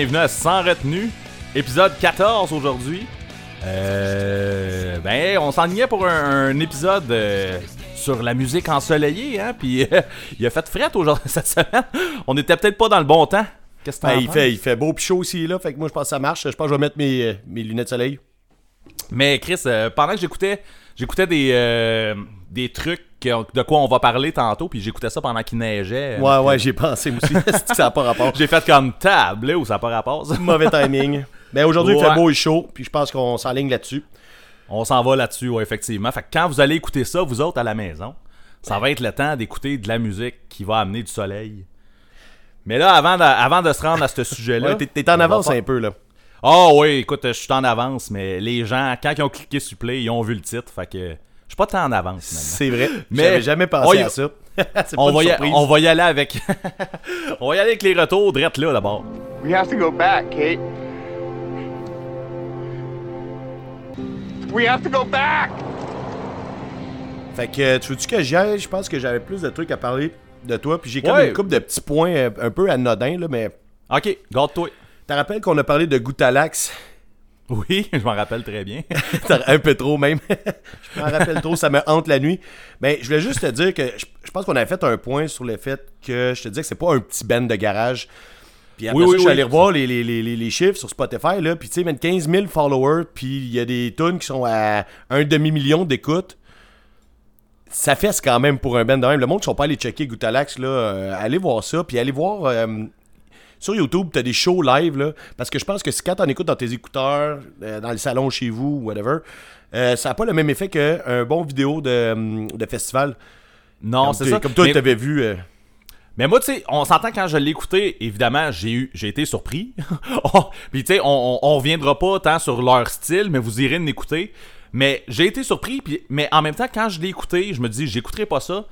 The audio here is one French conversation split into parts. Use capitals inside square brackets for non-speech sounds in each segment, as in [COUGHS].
Bienvenue à Sans retenue, épisode 14 aujourd'hui. Euh, ben, on s'enlignait pour un, un épisode euh, sur la musique ensoleillée, hein, puis euh, [LAUGHS] il a fait fret aujourd'hui [LAUGHS] cette semaine. On était peut-être pas dans le bon temps. Qu'est-ce que t'en Ben, il, penses? fait, il fait beau pis chaud ici, là. Fait que moi, je pense que ça marche. Je pense que je vais mettre mes, euh, mes lunettes de soleil. Mais Chris, euh, pendant que j'écoutais, j'écoutais des euh, des trucs de quoi on va parler tantôt, puis j'écoutais ça pendant qu'il neigeait. Ouais, ouais, j'ai pensé, aussi. [LAUGHS] Que ça n'a pas rapport? J'ai fait comme table, ou ça n'a pas rapport. ça? Mauvais timing. Ben, aujourd'hui, il fait beau et chaud. Puis je pense qu'on s'enligne là-dessus. On s'en va là-dessus, ouais, effectivement. Fait que quand vous allez écouter ça, vous autres à la maison, ça va être le temps d'écouter de la musique qui va amener du soleil. Mais là, avant de, avant de se rendre à ce sujet-là. Ouais, T'es en avance un peu, là. Oh oui, écoute, je suis en avance, mais les gens, quand ils ont cliqué sur play, ils ont vu le titre. Fait que je suis pas tant en avance. C'est vrai. [LAUGHS] Mais- J'avais jamais on pensé y- à ça. [LAUGHS] C'est pas On une va, y, surprise. on va y aller avec. [LAUGHS] on va y aller avec les retours, drette là d'abord. We have to go back, Kate. We have to go back! Fait que, tu veux-tu que j'y aille? Je pense que j'avais plus de trucs à parler de toi. Puis j'ai comme Ouais. une couple de petits points euh, un peu anodins, là. Mais Ok, garde-toi. t'as rappelles qu'on a parlé de Goutalax? Oui, [LAUGHS] je m'en rappelle très bien. [LAUGHS] un peu trop même. [LAUGHS] je m'en rappelle trop, ça me hante la nuit. Mais je voulais juste te dire que je, je pense qu'on avait fait un point sur le fait que je te disais que c'est pas un petit band de garage. Puis après Oui, ça, oui, je suis oui. allé revoir les, les, les, les- les chiffres sur Spotify, là, puis tu sais, même 15 000 followers, puis il y a des tunes qui sont à un demi-million d'écoutes. Ça fesse quand même pour un band de même. Le monde qui sont pas allés checker Goutalax, là, euh, allez voir ça, puis allez voir... euh, sur YouTube, t'as des shows live, là, parce que je pense que si quand t'en écoutes dans tes écouteurs, euh, dans le salon chez vous, whatever, euh, ça n'a pas le même effet qu'un bon vidéo de, hum, de festival. Non, c'est ça. Comme toi, Mais- t'avais vu. euh, Mais moi, tu sais, on s'entend quand je l'ai écouté, évidemment, j'ai eu, j'ai été surpris. [LAUGHS] Puis tu sais, on, on, on reviendra pas tant sur leur style, mais vous irez l'écouter. Mais j'ai été surpris, puis, mais en même temps, quand je l'ai écouté, je me dis, j'écouterai pas ça.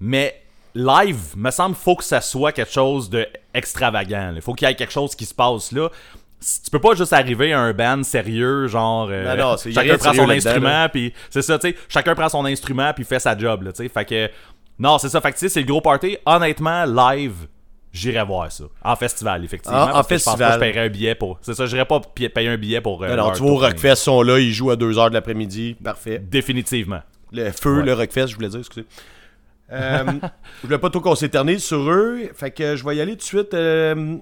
Mais live, me semble, faut que ça soit quelque chose de extravagant. Il faut qu'il y ait quelque chose qui se passe là. Tu peux pas juste arriver à un band sérieux, genre euh, Non, non, chacun prend son instrument, puis c'est ça, tu sais, chacun prend son instrument puis fait sa job, là, tu sais. Fait que non, c'est ça, fait que tu sais, c'est le gros party. Honnêtement, live, j'irais voir ça en festival effectivement. En- que Je pense pas que festival. je paierais un billet pour. C'est ça, j'irais pas payer un billet pour. euh, non, tu vois, au. Rockfest sont là, ils jouent à 2h de l'après-midi. Parfait. Définitivement. Le feu, Ouais. le Rockfest, je voulais dire, excusez. Euh, [LAUGHS] je voulais pas trop qu'on s'éternise sur eux. Fait que je vais y aller tout de suite. euh,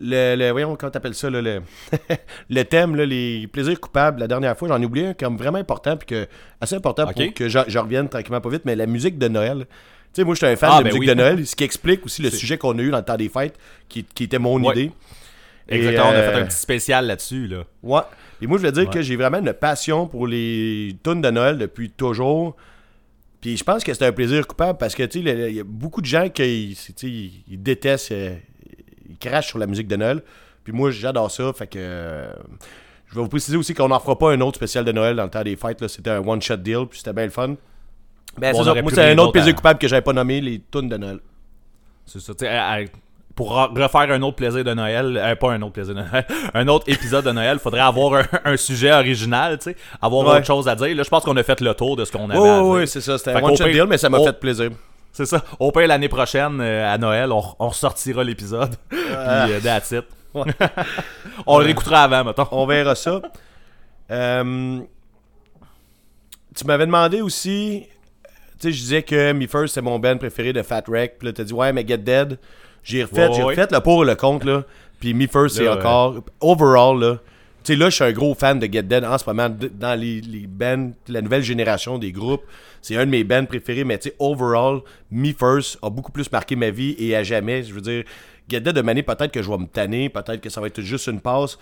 le, le- voyons, comment t'appelles ça, là, le, [LAUGHS] le thème, là, les plaisirs coupables. La dernière fois, j'en ai oublié un comme vraiment important, puis que, assez important pour que j'en j'en revienne tranquillement pas vite, mais la musique de Noël. Tu sais, moi, je suis un fan Ah, de ben musique oui. de Noël, ce qui explique aussi le sujet qu'on a eu dans le temps des fêtes, qui, qui était mon Ouais. idée. Et, Exactement, on a euh, fait un petit spécial là-dessus, là. Ouais. Et moi, je voulais dire Ouais. que j'ai vraiment une passion pour les tunes de Noël depuis toujours. Puis je pense que c'est un plaisir coupable parce que, tu sais, il y a beaucoup de gens qui ils, ils détestent, euh, ils crachent sur la musique de Noël. Puis moi, j'adore ça. Fait que. euh, je vais vous préciser aussi qu'on n'en fera pas un autre spécial de Noël dans le temps des fêtes. là. C'était un one-shot deal, puis c'était bien le fun. Ben, c'est ça. aurait Moi, pu c'est un autre plaisir coupable que j'avais pas nommé, les tunes de Noël. C'est ça, tu sais, à- à- pour re- refaire un autre plaisir de Noël, euh, pas un autre plaisir de Noël, [LAUGHS] un autre épisode de Noël, faudrait avoir un, un sujet original, tu sais, avoir Ouais. autre chose à dire. Là, je pense qu'on a fait le tour de ce qu'on avait Oui, à oui, dire. oui, c'est ça. C'était un one-shot pire- deal, mais ça m'a fait plaisir. C'est ça. Au pire, l'année prochaine, euh, à Noël, on, on ressortira l'épisode. [LAUGHS] Puis, euh, that's it. Ouais. [LAUGHS] on le réécoutera avant, mettons. On verra ça. Euh, tu m'avais demandé aussi. Tu sais, je disais que Me First, c'est mon band préféré de Fat Wreck. Puis là, t'as dit, ouais, mais Get Dead. J'ai refait, Ouais, j'ai ouais. refait le pour et le contre, là. Puis Me First, c'est encore. Overall, là. Tu sais, là, je suis un gros fan de Get Dead en ce moment. Dans les, les bands, la nouvelle génération des groupes, c'est un de mes bands préférés. Mais tu sais, overall, Me First a beaucoup plus marqué ma vie et à jamais. Je veux dire, Get Dead de Mané, peut-être que je vais me tanner, peut-être que ça va être juste une passe.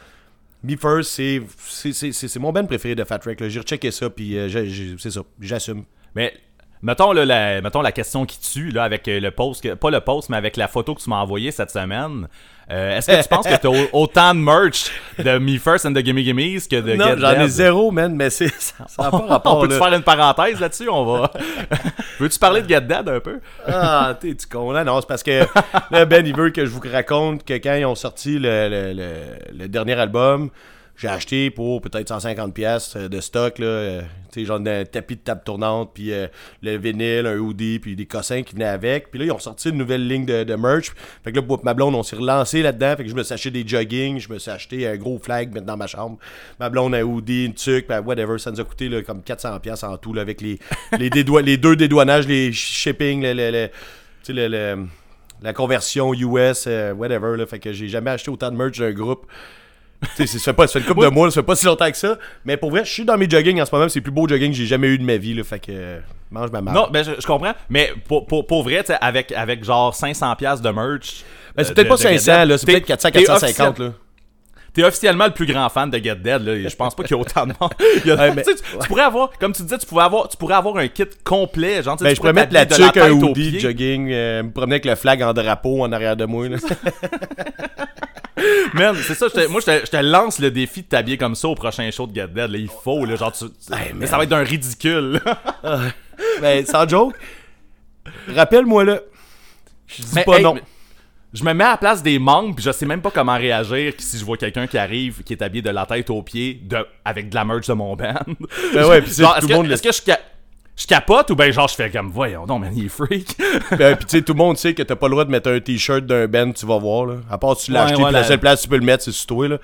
Me First, c'est, mon band préféré de Fat Wreck. J'ai rechecké ça, puis euh, c'est ça. J'assume. Mais mettons, là, la, mettons la question qui tue, là, avec euh, le post, que- pas le post, mais avec la photo que tu m'as envoyée cette semaine. Euh, Est-ce que tu penses que tu as autant de merch de Me First and the Gimme Gimmes que de non, j'en ai zéro, man, mais c'est, ça n'a pas [LAUGHS] rapport. On peut-tu faire une parenthèse là-dessus? On va. [LAUGHS] Veux-tu parler de Get Dead un peu? Ah, t'es du con. Là, non, c'est parce que là, Ben, il veut que je vous raconte que quand ils ont sorti le, le- le- le dernier album, j'ai acheté pour peut-être 150 pièces de stock, là, euh, tu sais, genre un tapis de table tournante, puis euh, le vinyle, un hoodie, puis des cossins qui venaient avec. Puis là, ils ont sorti une nouvelle ligne de, de merch. Fait que là, pour ma blonde, on s'est relancé là-dedans. Fait que je me suis acheté des jogging, je me suis acheté un gros flag mettre dans ma chambre. Ma blonde, un hoodie, une tuque, ben, whatever. Ça nous a coûté là, comme 400 pièces en tout, là, avec les, [LAUGHS] les, deux dédouanages, les shipping, le, le- le- tu sais, le- le- la conversion US, euh, whatever. Là, fait que j'ai jamais acheté autant de merch d'un groupe. Ça fait pas, ça fait une couple de mois, ça fait pas si longtemps que ça. Mais pour vrai, je suis dans mes jogging en ce moment, c'est le plus beau jogging que j'ai jamais eu de ma vie. Là, fait que euh, mange ma marde. Non, ben je, je comprends, mais pour, pour, pour vrai, avec, avec genre 500$ piastres de merch. Ben, c'est euh, peut-être pas de Get 500, Dead, là, c'est peut-être 400, t'es 450. officiel- Là. T'es officiellement le plus grand fan de Get Dead, là. Je pense pas qu'il y a autant de monde. [LAUGHS] A- Ouais, mais- tu, tu- pourrais avoir, comme tu disais, tu pourrais avoir, tu pourrais avoir un kit complet. Genre, tu Ben, tu je pourrais mettre la tuque, un hoodie, jogging, euh, me promener avec le flag en drapeau en arrière de moi. Là. [LAUGHS] Man, c'est ça, moi je te, lance le défi de t'habiller comme ça au prochain show de Get Dead. Là, il faut, là, genre, tu- mais ça va être d'un ridicule. [LAUGHS] ben, sans joke, rappelle-moi là. Je dis Mais, pas hey, non. mais- Je me mets à la place des membres, puis je sais même pas comment réagir si je vois quelqu'un qui arrive, qui est habillé de la tête aux pieds, de, avec de la merch de mon band. Ben ouais, puis [LAUGHS] est-ce le monde que, je, je capote ou ben genre je fais comme, voyons non, man, il est freak. Ben, puis tu sais, tout le monde sait que t'as pas le droit de mettre un t-shirt d'un band, tu vas voir. Là. À part si tu l'as Ouais, acheté, ouais, la la- seule place tu peux le mettre, c'est sur toi. Là.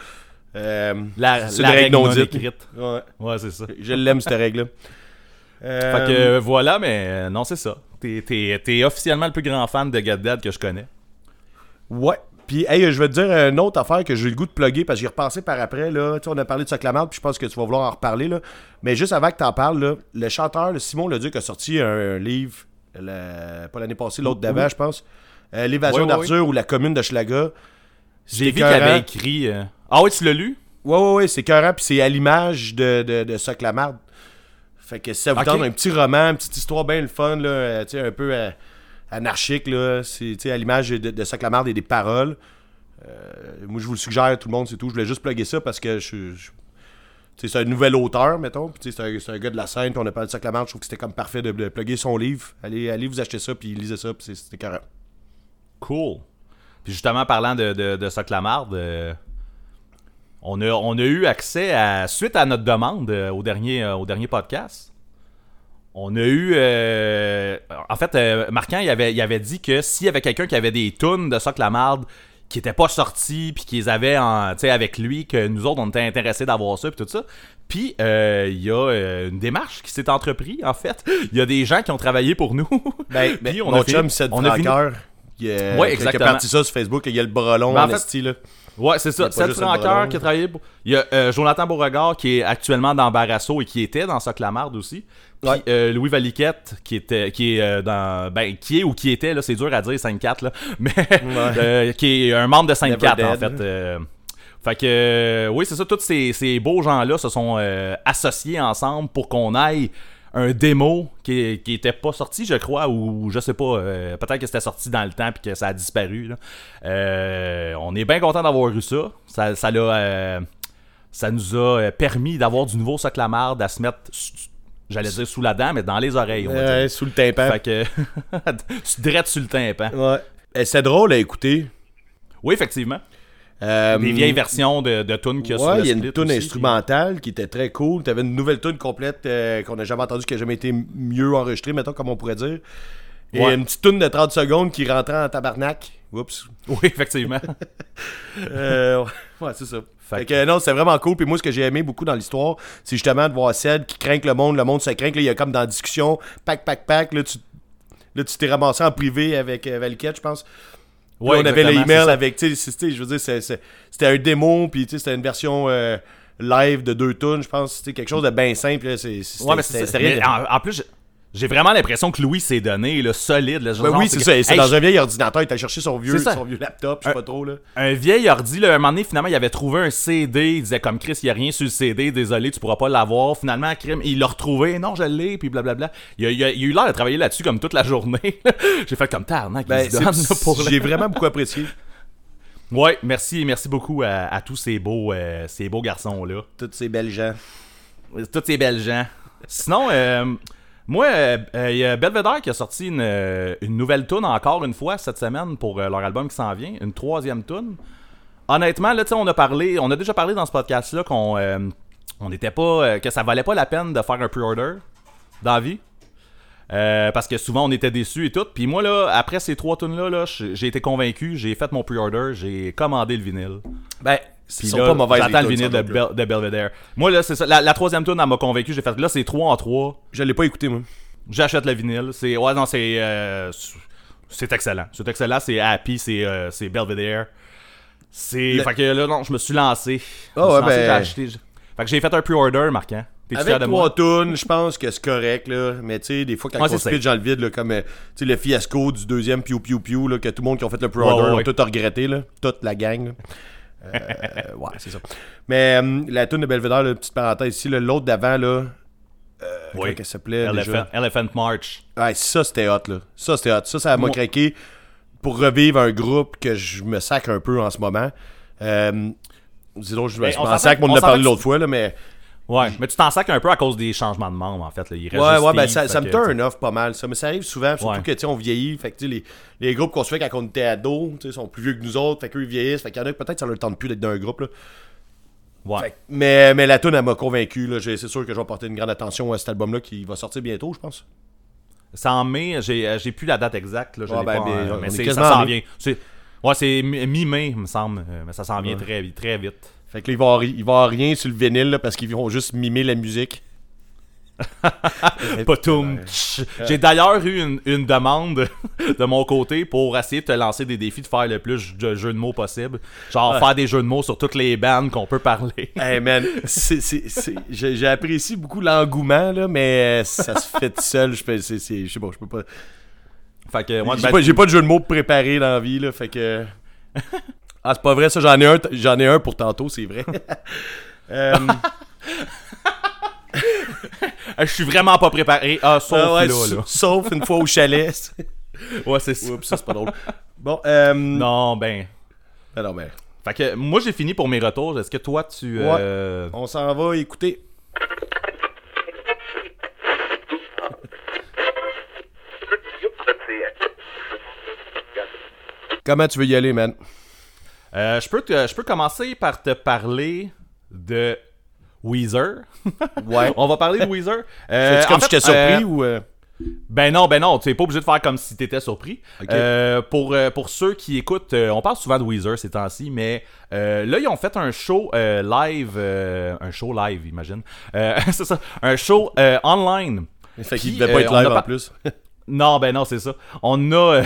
Euh, La, c'est la règle règle non non dite. écrite. Ouais. Ouais, c'est ça. Je l'aime, cette règle-là. Euh, Fait que euh, voilà, mais euh, non, c'est ça. T'es, t'es- t'es officiellement le plus grand fan de Get Dead que je connais. Ouais. Puis, hey, je vais te dire une autre affaire que j'ai eu le goût de plugger parce que j'y repensé par après. Là. Tu sais, on a parlé de Soclamart, puis je pense que tu vas vouloir en reparler. Là. Mais juste avant que tu en parles, là, le chanteur le Simon Leduc a sorti un, un livre, pas l'année passée, l'autre d'avant, je pense. Euh, L'évasion Ouais, ouais, d'Arthur ou la commune de Schlaga. J'ai C'est vu qu'il avait écrit. euh, Ah oui, tu l'as lu? Ouais, ouais, ouais, c'est écœurant, puis c'est à l'image de, de. Fait que si ça vous Ok. tente un petit roman, une petite histoire bien le fun, là, euh, tu sais, un peu anarchique, là, c'est à l'image de, de et des paroles. Euh, moi, je vous le suggère, tout le monde, c'est tout. Je voulais juste plugger ça parce que je. c'est un nouvel auteur, mettons. C'est un, gars de la scène, on a parlé de Soclamart. Je trouve que c'était comme parfait de, de plugger son livre. Allez, allez vous acheter ça, puis lisez ça, puis c'était écœurant. Cool. Puis justement, parlant de, de, de on, a, on a eu accès à, suite à notre demande euh, au, dernier, euh, au dernier podcast, on a eu. euh, en fait, euh, Marquand, il avait, il avait dit que s'il y avait quelqu'un qui avait des tunes de Soclamarde qui n'étaient pas sortis, puis qu'ils avaient en, avec lui, que nous autres, on était intéressés d'avoir ça, puis tout ça. Puis, euh, il y a euh, une démarche qui s'est entreprise, en fait. Il y a des gens qui ont travaillé pour nous. Ben, [LAUGHS] Puis ben, on mon a chum, c'est on a fini- Ouais, exactement. Parti ça sur Facebook, il y a le bras long Ben, en en fait- esti, là. Ouais, c'est ça. Seth Francoeur qui a travaillé pour. Il y a euh, Jonathan Beauregard qui est actuellement dans Barasso et qui était dans Soclamarde aussi. Puis Ouais. euh, Louis Valiquette qui était qui est euh, dans ben qui est ou qui était là, c'est dur à dire 5-4 là, [LAUGHS] mais qui est un membre de 5-4 Never en fait. fait que euh, oui, c'est ça tous ces, ces beaux gens-là se sont euh, associés ensemble pour qu'on aille un démo qui, qui était pas sorti, je crois, ou je sais pas, euh, peut-être que c'était sorti dans le temps puis que ça a disparu. là. Euh, on est bien content d'avoir eu ça. Ça, euh, ça nous a permis d'avoir du nouveau Soclamarde à se mettre, j'allais dire sous la dent, mais dans les oreilles. On va Ouais, dire. sous le tympan. Fait que, [LAUGHS] direct sur le tympan. Ouais. Eh, C'est drôle à écouter. Oui, effectivement. Euh, Des vieilles versions de, de tunes qu'il y a sur Ouais, le il y a une tune instrumentale qui était très cool. T'avais une nouvelle tune complète euh, qu'on n'a jamais entendue, qui n'a jamais été mieux enregistrée, mettons, comme on pourrait dire. Et Ouais. une petite tune de 30 secondes qui rentrait en tabarnak. Oups. [LAUGHS] Oui, effectivement. [LAUGHS] Euh, ouais, c'est ça. Fait Fait que non, c'est vraiment cool. Puis moi, ce que j'ai aimé beaucoup dans l'histoire, c'est justement de voir Ced qui craint que le monde, le monde se craint. Là, il y a comme dans la discussion, pack, pack, pack. Là, tu là, tu t'es ramassé en privé avec euh, Valquette, je pense. Ouais, on avait l'email avec, tu sais, je veux dire, c'était un démo, puis tu sais, c'était une version euh, live de deux tunes, je pense. C'était quelque chose de bien simple. là, c'est- C'était Ouais, mais de- en, en plus, j'ai- vraiment l'impression que Louis s'est donné, là, solide. Là, genre, oui, c'est ça. C'est Hey, dans un vieil ordinateur. Il t'a cherché son vieux, son vieux laptop, je sais pas trop. là. un vieil ordi, là, un moment donné, finalement, il avait trouvé un CD. Il disait comme Chris, il n'y a rien sur le CD, désolé, tu pourras pas l'avoir. Finalement, crime, il l'a retrouvé, non, je l'ai, puis blablabla. Il a, il a- il a eu l'air de travailler là-dessus comme toute la journée. [LAUGHS] J'ai fait comme tarnac, Ben, J'ai vraiment beaucoup apprécié [LAUGHS] Ouais, merci, merci beaucoup à, à tous ces beaux, euh, ces beaux garçons-là. tous ces belles gens. Tous ces belles gens. Sinon, euh, moi, euh, euh, il y a Belvedere qui a sorti une, euh, nouvelle tune encore une fois cette semaine pour leur album qui s'en vient, une troisième tune. honnêtement, là, tu on a parlé, on a déjà parlé dans ce podcast-là qu'on on n'était pas, que ça valait pas la peine de faire un pre-order dans la vie. Parce que souvent on était déçus et tout. Puis moi, là, après ces trois tunes là, là j'ai été convaincu, j'ai fait mon pre-order, j'ai commandé le vinyle. Ben, Puis sont là, pas mauvaises. j'attends le vinyle de. Bel- de Belvedere. Moi, là, c'est ça. La, la troisième tune, elle m'a convaincu. J'ai fait, là, c'est 3 en 3. Je l'ai pas écouté, moi. J'achète le vinyle. C'est ouais non c'est euh, c'est excellent. C'est excellent. C'est Happy, c'est euh, c'est Belvedere. C'est Le- fait que là non je me suis lancé. Ah ouais, lancé, ben- j'ai acheté. Fait que j'ai fait un pre-order marquant. Avec trois tunes, je pense que c'est correct, là. Mais tu sais, des fois, quand Ouais, on c'est se pitch dans le vide, là, comme euh, le fiasco du deuxième Pew Pew Pew, là, que tout le monde qui ont fait le pre-order Ouais, ouais, tout regretté, là. Toute la gang, là. Euh, ouais, c'est ça. Mais euh, la tune de Belvedere, là, petite parenthèse ici, l'autre d'avant, là. Euh, Oui. qu'elle s'appelait Elephant? Elephant March. Ouais, ça, c'était hot, là. Ça, c'était hot. Ça, ça m'a craqué pour revivre un groupe que je me sacre un peu en ce moment. Euh, Sinon, je me Ben, je on m'en s'entend- sac, mais on en a parlé l'autre fois, là, mais. Ouais, mais tu t'en sacs un peu à cause des changements de membres en fait. Là. Il reste Ouais, juste ouais, ben ça, ça me turn off pas mal, ça. Mais ça arrive souvent, surtout Ouais. que, tu sais, on vieillit. Fait que, les, les groupes qu'on se fait quand on était ados, tu sais, sont plus vieux que nous autres. Fait qu'eux, ils vieillissent. Fait qu'il y en a peut-être ça leur tente plus d'être dans un groupe, là. Ouais. Fait mais, mais la tune, elle m'a convaincu, C'est sûr que je vais porter une grande attention à cet album-là qui va sortir bientôt, je pense. C'est en mai, j'ai euh, plus la date exacte. Là, je Ouais, l'ai ben, pas, mais ça en s'en vient. C'est- Ouais, c'est mi- mi-mai, il me semble. euh, Mais ça s'en vient très, vite- très vite. Fait que là, il va y avoir, il va avoir rien sur le vinyle, là, parce qu'ils vont juste mimer la musique. J'ai d'ailleurs eu une, une demande [LAUGHS] de mon côté pour essayer de te lancer des défis de faire le plus de jeux de mots possible. Genre faire des jeux de mots sur toutes les bandes qu'on peut parler. [LAUGHS] Hey man, c'est- c'est- c'est- j'ai j'ai apprécié beaucoup l'engouement, là, mais ça se fait tout seul. Je peux- c'est- c'est- je sais pas, je peux pas. Fait que moi, J'ai ben, pas, j'ai pas de jeu de mots préparé dans la vie, là, fait que. Ah, c'est pas vrai, ça, j'en ai un, t- j'en ai un pour tantôt, c'est vrai. [LAUGHS] Euh, [LAUGHS] je suis vraiment pas préparé. Ah, sauf ah ouais, là, là. Sauf une fois au chalet. [LAUGHS] Ouais, c'est ça. Oups, ça, c'est pas drôle. Bon, euh. Non, ben. ah non, mais. Fait que moi, j'ai fini pour mes retours. Est-ce que toi, tu. euh, On s'en va écouter. Comment tu veux y aller, man? Euh, je, peux te- je peux commencer par te parler de Weezer. [LAUGHS] Ouais. On va parler de Weezer. [LAUGHS] Euh, comme en fait, j'étais surpris euh, ou. euh, Ben non, ben non, tu es pas obligé de faire comme si t'étais surpris. Ok. Euh, pour, pour ceux qui écoutent, on parle souvent de Weezer ces temps-ci, mais là, ils ont fait un show live, un show live, imagine. [LAUGHS] C'est ça, un show online. Fait qu'il devait pas être live en plus. Non, ben non, c'est ça. On a,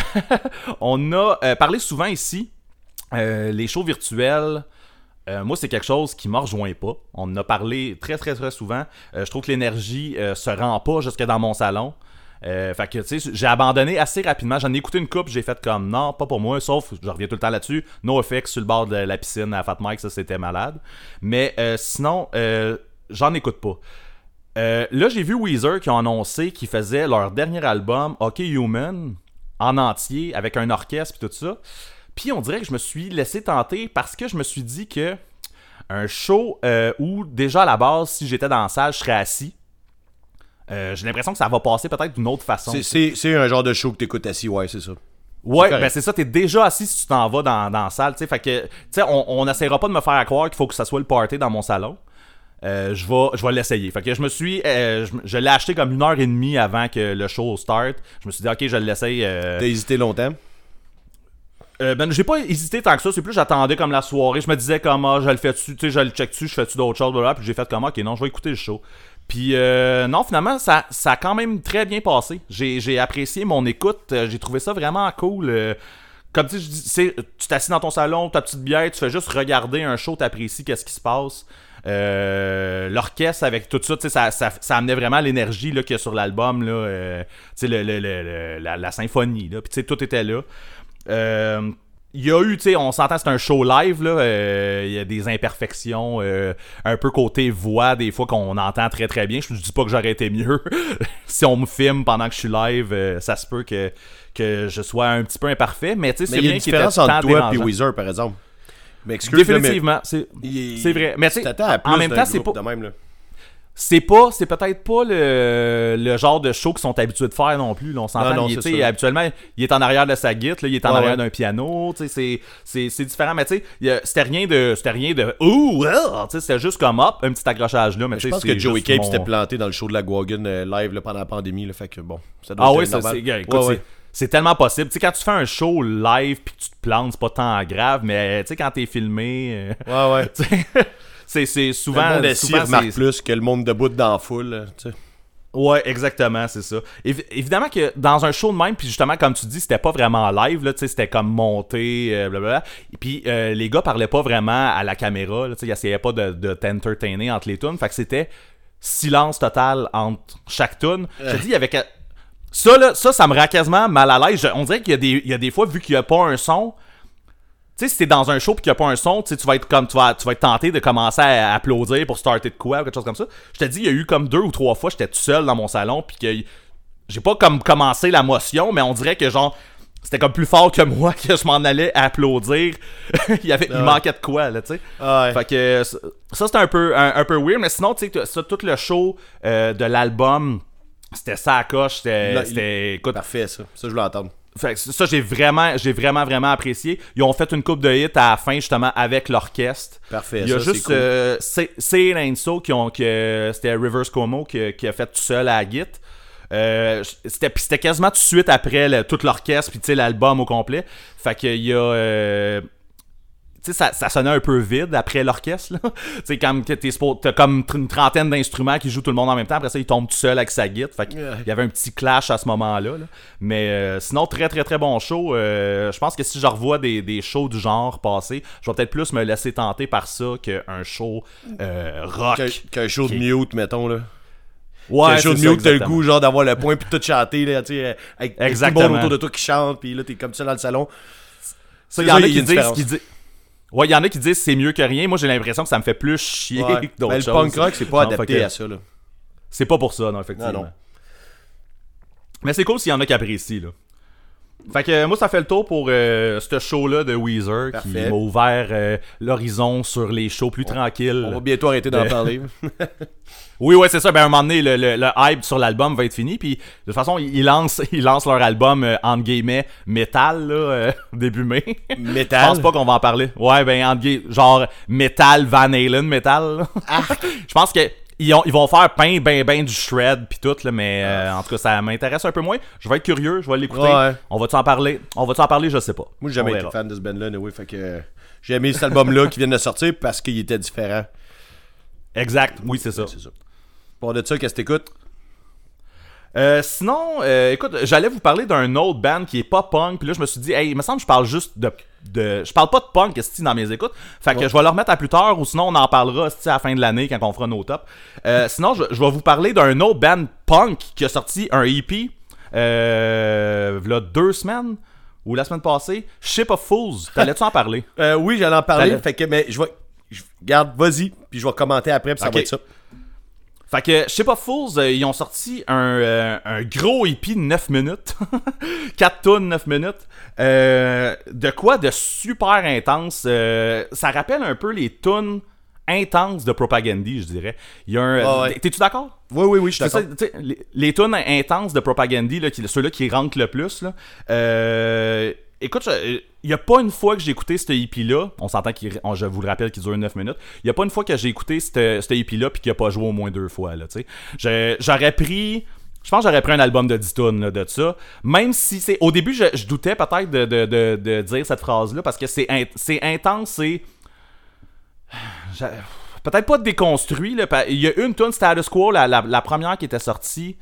on a parlé souvent ici, euh, les shows virtuels. euh, moi, c'est quelque chose qui me rejoint pas. On en a parlé très, très, très souvent. Euh, je trouve que l'énergie euh, se rend pas jusque dans mon salon. Fait que, tu sais, j'ai abandonné assez rapidement. J'en ai écouté une coupe, j'ai fait comme non, pas pour moi, sauf, je reviens tout le temps là-dessus. No effects sur le bord de la piscine à Fat Mike, ça c'était malade. Mais sinon, j'en écoute pas. Là, j'ai vu Weezer qui ont annoncé qu'ils faisaient leur dernier album, OK Human, en entier, avec un orchestre et tout ça. Puis on dirait que je me suis laissé tenter parce que je me suis dit que un show euh, où, déjà à la base, si j'étais dans la salle, je serais assis. euh, j'ai l'impression que ça va passer peut-être d'une autre façon. C'est- un genre de show que t'écoutes assis, ouais, c'est ça. Ouais, ben c'est ça, t'es déjà assis si tu t'en vas dans, dans la salle, tu sais, fait que, tu sais, on n'essaiera pas de me faire croire qu'il faut que ça soit le party dans mon salon. Euh, je vais, je vais l'essayer. Fait que je me suis, euh, je, je l'ai acheté comme une heure et demie avant que le show start. Je me suis dit, ok, je l'essaye. euh, T'as hésité longtemps? Euh, ben, j'ai pas hésité tant que ça. C'est plus, j'attendais comme la soirée. Je me disais, comme, ah, je le fais-tu, tu sais, je le check-tu, je fais-tu d'autres choses, blablabla. Puis j'ai fait comme, ok, non, je vais écouter le show. Puis, euh, non, finalement, ça, ça a quand même très bien passé. J'ai, apprécié mon écoute. Euh, J'ai trouvé ça vraiment cool. Euh, comme tu dis, tu t'assis dans ton salon, ta petite bière, tu fais juste regarder un show, t'apprécies qu'est-ce qui se passe. L'orchestre avec tout ça, ça, ça, ça amenait vraiment l'énergie qu'il y a sur l'album, là, euh, le, le- le- la, symphonie, là, puis tout était là. Euh, il y a eu, tu sais, on s'entend, c'est un show live, là. euh, Il y a des imperfections, euh, un peu côté voix, des fois qu'on entend très très bien. Je ne dis pas que j'aurais été mieux. [LAUGHS] si on me filme pendant que je suis live, euh, ça se peut que, que je sois un petit peu imparfait. Mais tu sais, c'est il rien une qui était différence entre toi et. Weezer, par exemple. Mais Définitivement, c'est il- vrai. Mais tu sais, en même temps, c'est pas. de même, là. C'est pas c'est peut-être pas le, le genre de show qu'ils sont habitués de faire non plus là, on s'entend habituellement il est en arrière de sa guitare là, il est en Ouais, arrière ouais. d'un piano c'est c'est c'est différent mais tu sais c'était rien de c'était rien de ouh c'était juste comme hop un petit accrochage là mais Je pense que Joey Cape mon- s'était planté dans le show de la Guagun euh, live là, pendant la pandémie. Là, fait que bon, ça doit ah être oui ça, c'est ouais. c'est tellement possible tu sais quand tu fais un show live puis que tu te plantes c'est pas tant grave mais tu sais quand t'es filmé euh, Ouais, ouais. [LAUGHS] c'est c'est souvent le monde souvent, remarque c'est- plus que le monde debout dans la foule. tu sais. Ouais, exactement, c'est ça. Évi- évidemment que dans un show de même, puis justement, comme tu dis, c'était pas vraiment live, là, tu sais, c'était comme monté, euh, blablabla. Et puis, euh, les gars parlaient pas vraiment à la caméra, là, tu sais, ils essayaient pas de, de t'entertainer entre les tunes. Fait que c'était silence total entre chaque tune. Je te dis, il y avait... Ça, là, ça, ça me rend quasiment mal à l'aise. On dirait qu'il y, a des- il y a des fois, vu qu'il y a pas un son... Tu sais, si t'es dans un show pis qu'il n'y a pas un son, tu vas être comme tu vas, tu vas être tenté de commencer à applaudir pour starter de quoi ou quelque chose comme ça. Je te dis, il y a eu comme deux ou trois fois, j'étais tout seul dans mon salon puis que j'ai pas comme commencé la motion, mais on dirait que genre c'était comme plus fort que [LAUGHS] moi que je m'en allais applaudir. [LAUGHS] il y avait, il Ouais. manquait de quoi là, tu sais. Ouais. Fait que ça, c'était un peu un, un peu weird, mais sinon tu sais ça, tout le show euh, de l'album c'était ça à coche, c'était- écoute Parfait, ça. Ça, je voulais entendre. Fait que ça, j'ai vraiment, j'ai vraiment, vraiment apprécié. Ils ont fait une coupe de hits à la fin, justement, avec l'orchestre. Parfait, Il y a ça, juste cool. euh, So qui ont, que c'était Rivers Cuomo qui, qui a fait tout seul à la git. Euh, c'était c'était quasiment tout de suite après le- tout l'orchestre puis tu sais l'album au complet fait qu'il y a euh, sais ça, ça sonnait un peu vide après l'orchestre [LAUGHS] tu comme que t'as comme une trentaine d'instruments qui jouent tout le monde en même temps après ça il tombe tout seul avec sa guitare fait Ouais. y avait un petit clash à ce moment là, là. mais euh, sinon très très très bon show Euh, je pense que si je revois des, des shows du genre passer je vais peut-être plus me laisser tenter par ça qu'un show euh, rock Qu'un show de mute, mettons, là. ouais Qu'un show de c'est ça, mute, t'as le exactement. goût, genre, d'avoir le point, puis tout chanter, là, tu sais, avec, avec tout le Exactement. monde autour de toi qui chante, puis là, t'es comme ça dans le salon. Ça, C'est il y en a il disent qui disent- Ouais, il y en a qui disent c'est mieux que rien. Moi, j'ai l'impression que ça me fait plus chier Ouais. que d'autres Mais le choses. punk rock, c'est pas Non, adapté que à ça, là. C'est pas pour ça, non, effectivement. Non, non. Mais c'est cool s'il y en a qui apprécient, là. Fait que moi, ça fait le tour pour euh, ce show-là de Weezer qui m'a ouvert euh, l'horizon sur les shows plus tranquilles. On va bientôt arrêter d'en De- parler. [LAUGHS] [LAUGHS] Oui, ouais, c'est ça. Ben, à un moment donné, le, le- le hype sur l'album va être fini. Puis, de toute façon, ils lancent, [LAUGHS] ils lancent leur album, euh, entre guillemets, métal, là, euh, [LAUGHS] début mai. Je Métal. pense pas qu'on va en parler. Ouais, ben, entre guillemets, genre, métal, Van Halen, métal. là. Ah. [LAUGHS] Je pense que. Ils, ont- ils vont faire peint ben ben du shred puis tout là, mais euh, en tout cas ça m'intéresse un peu moins. Je vais être curieux, je vais l'écouter. Ouais. On va-tu en parler? On va-tu en parler, je sais pas. Moi, j'ai jamais été fan de ce band-là, oui, fait que j'ai aimé cet album-là qui vient de sortir parce qu'il était différent. Exact, oui, c'est ça. C'est ça. Pour de ça, qu'est-ce que t'écoutes? Euh, sinon, euh, écoute, j'allais vous parler d'un autre band qui est pas punk, puis là je me suis dit, hey, il me semble que je parle juste de, de je parle pas de punk esti, dans mes écoutes, fait que Ouais. je vais le remettre à plus tard, ou sinon on en parlera esti, à la fin de l'année quand on fera nos tops. Euh, sinon, je, je vais vous parler d'un autre band punk qui a sorti un EP, euh, là deux semaines ou la semaine passée, Ship of Fools. T'allais-tu en parler? [LAUGHS] Euh, oui, j'allais en parler, fait que, mais je vais... je- Garde, vas-y, puis je vais commenter après, puis ça va être ça. Fait que Ship of Fools, euh, ils ont sorti un, euh, un gros EP de 9 minutes. [LAUGHS] 4 tonnes 9 minutes. Euh, de quoi de super intense. ça rappelle un peu les tunes intenses de Propagandy, je dirais. Il y a un. Ouais. T'es-tu d'accord? Oui, oui, oui, je suis d'accord. sais, les, les tunes intenses de Propagandy, là, qui- ceux-là qui rentrent le plus, là, écoute, il n'y a pas une fois que j'ai écouté ce EP-là, on s'entend qu'il, je vous le rappelle qu'il dure 9 minutes, il n'y a pas une fois que j'ai écouté ce ce EP-là puis qu'il n'a pas joué au moins deux fois, là, tu J'aurais pris... Je pense que j'aurais pris un album de 10 tonnes de ça. Même si c'est. Au début, je, je doutais peut-être de, de- de- dire cette phrase-là parce que c'est c'est intense, c'est. [SIGHS] Peut-être pas déconstruit. Là, il y a une tune Status Quo, la, la, la première qui était sortie.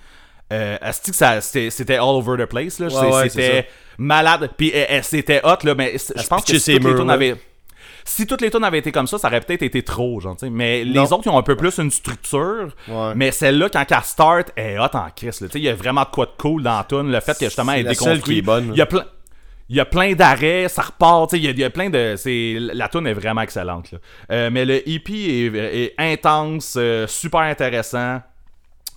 Euh, c'était all over the place. Là. Ouais, C'est- ouais, c'était malade. Puis euh, euh, c'était hot, là, mais je se pense que si toutes, les murs, là. avaient, si toutes les tunes avaient été comme ça, ça aurait peut-être été trop. Genre, mais les autres, ils ont un peu plus une structure. Ouais. Mais celle-là, quand elle start, elle est hot en crise. Il y a vraiment de quoi de cool dans la tune. Le fait que justement, elle est déconstruite. Il y a plein. Il y a plein d'arrêts, ça repart, il y a- il y, a plein de... c'est La tune est vraiment excellente. là. Euh, mais le EP est, est intense, euh, super intéressant.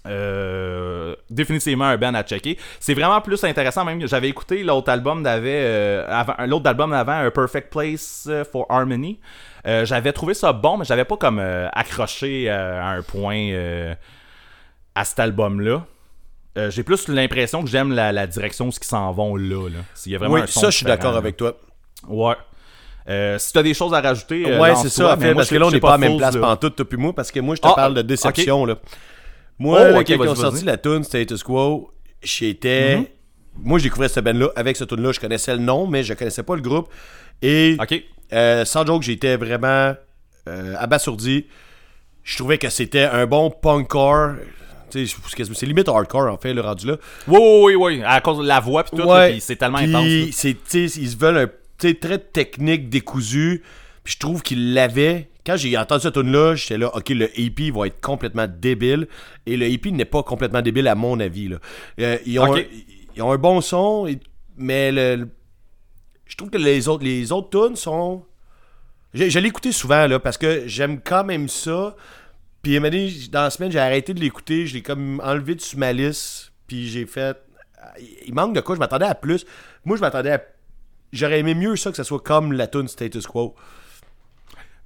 Euh, définitivement un band à checker. C'est vraiment plus intéressant même. J'avais écouté l'autre album d'avait euh, l'autre album d'avant, A Perfect Place euh, for Harmony. Euh, j'avais trouvé ça bon, mais j'avais pas comme accroché à un point à cet album-là. J'ai plus l'impression que j'aime la, la direction où ils s'en vont là. là. Il y a vraiment Oui, un son ça, je suis d'accord avec toi. Ouais. Euh, si t'as des choses à rajouter, euh, ouais, c'est ça, en fait, parce que là, on n'est pas à la même place pantoute, toi puis moi, parce que moi, je te Ah, parle de déception, là. Moi, Oh, quand ils ont sorti la tune Status Quo, j'étais... Mhm. Moi, je découvrais cette band-là avec ce tune-là. Je connaissais le nom, mais je connaissais pas le groupe. Et Ok. euh, sans joke, j'étais vraiment euh, abasourdi. Je trouvais que c'était un bon punkcore. C'est limite hardcore, en fait, le rendu là. Oui, oui, oui, oui. À cause de la voix pis tout, c'est tellement Puis intense. ils se veulent un très technique, décousu. Puis je trouve qu'ils l'avaient. Quand j'ai entendu cette tune là j'étais là, ok, le EP va être complètement débile. Et le EP n'est pas complètement débile, à mon avis. Là. Euh, ils, ont un, ils ont un bon son, mais le, je trouve que les autres, les autres tunes sont. Je, je l'ai écouté souvent, là, parce que j'aime quand même ça. Puis, dans la semaine, j'ai arrêté de l'écouter. Je l'ai comme enlevé de sur ma liste. Puis, j'ai fait. Il manque de quoi Je m'attendais à plus. Moi, je m'attendais à. J'aurais aimé mieux ça que ça soit comme la tune Status Quo.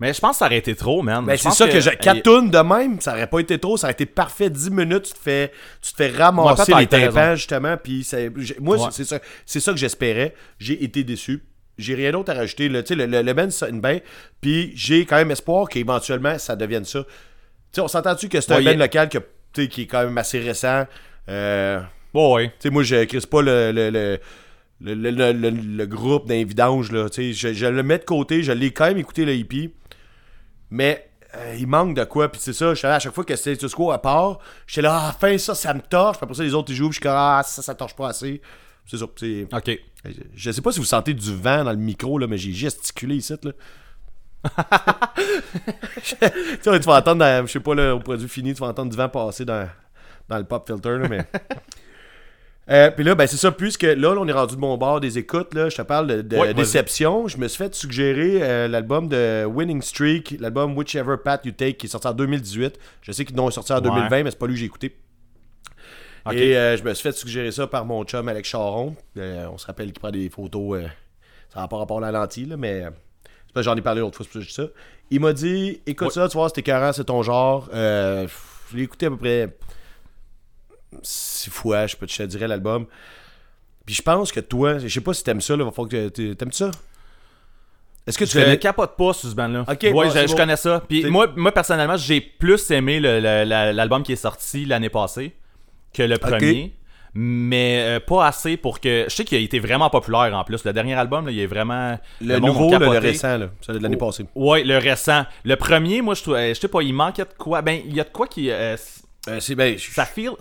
Mais je pense que ça aurait été trop, man. Ben, Je c'est ça que, j'ai. Eh, 4 tunes de même, ça aurait pas été trop. Ça aurait été parfait. 10 minutes, tu te fais, tu te fais ramasser les tympans, justement. Puis, ça- moi, Ouais. c'est ça, c'est ça que j'espérais. J'ai été déçu. J'ai rien d'autre à rajouter. sais, le, le, le band sonne bien. Puis, j'ai quand même espoir qu'éventuellement, ça devienne ça. On s'entend-tu que c'est un band il- local que, qui est quand même assez récent. Euh, Bon, ouais. tu sais, moi, je crise pas le, le, le, le, le- le- le- le groupe d'un vidange, là. Tu sais, je, je le mets de côté. Je l'ai quand même écouté, le hippie. Mais euh, il manque de quoi. Puis c'est ça, je à chaque fois que c'était Status Quo à part, j'étais là, ah, fin, ça, ça me torche. Puis après ça, les autres, ils jouent. Puis je suis comme, ah, ça, ça torche pas assez. C'est ça. c'est- Ok. Je sais pas si vous sentez du vent dans le micro, là, mais j'ai gesticulé ici, là. [LAUGHS] tu sais, tu vas entendre, dans- je sais pas, là, au produit fini, tu vas entendre du vent passer dans, dans le pop filter, là, mais. [LAUGHS] Euh, puis là, ben c'est ça, puisque là, là, on est rendu de mon bord des écoutes, là, je te parle de, de Ouais, vas-y. déception. Je me suis fait suggérer euh, l'album de Winning Streak, l'album Whichever Path You Take, qui est sorti en 2018. Je sais qu'ils l'ont sorti en Ouais. 2020, mais c'est pas lui que j'ai écouté. Et euh, je me suis fait suggérer ça par mon chum Alex Charon. Euh, on se rappelle qu'il prend des photos. ça n'a pas rapport à la lentille, là, mais c'est parce que j'en ai parlé l'autre fois, c'est pour ça que je dis ça. Il m'a dit écoute Ouais. ça, tu vois, c'était écœurant, c'est ton genre. Je l'ai écouté à peu près six fois, je peux te je te dirais l'album. Puis je pense que toi, je sais pas si t'aimes ça, là, va falloir que t'a- t'aimes ça? Est-ce que tu Je ne capote pas sur ce band-là. Ok, ouais, bon, je, c'est je bon. connais ça. Puis moi, moi, personnellement, j'ai plus aimé le- le- la- l'album qui est sorti l'année passée que le premier. Mais euh, pas assez pour que. Je sais qu'il a été vraiment populaire en plus. Le dernier album, là, il est vraiment. le, monde nouveau, le capoté. récent, là, celui de l'année Oh. passée. Ouais, le récent. Le premier, moi, je trouve. euh, Je sais pas, il manquait de quoi? Ben, il y a de quoi qui. euh, Euh, c'est ben, je- ça feel.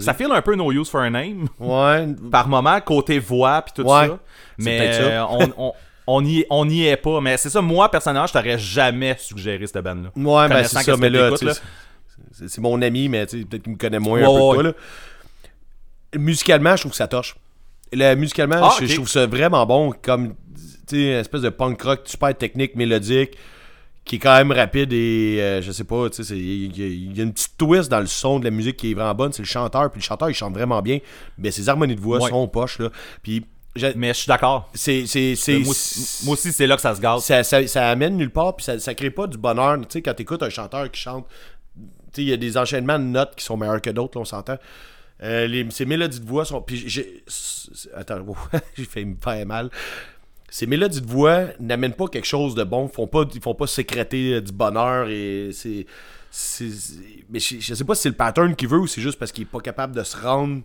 Ça feel un peu No Use for a Name. Ouais, [LAUGHS] par moment, côté voix puis tout Ouais, ça. Mais ça. euh, on, on, on, y, on y est pas. Mais c'est ça, moi, personnellement, je t'aurais jamais suggéré cette bande-là. Ouais, ben c'est ça, mais là, c'est mon ami, mais tu sais, peut-être qu'il me connaît moins Ouais, un peu ouais, que toi, là. Musicalement, je trouve que ça torche. Le, musicalement, Ah, je, trouve ça vraiment bon, comme, tu sais, une espèce de punk rock super technique, mélodique, qui est quand même rapide et, euh, je sais pas, tu sais, il y, a- il y a une petite twist dans le son de la musique qui est vraiment bonne, c'est le chanteur, puis le chanteur, il chante vraiment bien, mais ses harmonies de voix Ouais. sont poches, là, puis... Mais je suis d'accord. C'est, c'est, c'est, Moi, aussi- moi aussi, c'est là que ça se gâte. ça, ça, ça amène nulle part, puis ça, ça crée pas du bonheur. Tu sais, quand t'écoutes un chanteur qui chante, tu sais, il y a des enchaînements de notes qui sont meilleurs que d'autres, on s'entend. Euh, les, ces mélodies de voix sont. Puis j'ai. Attends, wow, [LAUGHS] j'ai fait me faire mal. Ces mélodies de voix n'amènent pas quelque chose de bon. Font pas, ils font pas sécréter euh, du bonheur et c'est- Mais je, je sais pas si c'est le pattern qu'il veut ou c'est juste parce qu'il est pas capable de se rendre.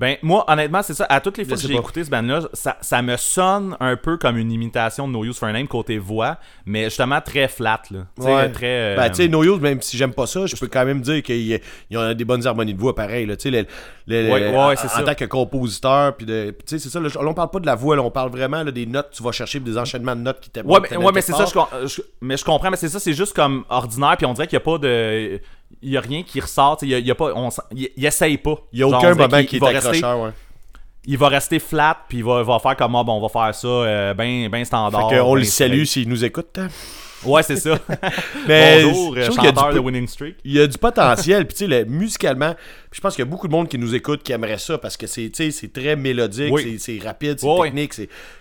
Ben, moi, honnêtement, c'est ça. À toutes les fois Je que j'ai écouté ce band-là, ça, ça me sonne un peu comme une imitation de No Use for a Name côté voix, mais justement très flat, là. Ouais. très. euh, Ben, tu sais, No Use, même si j'aime pas ça, je peux quand même dire qu'il y a, des bonnes harmonies de voix pareil. Là, tu sais, le- le- Ouais, en, c'est en ça. tant que compositeur, puis de, puis tu sais, c'est ça. Là, on parle pas de la voix, là, on parle vraiment là, des notes que tu vas chercher, des enchaînements de notes qui t'aiment. Ouais, mais, c'est ça, je- mais je comprends, mais c'est ça, c'est juste comme ordinaire, puis on dirait qu'il n'y a pas de. Il y a rien qui ressort, il y a, il y a pas. On, il, il essaye pas. Il y a aucun on moment qui est va rester- accrocheur, ouais. il va rester flat, puis il va, va faire comme, ah, bon, on va faire ça euh, ben, ben standard. Fait qu'on ben le salue s'il nous écoute. hein. Ouais, c'est ça. [LAUGHS] Mais Bonjour, je euh, chanteur de Winning Streak. il y a du potentiel. Puis, tu sais, le- musicalement, je pense qu'il y a beaucoup de monde qui nous écoute qui aimerait ça parce que c'est, très mélodique, Oui. c'est, rapide, c'est ouais. technique.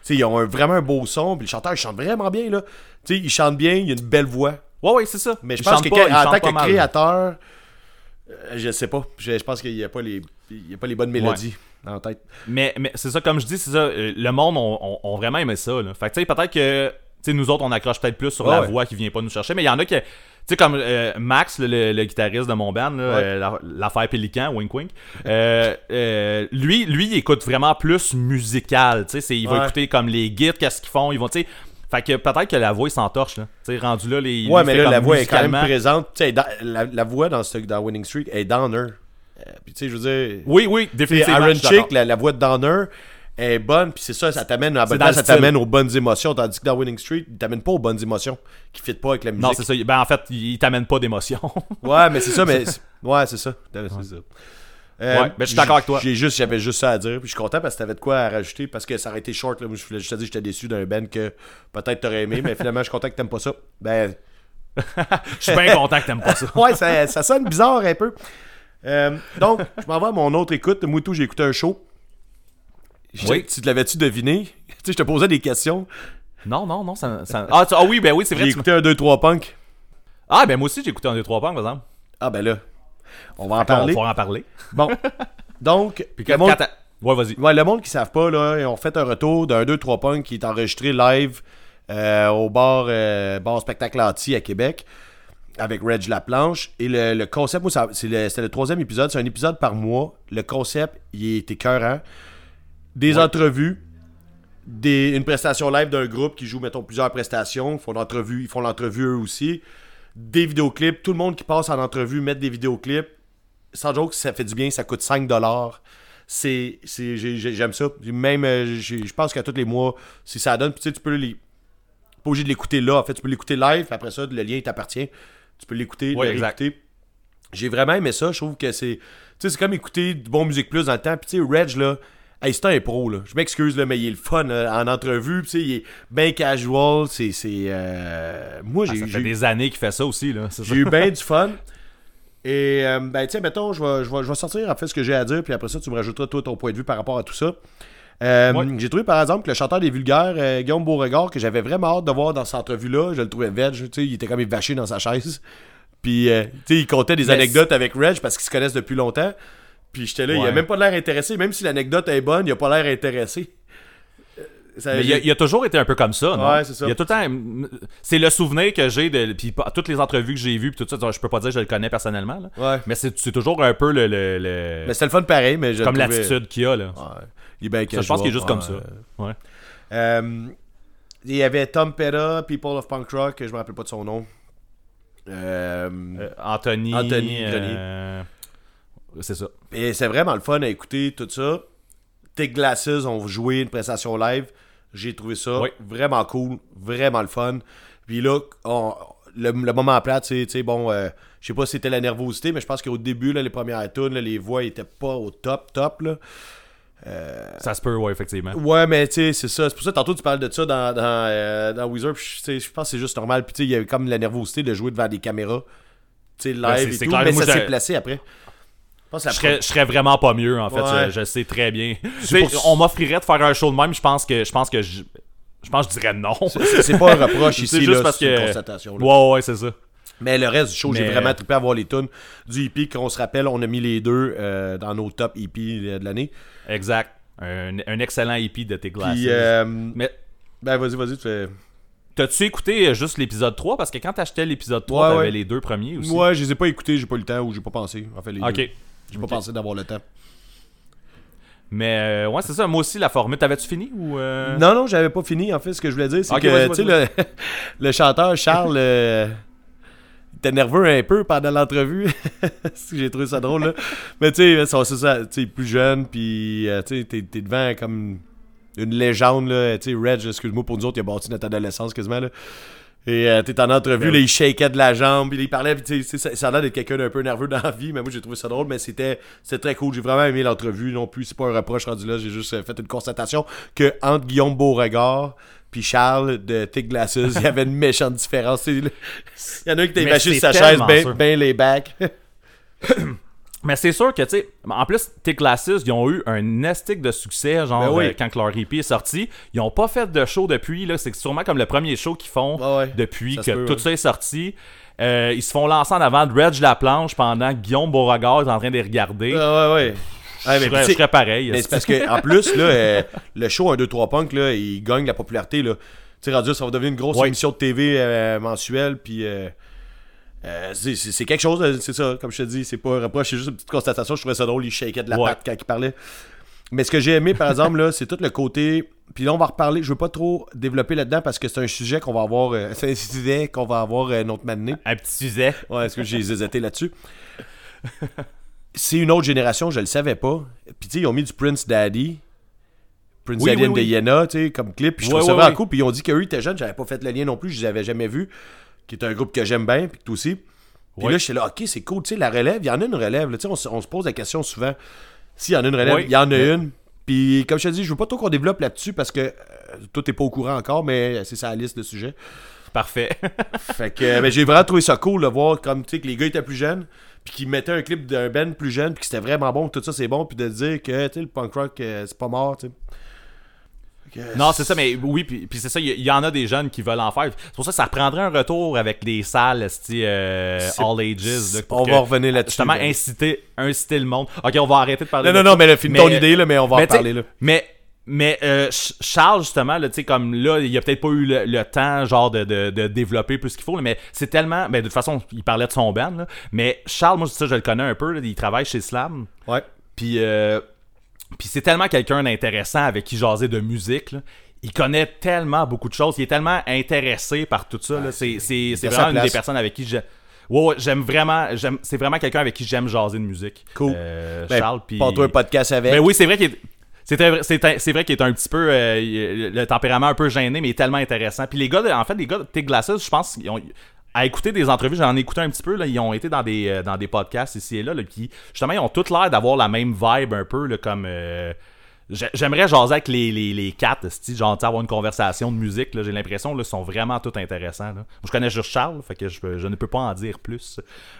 Ils ont un- vraiment un beau son. Puis le chanteur, il chante vraiment bien, là. Tu sais, il chante bien, il a une belle voix. Ouais, ouais, c'est ça. Mais je pense que pas- en tant que mal. créateur, je sais pas. Je, je pense qu'il n'y a, pas les- il y a pas les bonnes mélodies en tête. Mais, mais c'est ça, comme je dis, c'est ça. euh, Le monde ont- ont vraiment aimé ça. Là. Fait que, tu sais, peut-être que. Tu sais, nous autres, on accroche peut-être plus sur Ouais, la ouais. voix qui vient pas nous chercher, mais il y en a qui. Tu sais, comme euh, Max, le, le- le guitariste de mon band, Ouais. euh, la- l'affaire Pélican, wink wink, [LAUGHS] euh, lui, lui, il écoute vraiment plus musical. Tu sais, c'est- il va Ouais. écouter comme les guides, qu'est-ce qu'ils font. Ils vont, tu sais. Fait que peut-être que la voix, s'entorche, là. Tu sais, rendu là, les. Ouais, mais là, la voix est quand même présente. Tu sais, la, la voix dans, ce, dans Winning Streak est Downer. Euh, puis, tu sais, je veux dire. Oui, oui, définitivement. Iron. Chick, la, la voix de Downer est bonne, puis c'est ça, ça t'amène à dans ça t'amène aux bonnes émotions, tandis que dans Winning Street, il t'amène pas aux bonnes émotions qui fit pas avec la musique. Non, c'est ça. Ben, en fait, il, t'amène pas d'émotion. Ouais, mais c'est ça, mais [LAUGHS] ouais, c'est ça. C'est ça. Euh, Ouais, ben, je suis d'accord avec toi. J'ai juste, j'avais juste ça à dire, puis je suis content parce que t'avais de quoi à rajouter parce que ça aurait été short. Là. Moi, je voulais juste te dire que j'étais déçu d'un band que peut-être t'aurais aimé, mais finalement, je suis content que t'aimes pas ça. Ben, [LAUGHS] Je suis bien content que t'aimes pas ça. [LAUGHS] ouais, ça, ça sonne bizarre un peu. Euh, donc, je m'en vais à mon autre écoute. Moi, tout, j'ai écouté un show. Oui. Tu te l'avais-tu deviné? [LAUGHS] tu sais, je te posais des questions. Non, non, non. Ça, ça- Ah, tu- ah oui, ben oui, c'est vrai. J'ai écouté un 2-3 punk. Ah, ben moi aussi, j'ai écouté un 2-3 par exemple. Ah, ben là, on va en On parler. pourra en parler. Bon, [LAUGHS] donc, Puis le quand, monde- Ouais, vas-y. Ouais, le monde qui savent pas, là, ils ont fait un retour d'un 2-3 punk qui est enregistré live euh, au bar, euh, bar Spectacle Anti à Québec avec Reg Laplanche. Et le, le concept, c'est le, c'était le troisième épisode, c'est un épisode par mois. Le concept, il est écœurant. Des Ouais. entrevues, des, une prestation live d'un groupe qui joue, mettons, plusieurs prestations. Ils font l'entrevue, ils font l'entrevue eux aussi. Des vidéoclips, tout le monde qui passe en entrevue met des vidéoclips. Sans joke, ça fait du bien, ça coûte 5$. C'est, c'est, j'ai- j'ai- j'aime ça. Même, euh, je pense qu'à tous les mois, si ça donne, tu sais, tu peux les. Pas obligé de l'écouter là. En fait, tu peux l'écouter live, après ça, le lien t'appartient. Tu peux l'écouter, Ouais, réécouter. J'ai vraiment aimé ça. Je trouve que c'est. Tu sais, c'est comme écouter du bon Musique Plus dans le temps. Puis tu sais, Reg, là. Hey, c'est un pro, là. Je m'excuse, là, mais il est le fun euh, en entrevue. Il est bien casual. C'est. euh, Moi, Ah, j'ai ça j'ai fait des années qu'il fait ça aussi, là. ça. j'ai eu bien du [LAUGHS] fun. Et, euh, ben, tiens, mettons, je vais, je, vais, je vais sortir en fait ce que j'ai à dire, puis après ça, tu me rajouteras toi ton point de vue par rapport à tout ça. Euh, Ouais. J'ai trouvé par exemple que le chanteur des Vulgaires, euh, Guillaume Beauregard, que j'avais vraiment hâte de voir dans cette entrevue-là, je le trouvais veg, tu sais, il était comme vaché dans sa chaise. Puis, euh, tu sais, il comptait des Mais anecdotes avec Reg parce qu'ils se connaissent depuis longtemps. Puis j'étais là, il a Ouais. même pas l'air intéressé, même si l'anecdote est bonne, il a pas l'air intéressé. Euh, ça- Mais il a, il a toujours été un peu comme ça, non? Ouais, c'est ça. Il a tout le temps. C'est le souvenir que j'ai de. Puis toutes les entrevues que j'ai vues, puis tout ça, je peux pas dire que je le connais personnellement, là. Ouais. Mais c'est c'est toujours un peu le. le- le- Mais c'était le fun pareil, mais je comme trouvais- l'attitude qu'il a, là. Ouais. Il est bien Ça, je pense qu'il est juste comme ouais. ça. Ouais. Euh, il y avait Tom Petty, People of Punk Rock, je me rappelle pas de son nom. Euh, Euh, Anthony. Anthony C'est ça. et c'est vraiment le fun à écouter tout ça. Take Glasses ont joué une prestation live. J'ai trouvé ça Oui. vraiment cool, vraiment le fun. Puis là, on- le, le moment plat, tu sais, bon, euh, je sais pas si c'était la nervosité, mais je pense qu'au début, là, les premières tunes, là, les voix étaient pas au top, top. Là. Ça se peut, ouais, effectivement. Ouais, mais tu sais, c'est ça. C'est pour ça, tantôt, tu parles de ça dans, dans, euh, dans Weezer. je pense que c'est juste normal. Puis tu sais, il y avait comme la nervosité de jouer devant des caméras. Tu sais, live et tout. clair. mais ça s'est placé après. Je serais, je serais vraiment pas mieux, en fait. Ouais. Je, je sais très bien. Pour- On m'offrirait de faire un show de même, je pense que je pense que je, je pense que je dirais non. C'est- pas un reproche [LAUGHS] C'est ici, juste là, parce une que- constatation. là. Ouais, ouais, c'est ça. Mais le reste du show, j'ai vraiment trippé à voir les tunes. Du EP, qu'on se rappelle, on a mis les deux euh, dans nos top EP de l'année. Exact. Un, un excellent EP de tes glaces. Euh, Mais ben vas-y, vas-y, tu fais... t'as-tu écouté euh, juste l'épisode 3 Parce que quand t'achetais l'épisode 3, Ouais, t'avais ouais. les deux premiers aussi. Moi, je les ai pas écoutés, j'ai pas eu le temps ou j'ai pas pensé. En fait, les Ok. deux. J'ai pas pensé d'avoir le temps. Mais euh, ouais, c'est ça. Moi aussi, la formule. T'avais-tu fini ou. euh, Non, non, j'avais pas fini. En fait, ce que je voulais dire, c'est que, tu le, [LAUGHS] le chanteur Charles, euh, était nerveux un peu pendant l'entrevue. [LAUGHS] J'ai trouvé ça drôle, là. Mais tu sais, c'est ça, tu sais, plus jeune, puis tu sais, t'es t'es devant comme une légende, là. Tu sais, Reg, excuse-moi, pour nous autres, il a bâti notre adolescence quasiment, là. Et euh, t'es en entrevue, Ben là, il shakeait de la jambe, puis il parlait, puis tu sais, ça, ça a l'air d'être quelqu'un d'un peu nerveux dans la vie, mais moi j'ai trouvé ça drôle, mais c'était très cool. J'ai vraiment aimé l'entrevue non plus, c'est pas un reproche rendu là, j'ai juste euh, fait une constatation que entre Guillaume Beauregard puis Charles de Thick Glasses, il y avait une méchante différence. Il y en a un qui vaché sur sa chaise, ben, ben les bacs. [CLEARS THROAT] Mais c'est sûr que, tu sais, en plus, Tes Classes, ils ont eu un nestic de succès, genre, Ben oui. euh, quand leur EP est sorti. Ils ont pas fait de show depuis, là. C'est sûrement comme le premier show qu'ils font ouais. depuis Ça que peut, tout ouais. ça est sorti. Euh, ils se font lancer en avant de Reg Laplanche pendant que Guillaume Beauregard est en train de les regarder. Ah, ouais, ouais. je, serais, serais pareil. Mais c'est parce que en plus, là, [LAUGHS] euh, le show 1, 2, 3 Punk, là, il gagne la popularité. Là. Tu sais, là, ça va devenir une grosse Ouais. émission de TV mensuelle. Puis euh, c'est- quelque chose, c'est ça, comme je te dis. C'est pas un reproche, c'est juste une petite constatation. Je trouvais ça drôle, il shakeait de la Ouais. patte quand il parlait. Mais ce que j'ai aimé, par exemple, là, c'est tout le côté. Puis là, on va reparler. Je veux pas trop développer là-dedans parce que c'est un sujet qu'on va avoir. euh, c'est un sujet qu'on va avoir euh, notre matinée. Un petit sujet. Ouais, est-ce que j'ai hésité là-dessus? C'est une autre génération, je le savais pas. Puis tu sais, ils ont mis du Prince Daddy. Prince Oui, Daddy oui, oui. Diana, tu sais, comme clip. Puis je trouve ça vraiment cool. Puis ils ont dit qu'eux, ils étaient jeunes, j'avais pas fait le lien non plus, je les avais jamais vus. Qui est un groupe que j'aime bien, puis que toi aussi. Puis Ouais. là, j'étais là, ok, c'est cool, tu sais, la relève, il y en a une relève. là. Tu sais, on, se- on se pose la question souvent. S'il y en a une relève, il y en a une. Puis comme je te dis, je veux pas trop qu'on développe là-dessus parce que euh, toi, t'es pas au courant encore, mais c'est ça la liste de sujets. Parfait. [LAUGHS] Fait que euh, ben, j'ai vraiment trouvé ça cool de voir comme tu sais que les gars étaient plus jeunes puis qu'ils mettaient un clip d'un band plus jeune puis que c'était vraiment bon, que tout ça c'est bon puis de dire que tu sais le punk rock euh, c'est pas mort, tu sais. Non, c'est ça, mais oui, puis, puis c'est ça, il y, en a des jeunes qui veulent en faire. C'est pour ça que ça reprendrait un retour avec des salles, euh, All Ages. là, on que- va revenir là-dessus. Justement, ben. inciter, inciter le monde. Ok, on va arrêter de parler Non non de non, ça. mais filme Mais- ton idée là, mais on va en mais parler là. Mais, mais euh, Ch- Charles, justement, là, comme là, il a peut-être pas eu le, le temps, genre, de, de, de développer plus qu'il faut, là, mais c'est tellement. Ben, de toute façon, il parlait de son band, là, mais Charles, moi, ça, je le connais un peu, là, il travaille chez Slam. Ouais. Puis, euh, puis c'est tellement quelqu'un d'intéressant avec qui jaser de musique. là. Il connaît tellement beaucoup de choses. Il est tellement intéressé par tout ça. C'est, vraiment une des personnes avec qui ouais, j'aime vraiment. J'aime, c'est vraiment quelqu'un avec qui j'aime jaser de musique. Cool. Euh, Ben, Charles. Puis... Pas toi un podcast avec. Ben oui, c'est vrai qu'il est. C'est vrai qu'il est un petit peu euh, le tempérament un peu gêné, mais il est tellement intéressant. Puis les gars, de- en fait, les gars de Tig Glasses, je pense qu'ils ont à écouter des entrevues, j'en ai écouté un petit peu là, ils ont été dans des euh, dans des podcasts ici et là, qui justement ils ont tous l'air d'avoir la même vibe un peu comme euh, j'ai- J'aimerais jaser avec les, les, les quatre, genre avoir une conversation de musique. J'ai l'impression qu'ils sont vraiment tous intéressants. je connais juste Charles, fait que je, ne peux pas en dire plus.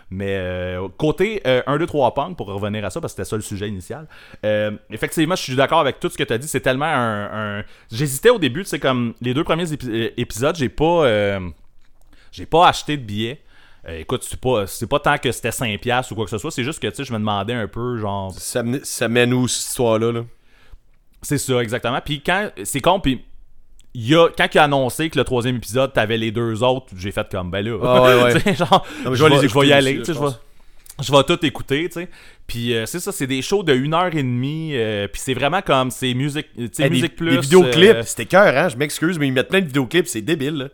Mais euh, côté euh, 1, 2, 3 punk, pour revenir à ça, parce que c'était ça le sujet initial. effectivement, je suis d'accord avec tout ce que tu as dit. C'est tellement un. J'hésitais au début, sais, comme les deux premiers épi- épisodes, j'ai pas. J'ai pas acheté de billets. Euh, écoute, c'est pas, c'est pas tant que c'était 5$ ou quoi que ce soit, c'est juste que je me demandais un peu, genre, Ça, mène- ça mène où cette histoire-là? Là? c'est ça, exactement. Puis quand. C'est con, puis. Il a, quand il a annoncé que le troisième épisode, t'avais les deux autres, j'ai fait comme, ben là. Ah ouais, ouais. [LAUGHS] Tu sais, genre, Non, mais je, vais les je vais y aller, je vais. Je vais tout écouter, tu sais. Puis euh, c'est ça, c'est des shows de 1h30. euh, puis c'est vraiment comme, c'est musique, tu sais, Hey, musique plus. des vidéoclips, euh, c'était cœur, hein? Je m'excuse, mais ils mettent plein de vidéoclips, c'est débile. Là.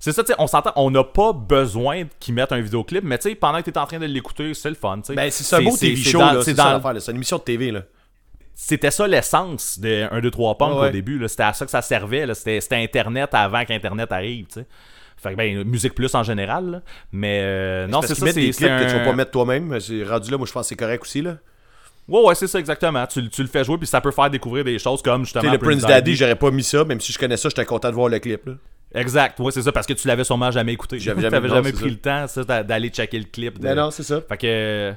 C'est ça, tu sais, on s'entend, on n'a pas besoin qu'ils mettent un vidéoclip, mais tu sais, pendant que t'es en train de l'écouter, c'est le fun, tu sais. Ben, c'est un beau TV show, c'est ça dans-. C'est une émission de TV, là. c'était ça l'essence de 1, 2, 3 Punk Ouais, au début. là. C'était à ça que ça servait. là. C'était, Internet avant qu'Internet arrive. tu sais. Fait que, ben, Musique Plus en général. là. Mais euh, non, c'est ça. C'est, des clips que tu vas pas mettre toi-même. C'est rendu là, moi, je pense que c'est correct aussi, là. Ouais, ouais, c'est ça exactement. Tu, tu le fais jouer, puis ça peut faire découvrir des choses comme Tu justement. le Prince Daddy, j'aurais pas mis ça, même si je connais ça, j'étais content de voir le clip, là. Exact. Ouais, c'est ça, parce que tu l'avais sûrement jamais écouté. J'avais [LAUGHS] jamais- non, jamais pris ça. le temps ça, d'aller checker le clip. de- Mais non, c'est ça. Fait que. euh,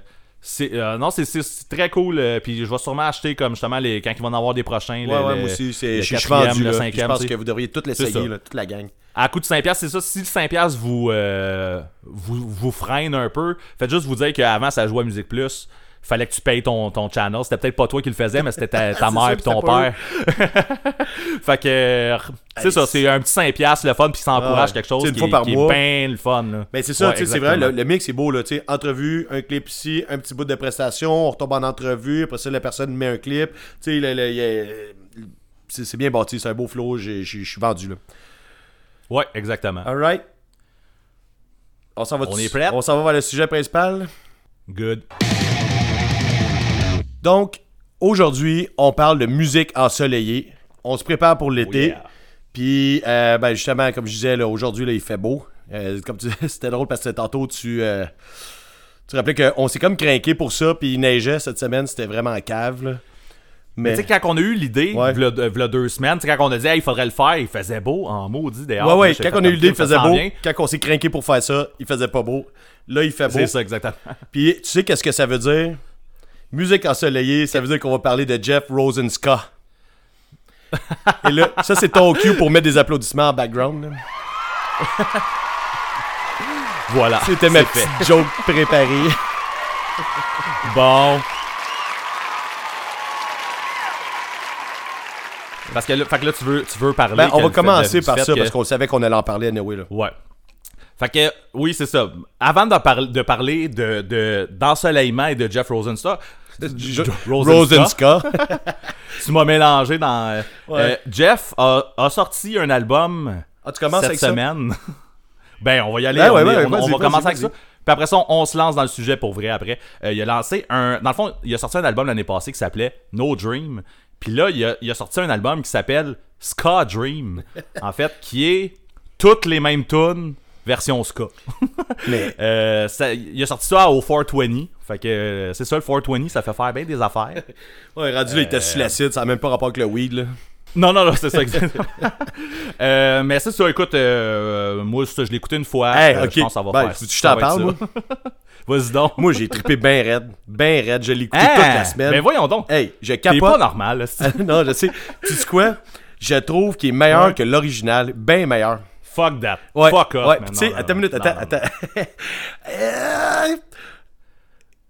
C'est, euh, non, c'est, c'est- c'est très cool. euh, puis je vais sûrement acheter comme justement les, quand ils vont en avoir des prochains. Ouais, le- ouais, moi aussi, c'est, le je suis vendu, le cinquième, Je pense tu sais. que vous devriez tout l'essayer, là, toute la gang. À coût de 5$, c'est ça. Si le 5$ vous, euh, vous, vous freine un peu, faites juste vous dire qu'avant ça jouait à Musique Plus. Fallait que tu payes ton, ton channel. C'était peut-être pas toi qui le faisais, mais c'était ta, [LAUGHS] ta mère et ton père. [LAUGHS] fait que c'est ça, c'est un petit 5$ le fun, puis ça encourage Ouais. quelque chose une qui, par qui mois. est bien le fun. Là. Ben c'est ça, Ouais, c'est vrai, le, le mix est beau, là, tu sais, entrevue, un clip ici, un petit bout de prestation, on retombe en entrevue, après ça, la personne met un clip, tu sais, c'est bien bâti, c'est un beau flow, je suis vendu, là. Ouais, exactement. Alright. On s'en va On est prêt? On s'en va vers le sujet principal? Good. Donc, aujourd'hui, on parle de musique ensoleillée. On se prépare pour l'été. Oh yeah. Puis, euh, ben justement, comme je disais, aujourd'hui, il fait beau. Euh, comme tu [LAUGHS] c'était drôle parce que tantôt, tu, euh, tu rappelais qu'on s'est comme craqué pour ça, puis il neigeait cette semaine, c'était vraiment en cave. là. Mais Mais. tu sais, quand on a eu l'idée, Ouais. v'là, v'là deux semaines, quand on a dit, hey, il faudrait le faire, il faisait beau en maudit dehors. Ouais, ouais, quand on a eu l'idée, il faisait beau. Quand on s'est craqué pour faire ça, il faisait pas beau. Là, il fait beau. C'est ça, exactement. Puis tu sais qu'est-ce que ça veut dire? Musique ensoleillée, ça veut dire qu'on va parler de Jeff Rosenska. Et là, ça c'est ton cue pour mettre des applaudissements en background. là. Voilà. C'était ma c'est fait. petite joke préparée. Bon. Parce que là, fait que là tu veux, tu veux parler. Ben, on va commencer par ça que- parce qu'on savait qu'on allait en parler anyway. Là. Ouais. Fait que, oui, c'est ça. Avant de, parler de parler de, de, d'ensoleillement et de Jeff Rosenstock, Rosenska. [LAUGHS] Tu m'as mélangé dans. euh, Ouais. euh, Jeff a, a sorti un album Ah, tu commences cette avec ça? semaine. [LAUGHS] ben, on va y aller. Ben on, ouais, est- ouais, on- vas-y, on va commencer avec ça. Puis après ça, on, on se lance dans le sujet pour vrai après. Euh, il a lancé un. Dans le fond, il a sorti un album l'année passée qui s'appelait No Dream. Puis là, il a, il a sorti un album qui s'appelle Ska Dream. [LAUGHS] en fait, qui est toutes les mêmes tunes, version Ska. [LAUGHS] Mais Euh, ça- il a sorti ça au 420. Fait que euh, c'est ça, le 420, ça fait faire bien des affaires. [LAUGHS] ouais, rendu là, il était sur l'acide, ça n'a même pas rapport avec le weed. Là. Non, non, non, c'est ça, exactement. [LAUGHS] Euh, mais c'est ça, écoute, euh, moi, ça, je l'ai écouté une fois. Hey, euh. Je pense que ça va Ben, faire. tu- t'en parles, ça. Vas-y donc. Moi, j'ai trippé ben raide. Ben raide. Je l'ai écouté toute la semaine. Ben voyons donc. Hey, je T'es pas capote. normal, là, non, je sais. Tu sais quoi? Je trouve qu'il est meilleur Ouais. que l'original. Ben meilleur. Fuck that. Ouais, Fuck off, ouais. Tu sais, attends une minute, attends, non, attends. [LAUGHS]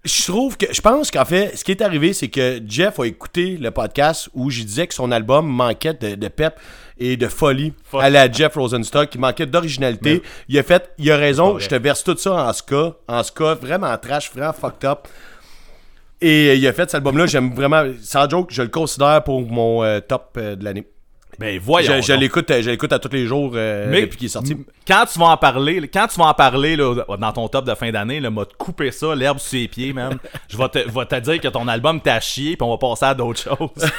Je trouve que, je pense qu'en fait, ce qui est arrivé, c'est que Jeff a écouté le podcast où je disais que son album manquait de, de pep et de folie Fuck. à la Jeff Rosenstock, qui manquait d'originalité. Il a fait, il a raison, je te verse tout ça en ska, en ska, vraiment trash, vraiment fucked up. Et il a fait cet album-là, j'aime vraiment, sans joke, je le considère pour mon euh, top euh, de l'année. Ben voyons. Je, l'écoute, euh, je l'écoute à tous les jours euh, Mais- depuis qu'il est sorti. Quand tu vas en parler, quand tu vas en parler là, dans ton top de fin d'année, là, m'a coupé ça, l'herbe sur les pieds, man. [LAUGHS] Je vais te, te dire que ton album t'a chié, puis on va passer à d'autres choses. [LAUGHS]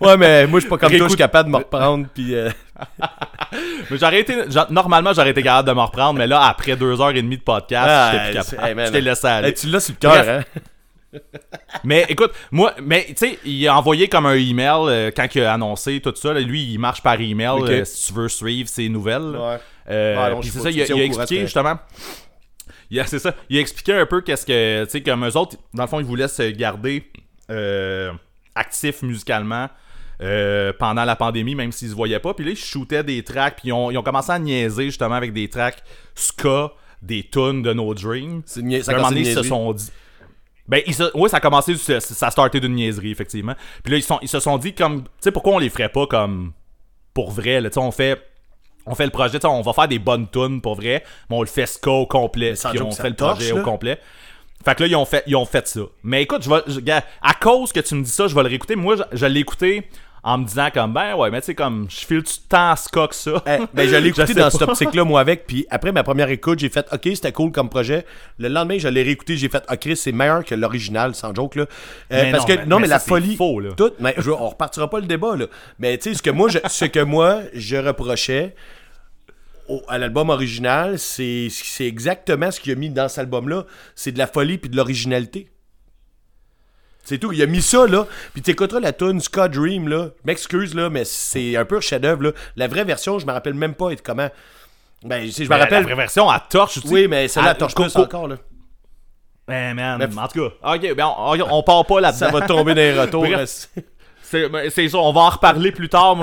Ouais, mais moi, je suis pas comme toi, je suis capable de me reprendre, puis... euh, [LAUGHS] mais j'aurais été, normalement, j'aurais été capable de me reprendre, mais là, après deux heures et demie de podcast, Ah, j'étais plus c'est- capable. hey, man. je t'ai laissé aller. hey, tu l'as sur le cœur, hein? [LAUGHS] Mais écoute, moi, mais tu sais, il a envoyé comme un email euh, quand il a annoncé tout ça. là. lui, il marche par email euh, si tu veux suivre ses nouvelles. Ouais. Euh, Ouais, c'est ça, il il a expliqué justement. C'est ça. Il a expliqué un peu qu'est-ce que. Tu sais, comme eux autres, dans le fond, ils voulaient se garder actifs musicalement. euh, pendant la pandémie, même s'ils se voyaient pas. Puis là, ils shootaient des tracks, puis ils ont, ils ont commencé à niaiser justement avec des tracks ska, des tunes de No Dream. C'est ça un moment donné, ils se sont dit. Ben, ils se- ouais, ça a commencé, ça a starté d'une niaiserie, effectivement. Puis là, ils, sont, ils se sont dit, comme, tu sais, pourquoi on les ferait pas comme pour vrai, là, tu sais, on fait. On fait le projet, on va faire des bonnes tunes pour vrai, mais on le fait ska au complet, puis on fait le torche, projet là. au complet. Fait que là, ils ont fait, ils ont fait ça. Mais écoute, je vais, je- à cause que tu me dis ça, je vais le réécouter. Moi, je, je l'ai écouté en me disant comme, ben ouais, mais tu sais, comme, je file du temps ska que ça? Eh, ben, je l'ai [LAUGHS] écouté dans pas. cette optique-là, moi, avec. Puis après ma première écoute, j'ai fait OK, c'était cool comme projet. Le lendemain, je l'ai réécouté, j'ai fait OK, c'est meilleur que l'original, sans joke, là. Euh, Mais parce non, que, mais- non, mais, mais la ça, folie. faux, là. Tout, mais je- on repartira pas le débat, là. Mais tu sais, ce que moi, je, ce que moi, je reprochais au- à l'album original, c'est c'est exactement ce qu'il a mis dans cet album-là. C'est de la folie puis de l'originalité. C'est tout. Il a mis ça, là. Puis t'écouteras la tune Scott Dream, là. Je m'excuse, là, mais c'est un peu chef-d'œuvre, là. La vraie version, je me rappelle même pas être comment. Ben, je me Mais rappelle. La vraie version à torche, tu sais. Oui, mais celle-là, à- torche plus co- encore, là. Eh, man, Mais- en tout cas, ok, ben on, on part pas là-dedans. Ça va tomber dans les retours. C'est ben, c'est ça, on va en reparler plus tard.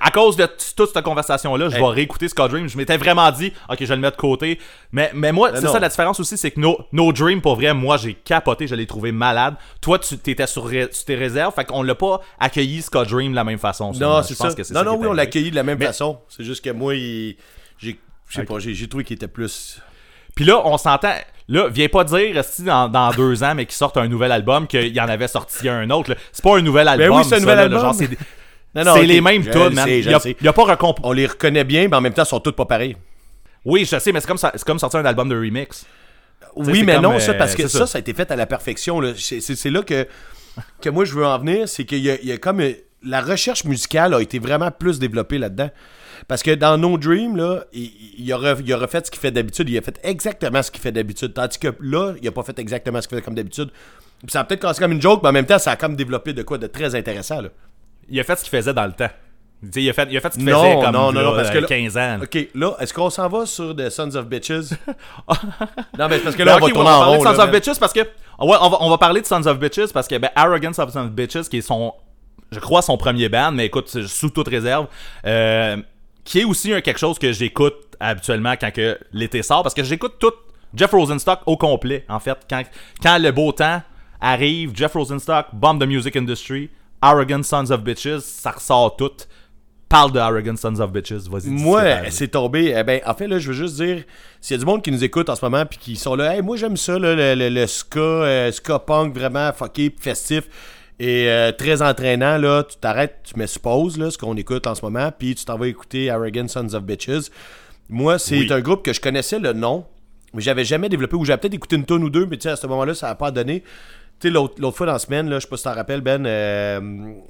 À cause de toute cette conversation-là, je Hey. vais réécouter Scott Dream. Je m'étais vraiment dit, ok, je vais le mettre de côté. Mais, mais moi, c'est non. ça la différence aussi, c'est que no, no Dream, pour vrai, moi, j'ai capoté, je l'ai trouvé malade. Toi, tu t'étais sur, ré- sur tes réserves, fait qu'on l'a pas accueilli Scott Dream de la même façon. Non, c'est ça. que c'est Non, ça non, oui, on l'a accueilli de la même Mais- façon. C'est juste que moi, il... j'ai je sais Ok. pas, j'ai j'ai trouvé qu'il était plus. Puis là, on s'entend. Là, viens pas dire, esti, dans, dans deux ans, mais qu'ils sortent un nouvel album, qu'il y en avait sorti un autre. C'est pas un nouvel album. Ben oui, c'est un ça, nouvel là, album. genre, c'est des- Non, non, les mêmes tunes, man. Il a, a pas recomp... On les reconnaît bien, mais en même temps, ils sont tous pas pareils. Oui, je sais, mais c'est comme, ça- c'est comme sortir un album de remix. Oui, mais non, ça, euh, parce que ça, ça. ça a été fait à la perfection. C'est là que, que moi je veux en venir, c'est qu'il y, a comme. euh, La recherche musicale a été vraiment plus développée là-dedans. Parce que dans No Dream, là, il, il, a, re- il a refait ce qu'il fait d'habitude. Il a fait exactement ce qu'il fait d'habitude. Tandis que là, il a pas fait exactement ce qu'il fait comme d'habitude. Puis ça a peut-être commencé comme une joke, mais en même temps, ça a comme développé de quoi de très intéressant, là. Il a fait ce qu'il faisait dans le temps. Tu sais, il a fait, il a fait ce qu'il Non, faisait comme non, non, là, non, parce que là- 15 ans. là. Ok, là, est-ce qu'on s'en va sur The Sons of Bitches? [LAUGHS] non, mais c'est parce que Ben, là, ok, on va tourner en parler rond. de Sons of Bitches parce que. Ouais, on va, on va parler de Sons of Bitches parce que, ben, Arrogance of Sons of Bitches, qui est son. Je crois son premier band, mais écoute, c'est sous toute réserve. euh, qui est aussi un, quelque chose que j'écoute habituellement quand que l'été sort parce que j'écoute tout Jeff Rosenstock au complet, en fait. Quand, quand le beau temps arrive, Jeff Rosenstock, Bomb the Music Industry, Arrogant Sons of Bitches, ça ressort tout. Parle de Arrogant Sons of Bitches, vas-y. Moi, c'est tombé. Eh ben, en fait, là, je veux juste dire, s'il y a du monde qui nous écoute en ce moment puis qui sont là, hey, moi j'aime ça, là, le, le- le ska, euh, ska punk vraiment fucké, festif et euh, très entraînant. Là, tu t'arrêtes, tu mets sur pause, là, ce qu'on écoute en ce moment, puis tu t'en vas écouter Arrogant Sons of Bitches. Moi, c'est Oui. un groupe que je connaissais le nom, mais j'avais jamais développé, ou j'avais peut-être écouté une tonne ou deux, mais tu sais, à ce moment-là, ça n'a pas donné. Tu sais, l'autre fois dans la semaine, là, je sais pas si t'en rappelles, Ben, euh,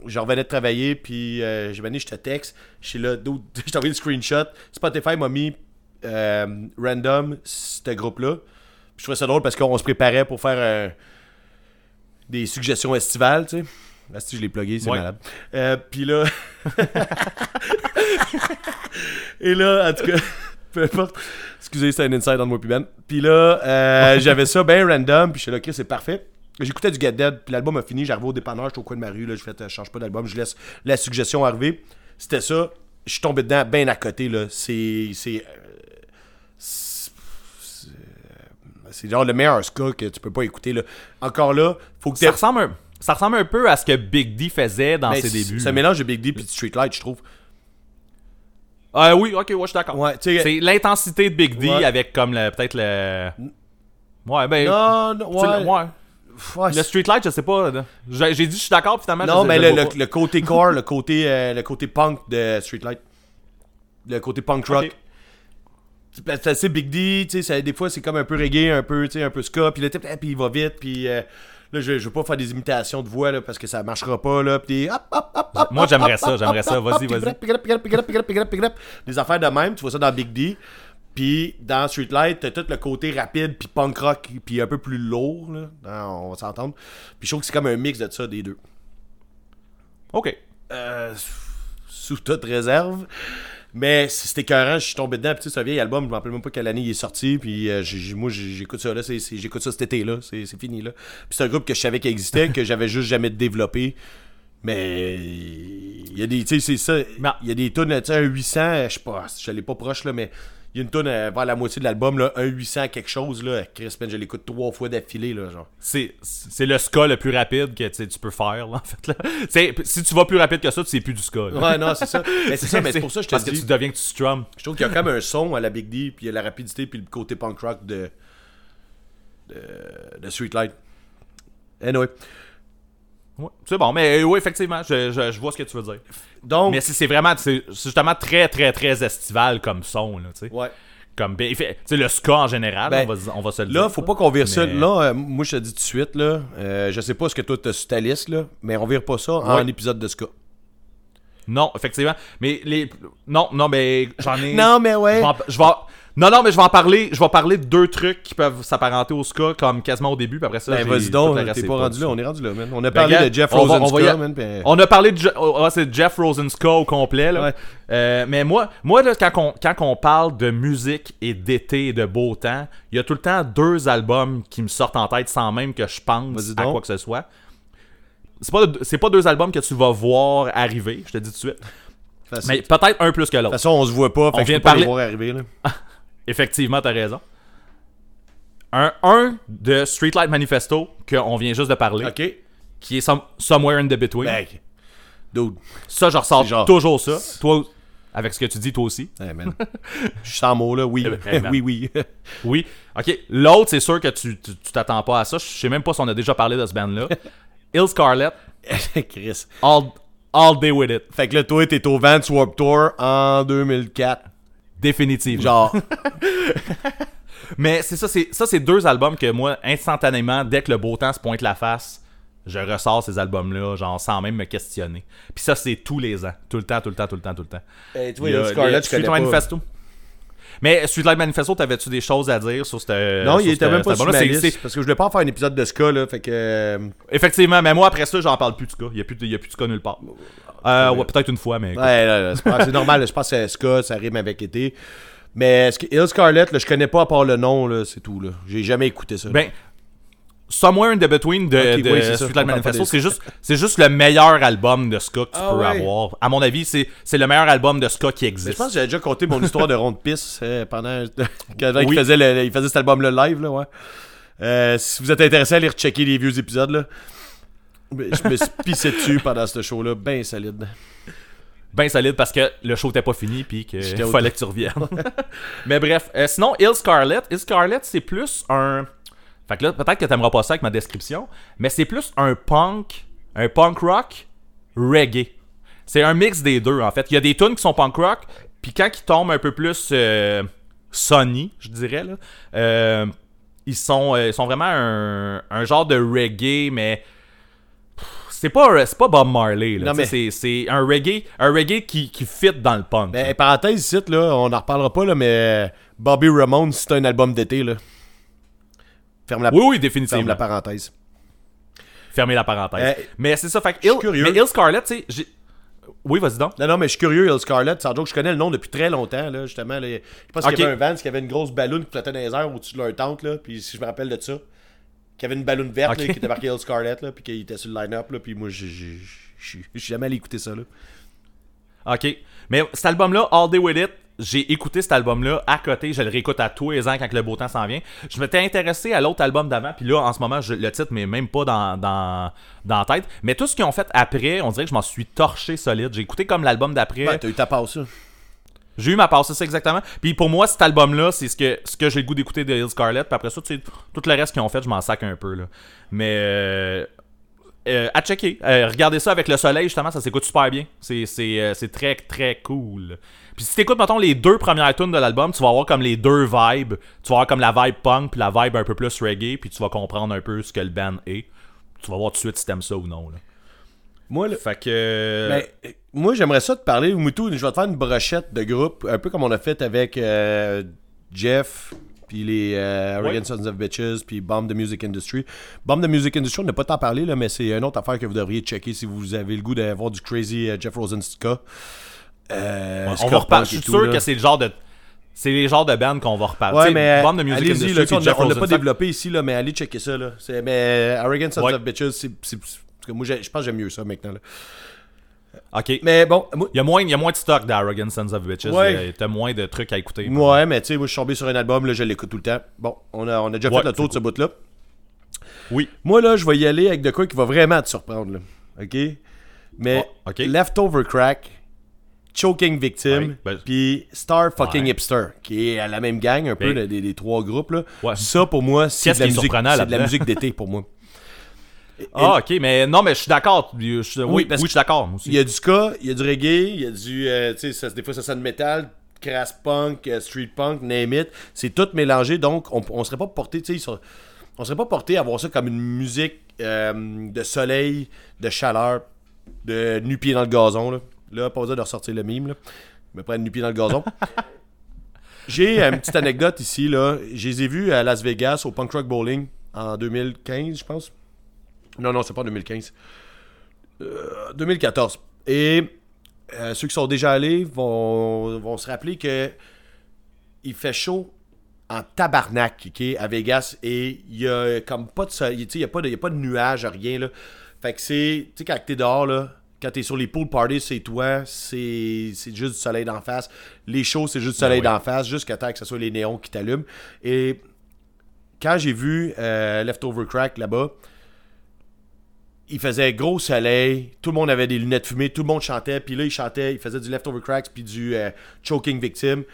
je revenais de travailler, puis euh, j'ai venu, je te texte, je suis là, [LAUGHS] je t'ai envoyé le screenshot. Spotify m'a mis euh, random ce groupe-là. Je trouvais ça drôle parce qu'on se préparait pour faire euh, des suggestions estivales, tu sais. Là, si je l'ai plugué, c'est Ouais. malade. Euh, puis là. [LAUGHS] Et là, en tout cas, [LAUGHS] peu importe. Excusez, c'est un inside dans moi puis Ben. Puis là, euh, [LAUGHS] j'avais ça bien random, puis je suis là, ok, c'est parfait. J'écoutais du Get Dead, puis l'album a fini, j'arrive au dépanneur, je suis au coin de ma rue, là, je fais, euh, je change pas d'album, je laisse la suggestion arriver. C'était ça, je suis tombé dedans, bien à côté, là. Euh, c'est- c'est genre le meilleur ska que tu peux pas écouter, là. Encore là, faut que ça ressemble, un, ça ressemble un peu à ce que Big D faisait dans Ben, ses débuts. C'est un mélange de Big D puis de Streetlight, je trouve. Ah oui, ok, ouais, je suis d'accord. Ouais, c'est l'intensité de Big D Ouais. avec comme le peut-être le. Ouais, ben. Non, non, ouais. le, ouais. Ouais, Le Streetlight, je sais pas. J'ai dit je suis d'accord, finalement. non, mais le, côté core, le [LAUGHS] côté, euh, le côté punk de Streetlight. Le côté punk rock. C'est assez Big D, tu sais, des fois c'est comme un peu reggae, un peu, tu sais, un peu ska, puis type, ah, puis il va vite, puis euh, là, je, je veux pas faire des imitations de voix, là, parce que ça marchera pas, là, puis hop, hop, hop, hop, Moi, j'aimerais ça, j'aimerais ça. Vas-y, vas-y. Des affaires de même, tu vois ça dans Big D, puis dans Streetlight, t'as tout le côté rapide, puis punk rock, puis un peu plus lourd, là, Non, on va s'entendre, puis je trouve que c'est comme un mix de ça, des deux. Ok. Euh, sous toute réserve. Mais c'était écœurant, je suis tombé dedans. Puis, tu sais, c'est un vieil album, je me rappelle même pas quelle année il est sorti. Puis, euh, moi, j'écoute ça là, j'écoute ça cet été-là, c'est c'est fini là. Puis, c'est un groupe que je savais qu'il existait, que j'avais juste jamais développé. Mais il y a des, tu sais, c'est ça. Il y a des tunes, tu sais, un 800, je sais pas, je l'ai pas proche là, mais il y a une tune euh, vers la moitié de l'album, là, un 800 quelque chose, là. Chris, man, je l'écoute trois fois d'affilée, là, genre. C'est c'est le ska le plus rapide que tu peux faire, là, en fait. Là. Si tu vas plus rapide que ça, tu sais plus du ska. là. Ouais, non, c'est ça. Mais c'est ça, mais c'est pour ça que je te Parce dis. que tu deviens que tu strum. Je trouve qu'il y a comme un son à la Big D, puis il y a la rapidité, puis le côté punk rock de, de, de Streetlight. Anyway. Ouais, c'est bon, mais euh, oui, effectivement, je, je, je vois ce que tu veux dire. Donc, Mais c'est vraiment, c'est justement très, très, très estival comme son, là, tu sais. ouais. Comme, ben, il fait- tu sais, le ska en général, Ben, on, va, on va se le dire. Là, faut pas qu'on vire ça. Là, euh, moi, je te dis tout de suite, là, euh, je sais pas ce que toi t'as sur ta liste, là, mais on vire pas ça en Ouais. épisode de ska. Non, effectivement. Mais les. Non, non, mais j'en ai. [LAUGHS] Non, mais ouais. je vais Non, non, mais je vais en parler. Je vais parler de deux trucs qui peuvent s'apparenter au ska, comme quasiment au début, puis après ça. Ben, vas-y donc, t'es pas rendu du là, on est rendu là, man. On a Ben, parlé gars, de Jeff Rosenska, man. puis- On a parlé de Je- oh, ouais, c'est Jeff Rosenska au complet. Là. Ouais. Euh, mais moi, moi là, quand, on, quand on parle de musique et d'été et de beau temps, il y a tout le temps deux albums qui me sortent en tête sans même que je pense à quoi que ce soit. C'est pas, c'est pas deux albums que tu vas voir arriver, je te dis tout de suite. Facile. Mais peut-être un plus que De toute l'autre. façon, on se voit pas, fait On que je vient peux de pas parler- les voir arriver, là. [LAUGHS] Effectivement, t'as raison. Un, un de Streetlight Manifesto, qu'on vient juste de parler, Ok. qui est Some- Somewhere in the Between. Ben, dude. Ça, je ressors genre- toujours ça. Toi, avec ce que tu dis, toi aussi. Hey, man. Je suis sans mots, là. Oui. Eh ben. oui, oui. [LAUGHS] Oui. OK. L'autre, c'est sûr que tu tu tu t'attends pas à ça. Je sais même pas si on a déjà parlé de ce band-là. [LAUGHS] Il Scarlet, Chris. all, all Day With It. Fait que là, toi, t'es au Vans Warp Tour en 2004. Définitivement. Genre, [LAUGHS] Mais c'est ça, c'est ça, c'est deux albums que moi, instantanément, dès que le beau temps se pointe la face, je ressors ces albums-là, genre sans même me questionner. Puis ça, c'est tous les ans. Tout le temps, tout le temps, tout le temps, tout le temps. Eh, tu vois, Il y a- Il Scarlet, il y a je connais pas. Manifesto. Mais Sweet Life Manifesto, t'avais-tu des choses à dire sur cette. Non, il était même pas sur ma liste, parce que je voulais pas en faire un épisode de ska, là, fait que... euh, Effectivement, mais moi après ça, j'en parle plus du cas. Il y a plus de, il y a plus de cas nulle part. Euh, ouais, peut-être une fois, mais. Ouais, là, là, c'est normal, là, je pense que c'est ska, ça rime avec été. Mais Hill Scarlet, là, je connais pas à part le nom, là, c'est tout, là. J'ai jamais écouté ça. Ben, Somewhere in the Between de, Ok, de oui, Manifesto, c'est juste, c'est juste le meilleur album de ska que tu Ah peux ouais. avoir. À mon avis, c'est, c'est le meilleur album de ska qui Mais existe. je pense que j'avais déjà conté mon histoire de ronde pisse euh, pendant [LAUGHS] quand il, faisait le- il faisait cet album-là live, là, ouais. Euh, si vous êtes intéressé à aller rechecker les vieux épisodes, là, je me suis pissé dessus pendant ce show-là, ben solide. bien solide parce que le show était pas fini puis qu'il fallait que tu reviennes. [LAUGHS] Mais bref, euh, sinon Hill Scarlet, Hill Scarlet c'est plus un fait que là peut-être que t'aimeras pas ça avec ma description, mais c'est plus un punk, un punk rock reggae. C'est un mix des deux en fait. Il y a des tunes qui sont punk rock, puis quand ils tombent un peu plus euh, sunny, je dirais là, euh, ils sont euh, ils sont vraiment un, un genre de reggae mais c'est pas, c'est pas Bob Marley. Là. Non, Tu sais, C'est, c'est un reggae, un reggae qui, qui fit dans le punk. Ben, parenthèse ici, là, on en reparlera pas, là, mais Bobby Ramone, c'est un album d'été, là. Ferme la, oui, oui, ferme définitivement. la parenthèse. Fermez la parenthèse. Euh, mais c'est ça, fait que curieux. mais Hill Scarlet, tu sais, Oui, vas-y donc. Non, non, mais je suis curieux, Hill Scarlet. Sans joke, je connais le nom depuis très longtemps, là, justement. Là. Je pense qu'il y avait un Vans qui avait une grosse ballon qui flottait dans les airs au-dessus de leur tente, là. Puis si je me rappelle de ça, qui avait une ballon verte, là, qui était marquée Hill Scarlet, là, puis qui était sur le line-up. Puis moi, je suis jamais allé écouter ça, là. Ok. Mais cet album-là, All Day With It, j'ai écouté cet album-là à côté. Je le réécoute à tous les ans quand le beau temps s'en vient. Je m'étais intéressé à l'autre album d'avant. Puis là, en ce moment, je- le titre m'est même pas dans, dans, dans la tête. Mais tout ce qu'ils ont fait après, on dirait que je m'en suis torché solide. J'ai écouté comme l'album d'après. Ouais, t'as eu ta ça. J'ai eu ma passe, c'est ça exactement. Puis pour moi, cet album-là, c'est ce que, ce que j'ai le goût d'écouter de Hill Scarlet. Puis après ça, tu sais, tout le reste qu'ils ont fait, je m'en sac un peu. Là. Mais euh, euh, à checker. Euh, regardez ça avec le soleil, justement, ça s'écoute super bien. C'est, c'est très, très cool. Puis si t'écoutes, mettons, les deux premières tunes de l'album, tu vas avoir comme les deux vibes. Tu vas avoir comme la vibe punk, puis la vibe un peu plus reggae, puis tu vas comprendre un peu ce que le band est. Tu vas voir tout de suite si t'aimes ça ou non. Là. Moi, là, Fait que... euh, Ben, moi, j'aimerais ça te parler, Moutou. Je vais te faire une brochette de groupe, un peu comme on a fait avec euh, Jeff, puis les euh, Arrogant. Sons of Bitches, puis Bomb the Music Industry. Bomb the Music Industry, on n'a pas tant parlé, là, mais c'est une autre affaire que vous devriez checker si vous avez le goût d'avoir du crazy euh, Jeff Rosenska. Euh, on va reparler. Je suis sûr là. que c'est le genre de... C'est les genres de bands qu'on va reparler. Ouais, mais Bomb the Music allez-y, on l'a- pas développé ici, là, mais allez checker ça. Là. Mais Arrogant Sons Ouais. of Bitches, c'est, moi, je pense que j'aime mieux ça maintenant. Là. Ok. Mais bon, moi, Il y a moins, il y a moins de stock d'Arrogant Sons of Bitches. Ouais. Il y a- T'as moins de trucs à écouter. Ouais, mais tu sais, moi, je suis tombé sur un album, là, je l'écoute tout le temps. Bon, on a, on a déjà Ouais, fait le tour de ce bout-là. Oui. Moi, là, je vais y aller avec de quoi qui va vraiment te surprendre, là. OK? Mais Oh, ok. Leftover Crack, Choking Victim, Ouais, ben- puis Star Fucking. Hipster, qui est à la même gang, un peu, Ben- des, des- trois groupes, là. Ça, pour moi, c'est de la musique, de la musique d'été, pour moi. Ah, ok, mais non, mais je suis d'accord. Oui, oui, parce je suis d'accord. Il y a du ska, il y a du reggae, il y a du. euh, tu sais, ça- des fois ça sonne metal, crass punk, euh, street punk, name it. C'est tout mélangé, donc on, on serait pas porté, tu sais, on serait pas porté à voir ça comme une musique euh, de soleil, de chaleur, de nu-pied dans le gazon. Là, là pas besoin de ressortir le mime. Là. Je me prends nu-pied dans le gazon. [LAUGHS] J'ai une petite anecdote ici. là. Je les ai vus à Las Vegas au Punk Rock Bowling en 2015, je pense. Non, non, c'est pas 2015. Euh, 2014. Et euh, ceux qui sont déjà allés vont, vont se rappeler que il fait chaud en tabarnak ok, à Vegas et il y a comme pas de soleil, il y a pas de, de nuages, rien là. Fait que c'est, tu sais, quand t'es dehors là, quand t'es sur les pool parties, c'est toi, c'est c'est juste du soleil d'en face. Les shows, c'est juste du soleil Ben ouais. d'en face, jusqu'à temps que ce soit les néons qui t'allument. Et quand j'ai vu euh, Leftover Crack là-bas, il faisait gros soleil, tout le monde avait des lunettes fumées, tout le monde chantait, puis là il chantait, il faisait du Leftover Cracks puis du euh, Choking Victim.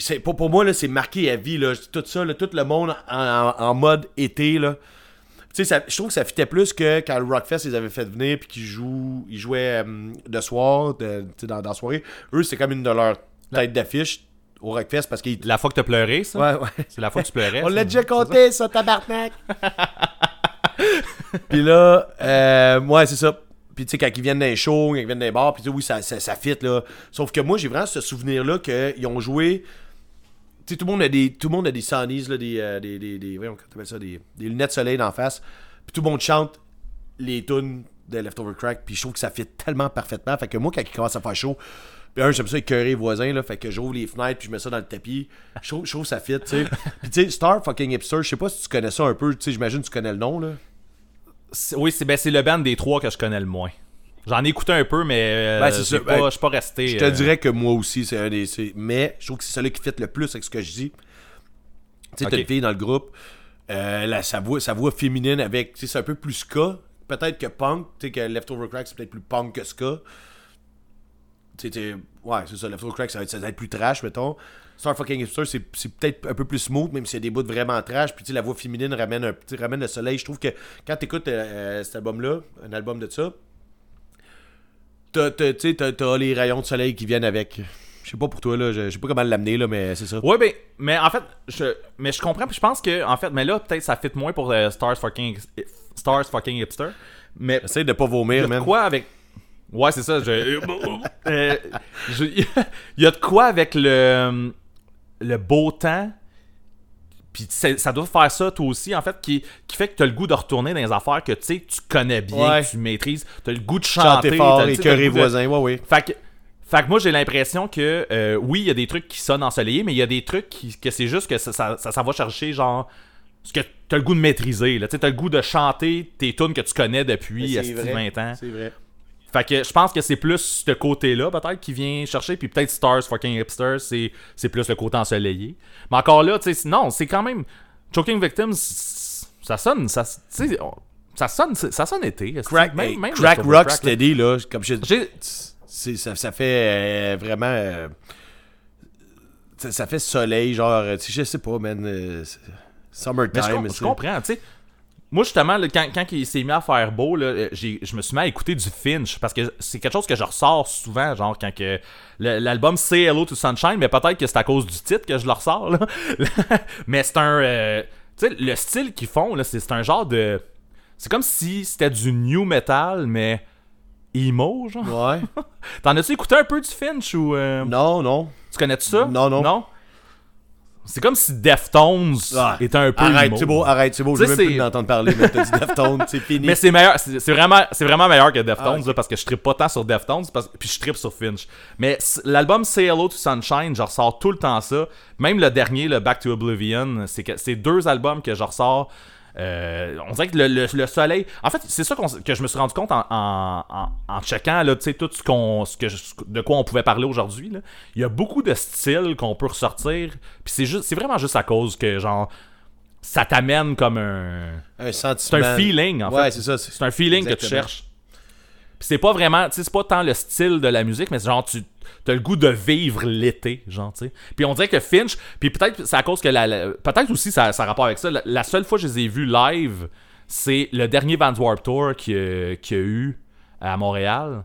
C'est, pour, pour moi, là, c'est marqué à vie, là, tout ça, là, tout le monde en, en- en mode été. Là. Tu sais, ça- je trouve que ça fitait plus que quand le Rockfest ils avaient fait venir puis qu'ils jouent, ils jouaient euh, de soir, de, dans, dans la soirée. Eux, c'est comme une de leurs têtes d'affiche au Rockfest parce qu'ils. La fois que t'as pleuré, ça? Ouais, ouais. C'est la fois que tu pleurais. [LAUGHS] On ça? l'a déjà compté, ça, tabarnak! [LAUGHS] puis là, euh, ouais, c'est ça. Puis tu sais, quand ils viennent dans les shows, quand ils viennent les bars, puis tu sais, oui, ça, ça, fit, là. Sauf que moi, j'ai vraiment ce souvenir-là qu'ils ont joué Tu sais, tout le monde a des, tout le monde a des sunnies, là, des, euh, des, ça, des, lunettes soleil d'en face. Puis tout le monde chante les tunes de Leftover Crack. Puis je trouve que ça fit tellement parfaitement. Fait que moi, quand il commence à faire chaud, puis un, j'aime ça écœurer les voisins, là. Fait que j'ouvre les fenêtres, puis je mets ça dans le tapis. Je trouve, ça fit, tu sais. Puis tu sais, Star fucking Hipster, je sais pas si tu connais ça un peu. Tu sais, j'imagine que tu connais le nom, là. Oui, c'est ben, le band des trois que je connais le moins. J'en ai écouté un peu, mais euh, Ben, pas- Ben, je suis pas resté. Je te euh, dirais que moi aussi, c'est un des. Mais je trouve que c'est celui qui fit le plus avec ce que je dis. Tu sais, t'as Ok. une fille dans le groupe, euh, la- sa, voix, sa voix féminine avec. Tu sais, c'est un peu plus ska. Peut-être que punk. Tu sais, que Leftover Crack, c'est peut-être plus punk que ska. Tu sais, ouais, c'est ça. Leftover Crack, ça va, être, ça va être plus trash, mettons. Star fucking Hipster, c'est, c'est peut-être un peu plus smooth, même s'il y a des bouts vraiment trash. Puis, tu sais, la voix féminine ramène, un, ramène le soleil. Je trouve que quand t'écoutes euh, cet album-là, un album de ça, t'as, t'as, t'as, t'as les rayons de soleil qui viennent avec. Je sais pas pour toi, là. Je, sais pas comment l'amener, là, mais c'est ça. Ouais, ben, mais en fait, je, mais je comprends, puis je pense que, en fait, mais là, peut-être ça fit moins pour euh, Stars fucking, Stars fucking hipster. Mais Essaye de pas vomir, de man. quoi avec. Ouais, c'est ça. Je... [LAUGHS] euh, je- Il y a de quoi avec le, le beau temps. Puis ça doit faire ça, toi aussi, en fait, qui, qui fait que tu as le goût de retourner dans les affaires que tu sais, tu connais bien, Ouais. que tu maîtrises. Tu as le goût de chanter. Chanter fort, écœurer ouais, ouais. Fait que, fait que moi, j'ai l'impression que, euh, oui, il y a des trucs qui sonnent ensoleillés, mais il y a des trucs qui, que c'est juste que ça, ça, ça, ça va chercher, genre, ce que t'as le goût de maîtriser. Tu T'as le goût de chanter tes tunes que tu connais depuis C'est esti, vrai. 20 ans. C'est vrai. Fait que je pense que c'est plus ce côté-là, peut-être, qui vient chercher. Puis peut-être Stars fucking Hipster, c'est, c'est plus le côté ensoleillé. Mais encore là, tu sais, non, c'est quand même. Choking Victims, ça sonne. Ça, ça sonne, ça sonne été. Crack, Même- hey, même crack le Rock Crack, là. Steady, là, comme je ça, ça fait euh, vraiment. euh, ça, ça fait soleil, genre. Je sais pas, man. euh, c'est- Mais je, summertime. com- je comprends, tu sais. Moi, justement, là, quand, quand il s'est mis à faire beau, là, euh, j'ai- je me suis mis à écouter du Finch parce que c'est quelque chose que je ressors souvent, genre quand que l'album Say Hello to Sunshine, mais peut-être que c'est à cause du titre que je le ressors. Là. [LAUGHS] mais c'est un. euh, tu sais, le style qu'ils font, là, c'est c'est un genre de. C'est comme si c'était du new metal, mais emo, genre. Ouais. [LAUGHS] T'en as-tu écouté un peu du Finch ou. euh, non, non. Tu connais-tu ça? Non, non. Non? C'est comme si Deftones Ah, était un peu Arrête, c'est beau, arrête, c'est beau. Je veux même plus d'entendre parler, mais t'as dit [LAUGHS] Deftones, c'est fini. Mais c'est meilleur, c'est vraiment, vraiment meilleur que Deftones Ah, là, parce que je trippe pas tant sur Deftones, parce, puis je trippe sur Finch. Mais l'album Say Hello to Sunshine, je ressors tout le temps ça. Même le dernier, le Back to Oblivion, c'est deux albums que je ressors. Euh, on dirait que le, le- le soleil. En fait, c'est ça que je me suis rendu compte en, en, en- en checkant là, tu sais, tout ce qu'on, ce que je- de quoi on pouvait parler aujourd'hui. Il y a beaucoup de styles qu'on peut ressortir. Puis c'est juste, c'est vraiment juste à cause que genre ça t'amène comme un un c'est sentiment. un feeling, en Ouais, fait. c'est ça. C'est un feeling que tu cherches. C'est pas vraiment, tu sais, c'est pas tant le style de la musique, mais c'est genre, tu as le goût de vivre l'été, genre, tu sais. Puis on dirait que Finch, puis peut-être c'est à cause que la, la- peut-être aussi ça, ça a rapport avec ça. La, la seule fois que je les ai vus live, c'est le dernier Vans Warp Tour qu'il y y a eu à Montréal.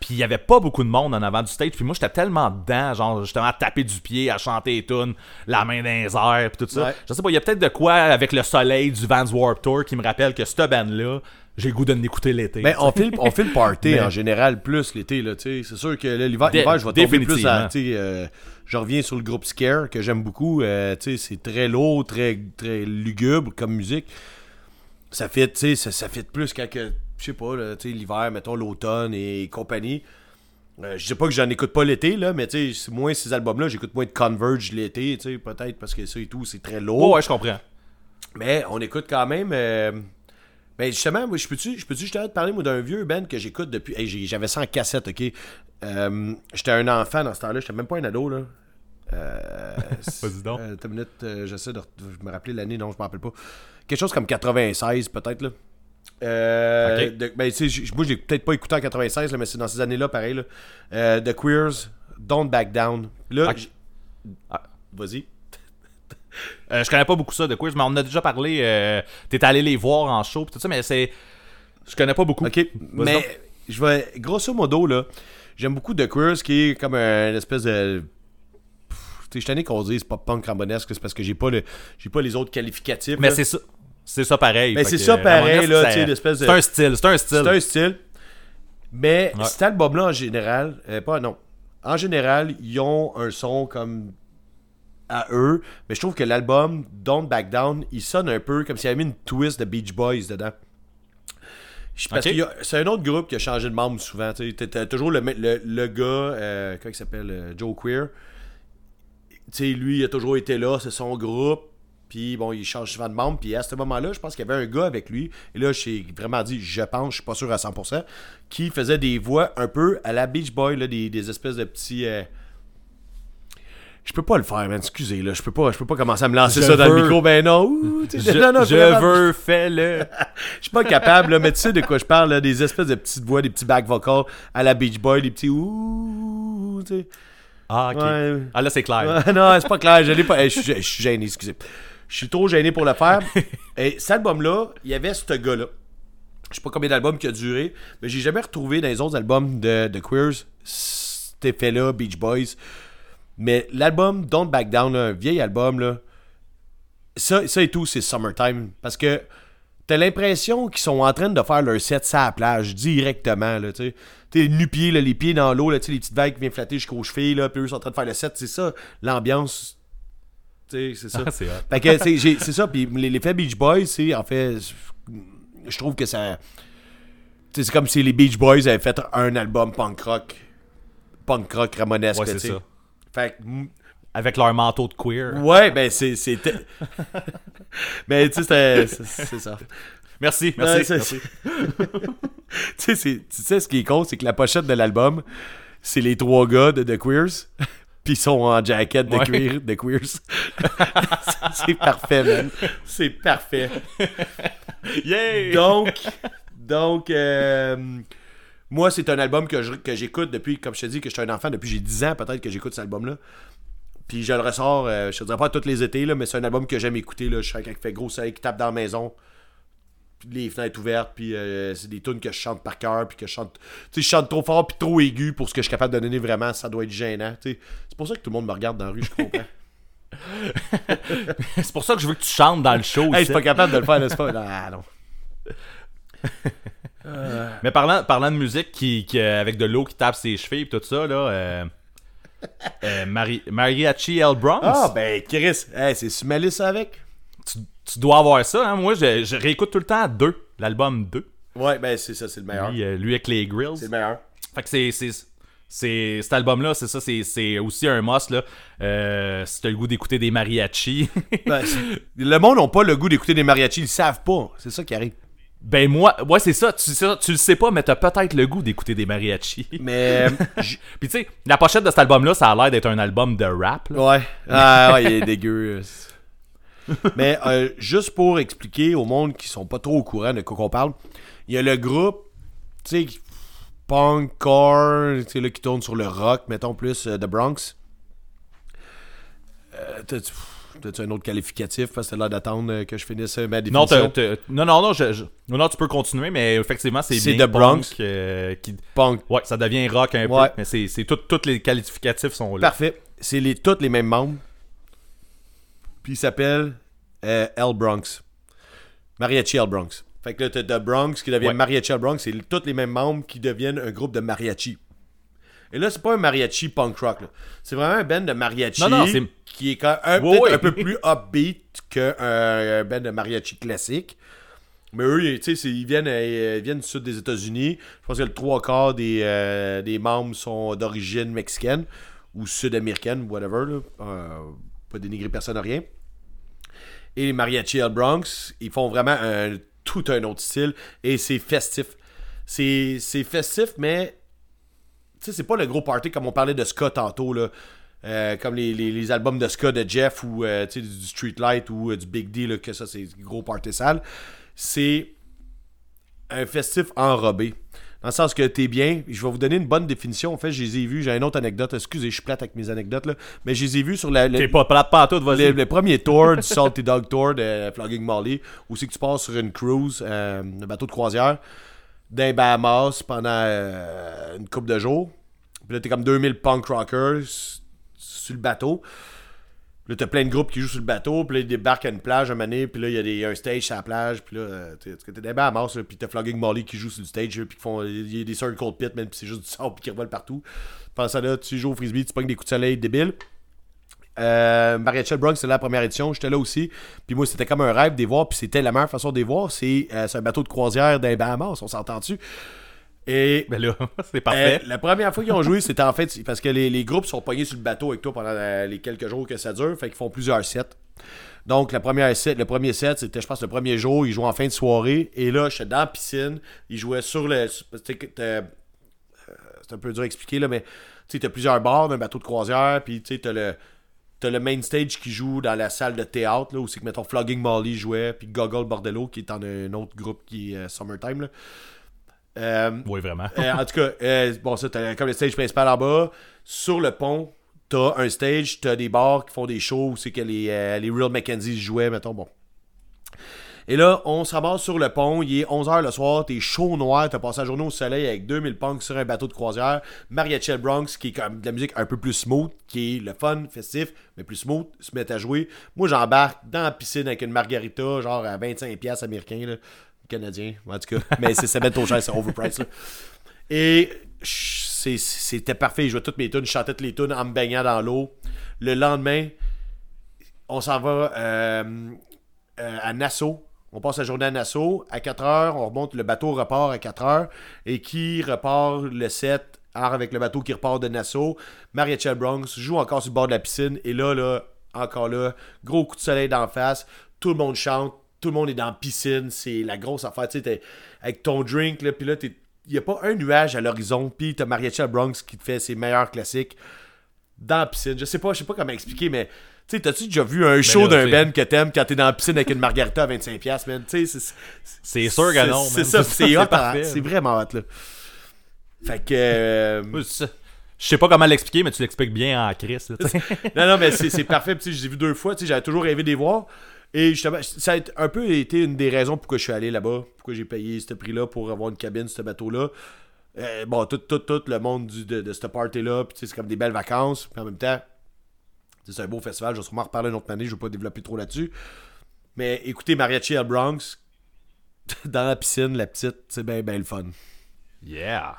Puis il y avait pas beaucoup de monde en avant du stage. Puis moi, j'étais tellement dedans, genre, justement, à taper du pied, à chanter les tunes, la main dans les airs, puis tout ça. Ouais. Je sais pas, il y a peut-être de quoi avec le soleil du Vans Warp Tour qui me rappelle que cette band-là, j'ai le goût de l'écouter l'été. Ben, on fait, le- on fait le party Mais- en général plus l'été, là, tu sais. C'est sûr que là, l'hiver, je vais tomber plus à, tu sais, euh, je reviens sur le groupe Scare, que j'aime beaucoup, euh, tu sais, c'est très lourd, très, très lugubre comme musique. Ça fait, tu sais, ça, ça fait plus quand que, je sais pas, là, tu sais, l'hiver, mettons, l'automne et compagnie. Euh, je sais pas que j'en écoute pas l'été, là, mais tu sais, c'est moins ces albums-là, j'écoute moins de Converge l'été, tu sais, peut-être parce que ça et tout, c'est très lourd. Oh, ouais, je comprends. Mais on écoute quand même. Ben justement, moi, je peux-tu je peux justement te parler d'un vieux band que j'écoute depuis. hey, J'avais ça en cassette, ok? Euh, j'étais un enfant dans ce temps-là, j'étais même pas un ado là. Euh, [LAUGHS] Vas-y donc. euh, une minute, euh, j'essaie de, me rappeler l'année, non, je me rappelle pas. Quelque chose comme 96 peut-être là. Euh, Ok. de- ben, tu sais, j- moi, je l'ai peut-être pas écouté en 96, là, mais c'est dans ces années-là, pareil. Là. The Queers, Don't Back Down. Là, Ah. vas-y. Euh, je connais pas beaucoup ça de Quiz, mais on en a déjà parlé. Euh, T'es allé les voir en show, pis tout ça, mais c'est. Je connais pas beaucoup. OK. Mais je vais grosso modo là, j'aime beaucoup The Queers qui est comme un espèce de je suis qu'on dise pop punk rambonesque, c'est parce que j'ai pas le j'ai pas les autres qualificatifs. Mais c'est ça. C'est ça pareil. Mais Fait c'est ça pareil, là, ça- tu sais, l'espèce de- C'est un style, c'est un style. c'est un style. Mais Ouais. cet là en général, euh, pas non. En général, ils ont un son comme à eux, mais je trouve que l'album Don't Back Down, il sonne un peu comme s'il y avait mis une twist de Beach Boys dedans. Parce que c'est un autre groupe qui a changé de membre souvent. tu toujours le, le, le gars, euh, comment il s'appelle, euh, Joe Queer. Tu sais, lui, il a toujours été là, c'est son groupe. Puis bon, il change souvent de membre. Puis à ce moment-là, je pense qu'il y avait un gars avec lui. Et là, j'ai vraiment dit, je pense, je suis pas sûr à 100%, qui faisait des voix un peu à la Beach Boy, là, des, des espèces de petits. euh, Je peux pas le faire, man. Excusez, là. Je peux pas, je peux pas commencer à me lancer Je ça dans le micro. Ben non. Ouh, Je, non, non, je vraiment, veux, fais-le. [LAUGHS] je suis pas capable, là, mais tu sais de quoi je parle, là, des espèces de petites voix, des petits back vocals à la Beach Boy, des petits ouh, tu sais. Ah, ok. Ouais. Ah, là, c'est clair. Ouais, non, c'est pas clair, je l'ai pas. Je suis je suis gêné, excusez. Je suis trop gêné pour le faire. [LAUGHS] Et cet album-là, il y avait ce gars-là. Je sais pas combien d'albums qui a duré, mais j'ai jamais retrouvé dans les autres albums de, de Queers cet effet-là, Beach Boys. Mais l'album Don't Back Down, là, un vieil album, là, ça, ça et tout, c'est Summertime. Parce que t'as l'impression qu'ils sont en train de faire leur set à la plage directement, là. T'es nu-pieds, là, les pieds dans l'eau, là, les petites vagues qui viennent flatter jusqu'aux chevilles, là, puis eux sont en train de faire le set. C'est ça, l'ambiance. C'est ça. Ah, c'est. Fait que c'est, j'ai- c'est ça, puis les- l'effet Beach Boys, c'est en fait, je trouve que ça. c'est comme si les Beach Boys avaient fait un album punk rock. Punk rock ramonesque, Ouais, c'est ça. Fait que, Avec leur manteau de queer. ouais, ben c'est. [LAUGHS] Ben, tu sais, c'est, ça. Merci, merci. Ouais, merci. [LAUGHS] tu, sais, ce qui est con, c'est que la pochette de l'album, c'est les trois gars de The Queers. [LAUGHS] Puis ils sont en jacket de, Ouais. queer, de Queers. c'est, c'est parfait, man. C'est parfait. Yay! Donc, donc euh, moi, c'est un album que, je- que j'écoute depuis, comme je te dis, que je suis un enfant, depuis j'ai 10 ans peut-être que j'écoute cet album-là. Puis je le ressors, euh, je te dirais pas tous les étés, là, mais c'est un album que j'aime écouter. Là. Je suis quelqu'un qui fait gros soleil, qui tape dans la maison, puis les fenêtres ouvertes, puis euh, c'est des tunes que je chante par cœur, puis que je chante. Tu sais, je chante trop fort, puis trop aigu pour ce que je suis capable de donner vraiment, ça doit être gênant. C'est pour ça que tout le monde me regarde dans la rue, je comprends. [LAUGHS] C'est pour ça que je veux que tu chantes dans le show. hey, je suis pas capable de le faire, n'est-ce pas? Ah, non. [LAUGHS] Mais parlant, parlant de musique qui, qui, euh, avec de l'eau qui tape ses cheveux et tout ça, là. Euh, [LAUGHS] euh, Mari- Mariachi El Bronx. Ah, ben, Chris, hey, c'est Sumalis ça avec? tu, tu dois avoir ça, hein. Moi, je, je réécoute tout le temps 2, l'album 2. Ouais, ben, c'est ça, c'est le meilleur. Lui, euh, lui avec les grills. C'est le meilleur. Fait que c'est. cet album-là, c'est ça, c'est, aussi un must, là. Euh, si t'as le goût d'écouter des mariachis. Ben, [LAUGHS] le monde n'a pas le goût d'écouter des mariachis, ils le savent pas. C'est ça qui arrive. Ben moi, ouais, c'est ça, tu, ça, tu le sais pas, mais t'as peut-être le goût d'écouter des mariachis. [LAUGHS] Mais. [LAUGHS] j- Puis tu sais, la pochette de cet album-là, ça a l'air d'être un album de rap, là. ouais. [LAUGHS] Ah, ouais, il est dégueu. Mais euh, juste pour expliquer au monde qui sont pas trop au courant de quoi qu'on parle, il y a le groupe, tu sais, punk, core, tu sais, là, qui tourne sur le rock, mettons plus euh, The Bronx. Euh, t'as-tu un autre qualificatif? Parce que t'as l'air d'attendre euh, que je finisse euh, ma Non, définition? t'as- t'as- non, non, non, je- je- non, tu peux continuer, mais effectivement, c'est C'est Bronx. punk, euh, qui, Punk. ouais, ça devient rock un Ouais. peu, mais c'est, c'est tous les qualificatifs sont là. Parfait. C'est les, tous les mêmes membres. Puis il s'appelle euh, El Bronx. Mariachi El Bronx. Fait que là, t'as The Bronx qui devient Ouais. Mariachi El Bronx. C'est tous les mêmes membres qui deviennent un groupe de mariachi. Et là, c'est pas un mariachi punk rock. C'est vraiment un band de mariachi Non, non, c'est- qui est quand un, peu plus upbeat qu'un un band de mariachi classique. Mais eux, ils- tu sais, c'est- ils viennent, euh, ils viennent du sud des États-Unis. Je pense que le trois quarts des, euh, des membres sont d'origine mexicaine ou sud-américaine, whatever. Là. Euh, pas dénigrer personne, rien. Et les Mariachi El Bronx, ils font vraiment un- tout un autre style et c'est festif. C'est festif, mais sais, c'est pas le gros party comme on parlait de ska tantôt, là. Euh, comme les, les- les albums de ska de Jeff ou euh, tu sais, du Streetlight ou euh, du Big D, là, que ça, c'est gros party sale. C'est un festif enrobé. Dans le sens que t'es bien. Je vais vous donner une bonne définition. En fait, je les ai vus. J'ai une autre anecdote. Excusez, je suis plate avec mes anecdotes, là. Mais je les ai vus sur la, T'es pas plate pas tout, vas-y. le, le premier tour du Salty Dog Tour de Flogging Molly, où c'est que tu passes sur une cruise, euh, un bateau de croisière, d'un Bahamas pendant euh, une couple de jours. Puis là, t'es comme 2000 punk rockers sur le bateau. Puis là, t'as plein de groupes qui jouent sur le bateau. Puis là, ils débarquent à une plage un donné. Puis là, il y a des, un stage sur la plage. Puis là, euh, t'es les Bahamas. là, Puis t'as Flogging Molly qui joue sur le stage. Puis qui font, y a des circle pit, même. Puis c'est juste du sable. Qui revolent partout. Pendant ça, là, tu joues au frisbee. Tu pognes des coups de soleil débiles. Euh, Mariachal Bronx, c'était la première édition. J'étais là aussi. Puis moi, c'était comme un rêve de les voir. Puis c'était la meilleure façon de les voir. C'est euh, c'est un bateau de croisière d'un Bahamas. On s'entend dessus. Et [LAUGHS] Ben là, [LAUGHS] c'est parfait. euh, la première fois qu'ils ont joué, c'était en fait parce que les, les groupes sont pognés sur le bateau avec toi pendant euh, les quelques jours que ça dure, fait qu'ils font plusieurs sets. Donc la première set, le premier set, c'était je pense le premier jour, ils jouaient en fin de soirée et là j'étais dans la piscine, ils jouaient sur le c'est un peu dur à expliquer là mais tu sais t'as plusieurs bars d'un bateau de croisière puis tu sais t'as le T'as le main stage qui joue dans la salle de théâtre, là, où c'est que, mettons, Flogging Molly jouait, puis Gogol Bordello, qui est en un autre groupe qui est euh, Summertime, là. Euh, Oui, vraiment. euh, en tout cas, bon, ça, t'as comme le stage principal en bas. Sur le pont, t'as un stage, t'as des bars qui font des shows où c'est que les, les Real Mackenzie jouaient, mettons, bon. Et là, on se ramasse sur le pont, il est 11h le soir, t'es chaud noir, t'as passé la journée au soleil avec 2000 punks sur un bateau de croisière, Mariachel Bronx, qui est comme de la musique un peu plus smooth, qui est le fun, festif, mais plus smooth, se met à jouer. Moi, j'embarque dans la piscine avec une margarita, genre à 25$ américains, là, canadien, en tout cas. Mais c'est ça met trop cher, c'est overpriced. Et c'était parfait. Je jouais toutes mes tunes, je chantais toutes les tunes en me baignant dans l'eau. Le lendemain, on s'en va euh, euh, à Nassau. On passe la journée à Nassau. À 4 heures, on remonte, le bateau repart à 4 heures. Et qui repart le 7 heures avec le bateau qui repart de Nassau? Mariachel Bronx joue encore sur le bord de la piscine. Et là, là, encore là, gros coup de soleil d'en face. Tout le monde chante. Tout le monde est dans la piscine. C'est la grosse affaire. Tu sais, avec ton drink, là, puis là, il n'y a pas un nuage à l'horizon. Puis t'as Mariachel Bronx qui te fait ses meilleurs classiques dans la piscine. Je sais pas, je sais pas comment expliquer, mais tu sais, t'as-tu déjà vu un show d'un Ben que t'aimes quand t'es dans la piscine avec une margarita à 25$, man? Tu sais, c'est- C'est sûr que c'est- non. C'est ça, [LAUGHS] c'est hot, parfait. hein, c'est vraiment hot, là. Fait que. euh, c'est- Je sais pas comment l'expliquer, mais tu l'expliques bien en Chris. [LAUGHS] non, non, mais c'est c'est parfait. Je les ai vus deux fois. J'avais toujours rêvé de les voir. Et justement, ça a un peu été une des raisons pourquoi je suis allé là-bas. Pourquoi j'ai payé ce prix-là pour avoir une cabine, ce bateau-là. Euh, bon, tout, tout, tout le monde du- de, de ce party-là. Puis, c'est comme des belles vacances. Puis en même temps, c'est un beau festival. Je vais sûrement en reparler une autre année. Je vais pas développer trop là-dessus. Mais écoutez, Mariachi à Bronx, [LAUGHS] dans la piscine, la petite, c'est bien, bien le fun. Yeah.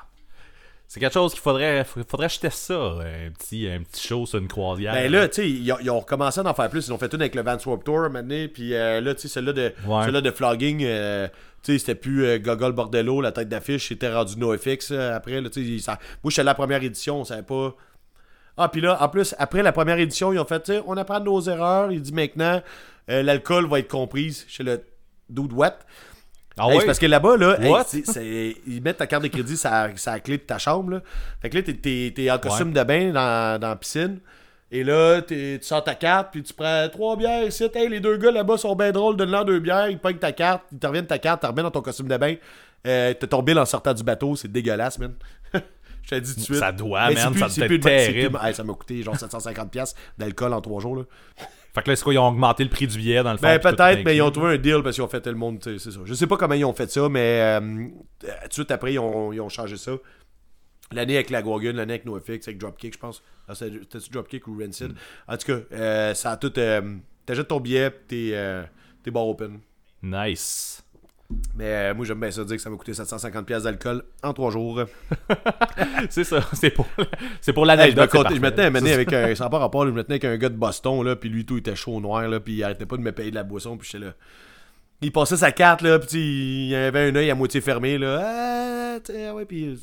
C'est quelque chose qu'il faudrait, faudrait acheter ça, un petit, un petit show sur une croisière. Ben là, tu sais, ils, ont- ils ont recommencé à en faire plus. Ils ont fait une avec le Vans Warped Tour maintenant. Puis euh, là, tu sais, celle-là de, Ouais. de flogging, euh, tu sais, c'était plus euh, Gogol Bordello, la tête d'affiche. C'était rendu NoFX après. Là, tu sais, ça- moi, j'étais à la première édition, on savait pas. Ah, puis là, en plus, après la première édition, ils ont fait, tu sais, on apprend nos erreurs. Il dit maintenant, euh, l'alcool va être comprise chez le dude wet. ah Hey, parce que là-bas, là, hey, What? c'est- c'est- ils mettent ta carte de crédit sur la, clé de ta chambre. Là. Fait que là, t'es, en costume de bain dans, dans la piscine. Et là, t'es- tu sors ta carte, puis tu prends trois bières ici. Hey, les deux gars là-bas sont bien drôles, donne-leur deux bières. Ils pognent ta carte, ils te reviennent ta carte, tu remets dans ton costume de bain. Euh, t'as ton bill en sortant du bateau, c'est dégueulasse, man. [LAUGHS] Je le dis tout de suite. Ça doit, Mais man, c'est plus- ça c'est plus- terrible. hey, ça m'a coûté genre 750$ d'alcool en trois jours. Là. Fait que là, c'est quoi, ils ont augmenté le prix du billet dans le fond? Ben puis tout peut-être, mais ils ont trouvé un deal parce qu'ils ont fait le monde, c'est ça. Je sais pas comment ils ont fait ça, mais euh, tout de suite après, ils ont, ils ont changé ça. L'année avec la Guagun, l'année avec NoFX, avec Dropkick, je pense. Ah, c'était- C'était-tu Dropkick ou Rancid? En tout cas, euh, ça a tout. Euh, T'achètes ton billet, t'es euh, t'es bar open. Nice. Mais euh, moi, j'aime bien ça dire que ça m'a coûté 750$ pièces d'alcool en trois jours. [LAUGHS] c'est ça. C'est pour, c'est pour l'anecdote. je me tenais mener avec un. Sans pas rapport, je me tenais avec un gars de Boston, là, puis lui, tout était chaud au noir, là, puis il arrêtait pas de me payer de la boisson, puis j'étais là. Il passait sa carte, là, puis il avait un œil à moitié fermé, là. Ah, ah ouais, puis.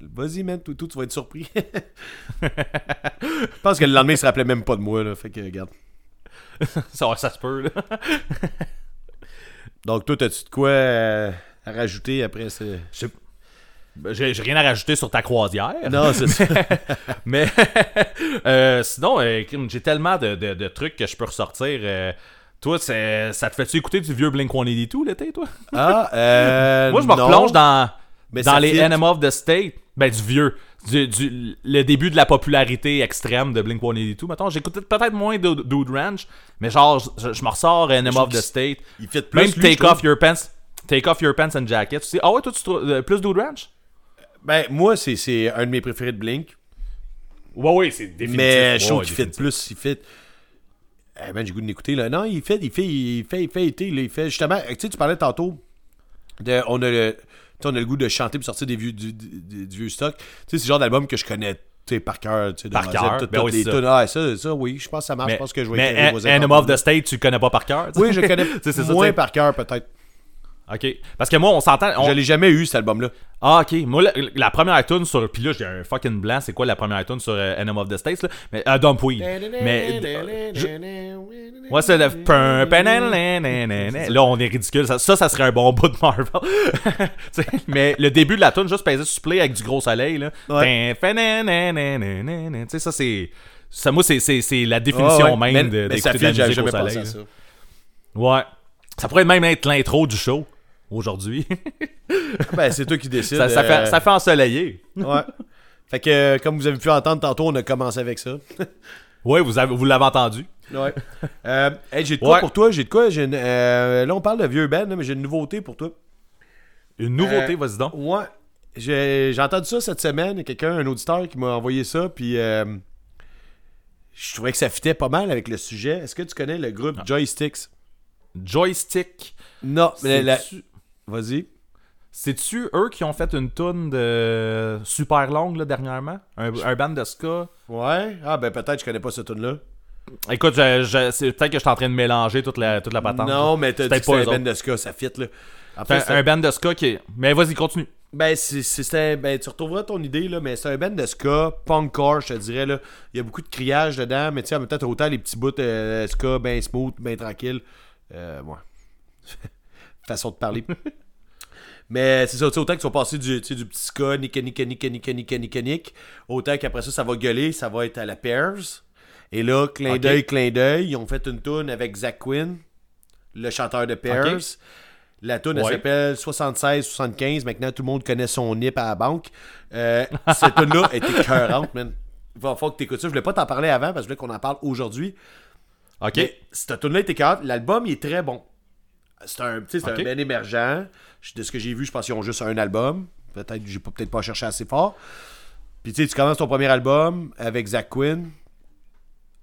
Vas-y, man, tout, tout, tu vas être surpris. [LAUGHS] je pense que le lendemain, il se rappelait même pas de moi, là. Fait que, regarde. [LAUGHS] Ça, ça se peut, là. Donc, toi, t'as-tu de quoi euh, à rajouter après ce. Je sais- ben, J'ai j'ai rien à rajouter sur ta croisière. Non, c'est ça. [LAUGHS] Mais [LAUGHS] euh, sinon, euh, j'ai tellement de, de- de trucs que je peux ressortir. euh, toi, ça te fait-tu écouter du vieux Blink 182 l'été, toi? Ah, euh. [LAUGHS] Moi, je me replonge dans, Mais dans les fit. Enemy of the State. Ben, du vieux. Du, du- le début de la popularité extrême de Blink 182. Mettons, j'écoutais peut-être moins de Dude Ranch, mais genre, je, je me ressors Enemy of the State. Il fit plus. Même lui, Take. Off Your Pants. Take Off Your Pants and Jacket. Tu sais, ah ouais, toi, tu trouves euh, plus Dude Ranch? Ben, moi, c'est- un de mes préférés de Blink. Ouais, ouais, c'est définitif. Mais je trouve qu'il fait définitif. plus, il fait. Eh ben, j'ai goût de l'écouter là. Non, il fait, il fait, il fait, il fait été, là, il fait justement. Tu sais, tu parlais tantôt de, on a le, on a le goût de chanter pour sortir des vieux, du, du- du vieux stock. Tu sais, c'est le genre d'album que je connais par cœur, tu Par cœur, toutes- ben oui, les ça. Ah, ça, ça, oui, je pense que ça marche. Mais, je pense que je vais mais par of the. State, tu le connais pas par cœur? Oui, je connais [LAUGHS] moins par cœur, peut-être. Ok. Parce que moi, on s'entend. on- Je l'ai jamais eu, cet album-là. Ah, ok. Moi, la, la première tune sur. Puis là, j'ai un fucking blanc. C'est quoi la première tune sur euh, of the States, là? Mais, euh, Dumpweed. Mais. euh, je- Ouais, c'est le. Là, on est ridicule. Ça, ça, ça serait un bon bout de Marvel. Mais le début de la tune, juste peser sur play avec du gros soleil, là. Ouais. Tu sais, ça, c'est. Ça, moi, c'est- c'est c'est la définition Ah ouais, même mais- de, mais ça de la musique au soleil. ça. Ouais. Ça pourrait même être l'intro du show aujourd'hui. Ben, c'est toi qui décides. ça, ça euh, fait, ça fait ensoleiller. Ouais. Fait que, euh, comme vous avez pu entendre tantôt, on a commencé avec ça. Oui, vous, avez, vous l'avez entendu. Ouais. Euh, hey, j'ai de quoi Ouais. pour toi? J'ai de quoi? J'ai une, euh, là, on parle de vieux là, mais j'ai une nouveauté pour toi. Une nouveauté, Euh, vas-y donc. Ouais. J'ai j'ai entendu ça cette semaine. Il y a quelqu'un, un auditeur, qui m'a envoyé ça. Puis je trouvais que ça fitait pas mal avec le sujet. Est-ce que tu connais le groupe Joysticks? Joystick. Non, mais la- Vas-y. c'est-tu eux qui ont fait une toune de super longue là, dernièrement? Un, un band de ska? Ouais. Ah, ben peut-être je connais pas ce tune-là. Écoute, je, je- c'est peut-être que je suis en train de mélanger toute la, toute la patente. Non, mais t'as dit que peut-être pas un band de ska, ça fit, là. Un, un band de ska qui est... Mais vas-y, continue. Ben, c'est, ben, tu retrouveras ton idée, là, mais c'est un band de ska, punkcore, je te dirais. Là. Il y a beaucoup de criage dedans, mais tu sais, t'as autant les petits bouts euh, ska, ben smooth, ben tranquille. Euh, ouais. [LAUGHS] Façon de parler. [LAUGHS] mais c'est ça, tu autant qu'ils sont passés du, tu sais, du petit ska, nique, nique, nique, nique, nique, nique, nique, autant qu'après ça, ça va gueuler, ça va être à la Pairs. Et là, clin d'œil, clin d'œil, ils ont fait une tune avec Zach Quinn, le chanteur de Pairs. La tune elle s'appelle 76-75. Maintenant, tout le monde connaît son nip à la banque. Euh, cette tune-là était [LAUGHS] écœurante, man. Il va falloir que tu écoutes ça. Je voulais pas t'en parler avant parce que je voulais qu'on en parle aujourd'hui. OK. Mais cette tune-là était écœurante. L'album, il est très bon. C'est un, tu sais, c'est Ok. un band émergent. De ce que j'ai vu, je pense qu'ils ont juste un album. Peut-être j'ai peut-être pas cherché assez fort. Puis tu commences ton premier album avec Zach Quinn.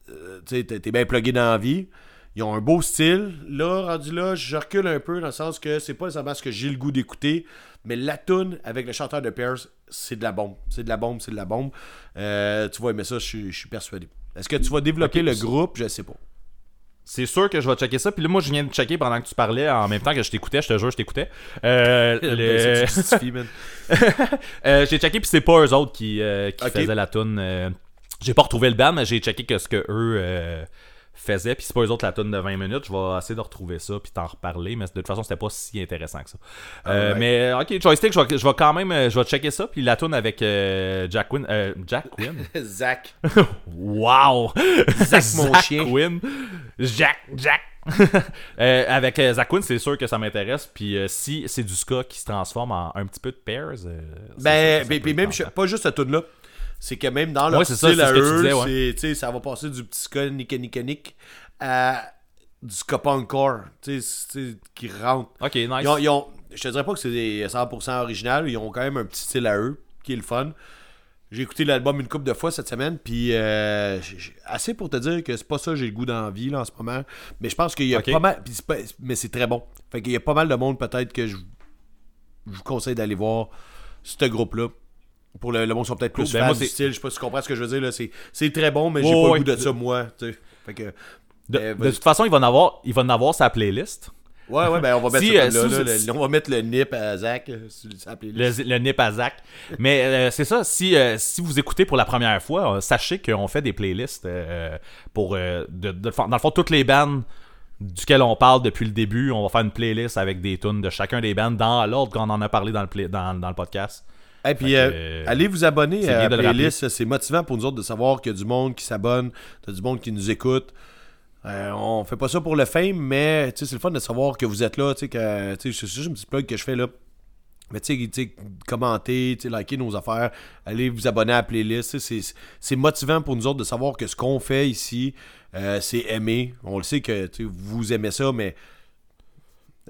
Euh, tu t'es t'es bien plugué dans la vie. Ils ont un beau style. Là, rendu là, je recule un peu dans le sens que c'est pas nécessairement ce que j'ai le goût d'écouter. Mais la tune avec le chanteur de Pierce, c'est de la bombe. C'est de la bombe, c'est de la bombe. Euh, tu vas aimer ça, je suis- persuadé. Est-ce que tu vas développer le groupe? Je sais pas. C'est sûr que je vais checker ça. Puis là, moi, je viens de checker pendant que tu parlais, en même temps que je t'écoutais. Je te jure, je t'écoutais. Euh, [LAUGHS] le- Ben. [LAUGHS] Euh, j'ai checké, puis c'est pas eux autres qui, euh, qui faisaient la tune. euh, j'ai pas retrouvé le band, mais j'ai checké que ce que eux euh, faisaient. Puis c'est pas eux autres la tune de 20 minutes. Je vais essayer de retrouver ça, puis t'en reparler. Mais de toute façon, c'était pas si intéressant que ça. Euh. Mais ok, Joystick, je vais, je vais quand même euh, je vais checker ça. Puis la tune avec euh, Jack Quinn. euh, Jack Quinn? [LAUGHS] Zach. [LAUGHS] Wow! Zach, mon [LAUGHS] chien. Quinn. Jack, Jack. Euh, avec euh, Zach Quinn, c'est sûr que ça m'intéresse. Puis euh, si c'est du ska qui se transforme en un petit peu de pairs. euh, Ben, puis être même, je- pas juste cette tune là C'est que même dans leur Ouais, ça, style c'est à eux, disais, ouais. ça va passer du petit ska nique à du ska punkcore, tu sais, c'est- qui rentre. Ok, nice. Ils ont, ils ont- je te dirais pas que c'est des 100% original, ils ont quand même un petit style à eux, qui est le fun. J'ai écouté l'album une couple de fois cette semaine, puis euh, assez pour te dire que c'est pas ça que j'ai le goût d'envie là, en ce moment. Mais je pense qu'il y a pas mal, pas- mais c'est très bon. Fait qu'il y a pas mal de monde peut-être que je, je vous conseille d'aller voir ce groupe-là. Pour le, le monde sont peut-être plus Ben, fans moi, du style, je sais pas si tu comprends ce que je veux dire. là. C'est, c'est très bon, mais j'ai Ouais, pas ouais. le goût de ça moi. Fait que, De, de vas-y. toute façon, il va en avoir, il va en avoir sa playlist. ouais, ouais, ben on va mettre [LAUGHS] Si, euh, là, si là, vous- le- on va mettre le nip à Zach euh. Le, le nip à Zach. Mais euh, c'est ça, si, euh, si vous écoutez pour la première fois, sachez qu'on fait des playlists pour. de, de- dans le fond, toutes les bands duquel on parle depuis le début, on va faire une playlist avec des tunes de chacun des bands dans l'ordre qu'on en a parlé dans le, play- dans, dans le podcast. Et puis, euh, allez vous abonner à la playlist. C'est motivant pour nous autres de savoir qu'il y a du monde qui s'abonne, qu'il y a du monde qui nous écoute. Euh, on fait pas ça pour le fame, mais c'est le fun de savoir que vous êtes là. C'est juste un petit plug que je fais là. Mais tu sais, commentez, likez nos affaires, allez vous abonner à la playlist. C'est motivant pour nous autres de savoir que ce qu'on fait ici, euh, c'est aimé. On le sait que vous aimez ça, mais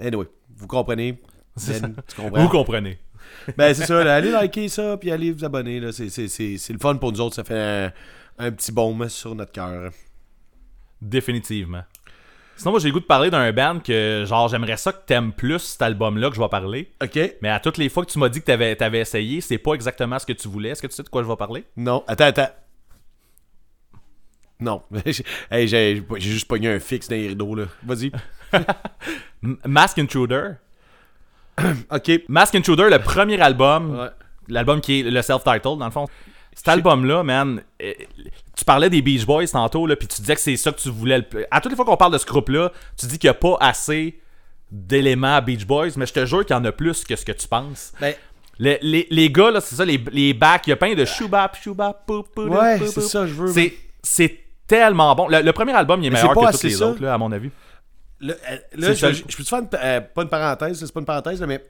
anyway, vous comprenez? Ben, tu comprends? Vous comprenez. Ben, c'est ça, là, allez liker ça, puis allez vous abonner. là. C'est, c'est, c'est, c'est le fun pour nous autres, ça fait un, un petit baume sur notre cœur. Définitivement. Sinon, moi, j'ai le goût de parler d'un band que, genre, j'aimerais ça que t'aimes plus cet album-là que je vais parler. Ok. Mais à toutes les fois que tu m'as dit que t'avais, t'avais essayé, c'est pas exactement ce que tu voulais. Est-ce que tu sais de quoi je vais parler? Non, attends, attends. Non. [LAUGHS] hey, j'ai j'ai juste pogné un fixe dans les rideaux, là. Vas-y. [LAUGHS] Mask Intruder. [COUGHS] Ok. Mask Intruder, le premier album, Ouais. l'album qui est le self-titled, dans le fond. Cet album-là, man, euh, tu parlais des Beach Boys tantôt, là, puis tu disais que c'est ça que tu voulais. Le... À toutes les fois qu'on parle de ce groupe-là, tu dis qu'il n'y a pas assez d'éléments Beach Boys, mais je te jure qu'il y en a plus que ce que tu penses. Ben, Les, les, les gars, là, c'est ça, les, les backs, il y a plein de shoobap, shoobap, pou, pou, Ouais, c'est ça, je veux. C'est, tellement bon. Le, le premier album, il est Mais meilleur pas que tous les ça. autres, là, à mon avis. Là, euh, là je, peux te faire une, euh, pas une parenthèse, c'est pas une parenthèse, là, mais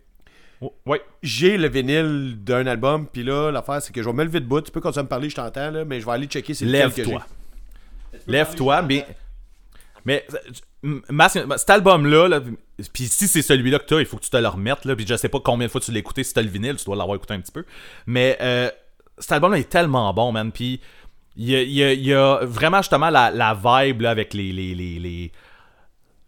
Oh, ouais. j'ai le vinyle d'un album, puis là, l'affaire, c'est que je vais me lever de bout. Tu peux continuer à me parler, je t'entends, là, mais je vais aller checker j'ai. Lève-toi. Lève-toi, mais. Mais cet album-là, là, puis si c'est celui-là que t'as, il faut que tu te le remettes. Là, puis je sais pas combien de fois tu l'as écouté. Si t'as le vinyle, tu dois l'avoir écouté un petit peu. Mais euh, cet album-là est tellement bon, man. Puis il y a, y a- il y a vraiment justement la, la vibe là, avec les. les, les, les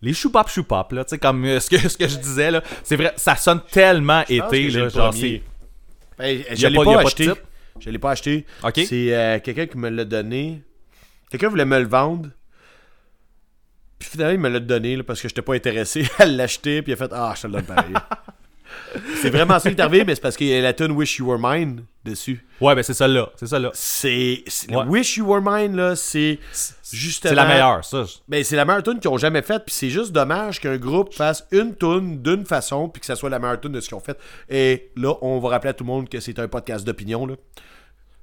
les choupap choupap là, tu sais comme euh, ce que [LAUGHS] ce que je disais là, c'est vrai, ça sonne tellement Je pense que été j'ai là, le genre c'est Ben, je l'ai pas- acheté. Je l'ai pas acheté. OK. C'est euh, quelqu'un qui me l'a donné. Quelqu'un voulait me le vendre. Puis finalement, il me l'a donné là, parce que j'étais pas intéressé [LAUGHS] à l'acheter. Puis il a fait Ah, je te le donne pareil. [LAUGHS] c'est vraiment ça qui est arrivé, mais c'est parce qu'il y a la tune Wish You Were Mine dessus. Ouais, ben c'est ça là, c'est ça là. C'est. Ouais. Wish You Were Mine, là, c'est. Justement. C'est la meilleure, ça. Ben, c'est la meilleure tune qu'ils ont jamais faite, puis c'est juste dommage qu'un groupe fasse une tune d'une façon, puis que ça soit la meilleure tune de ce qu'ils ont fait. Et là, on va rappeler à tout le monde que c'est un podcast d'opinion, là.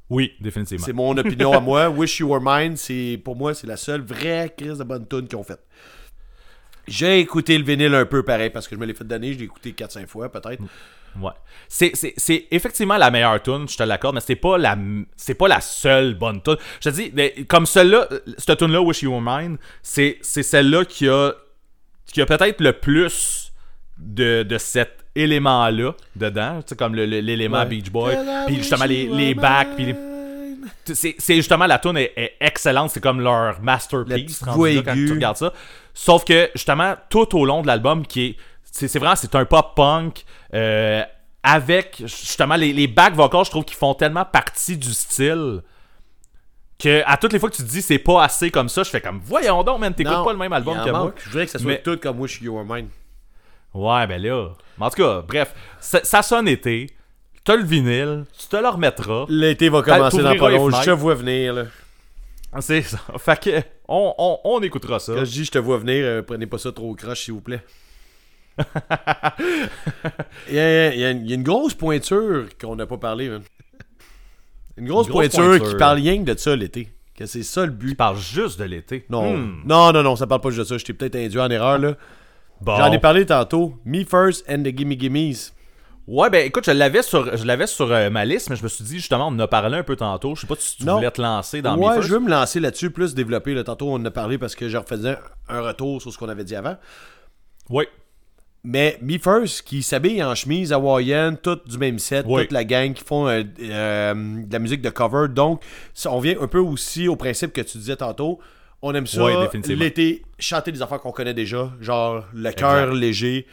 Oui, définitivement. C'est mon opinion à moi. [LAUGHS] Wish You Were Mine, c'est pour moi, c'est la seule vraie crise de bonne tune qu'ils ont faite. J'ai écouté le vinyle un peu pareil parce que je me l'ai fait donner, je l'ai écouté 4-5 fois peut-être. Ouais. C'est, c'est, c'est effectivement la meilleure tune, je te l'accorde, mais c'est pas la c'est pas la seule bonne tune. Je te dis, comme celle-là, cette tune là Wish You Were Mine, c'est, c'est celle-là qui a qui a peut-être le plus de, de cet élément-là dedans, tu sais comme le- le- l'élément Ouais. Beach Boy, puis justement les, les backs, puis les- c'est, c'est justement la tune est, est excellente, c'est comme leur La masterpiece petite rendu là, quand tu regardes ça. Sauf que justement tout au long de l'album qui est c'est, vraiment c'est un pop punk euh, avec justement les, les back vocals, je trouve qu'ils font tellement partie du style que à toutes les fois que tu te dis c'est pas assez comme ça, je fais comme voyons donc man, t'écoutes pas le même album que moi. Je voudrais que ça soit Mais- tout comme Wish You Were Mine. Ouais, ben là. Mais en tout cas, bref, ça, ça sonne été. T'as le vinyle, tu te le remettras. L'été va commencer dans pas long, je te vois venir là. C'est ça. Fait que on, on, on écoutera ça. Quand je dis je te vois venir, euh, prenez pas ça trop au croche s'il vous plaît. Il y, a, il y a une, il y a une grosse pointure qu'on n'a pas parlé. Une grosse, Une grosse pointure, pointure. qui parle rien que de ça l'été. Que c'est ça le but. parle juste de l'été. Non. Hmm. non, non, non, ça parle pas juste de ça. Je t'ai peut-être induit en erreur là. Bon. J'en ai parlé tantôt. Me First and the Gimme Gimmes. Ouais, ben écoute, je l'avais sur, je l'avais sur euh, ma liste, mais je me suis dit justement, on en a parlé un peu tantôt. Je sais pas si tu Non. voulais te lancer dans ouais, Me First. je veux me lancer là-dessus, plus développer. Là. Tantôt, on en a parlé parce que je refaisais un retour sur ce qu'on avait dit avant. Ouais. Mais Me First, qui s'habille en chemise hawaïenne, toute du même set, Oui. toute la gang qui font euh, euh, de la musique de cover. Donc, on vient un peu aussi au principe que tu disais tantôt. On aime ça, Oui, l'été, chanter des affaires qu'on connaît déjà. Genre, le cœur léger,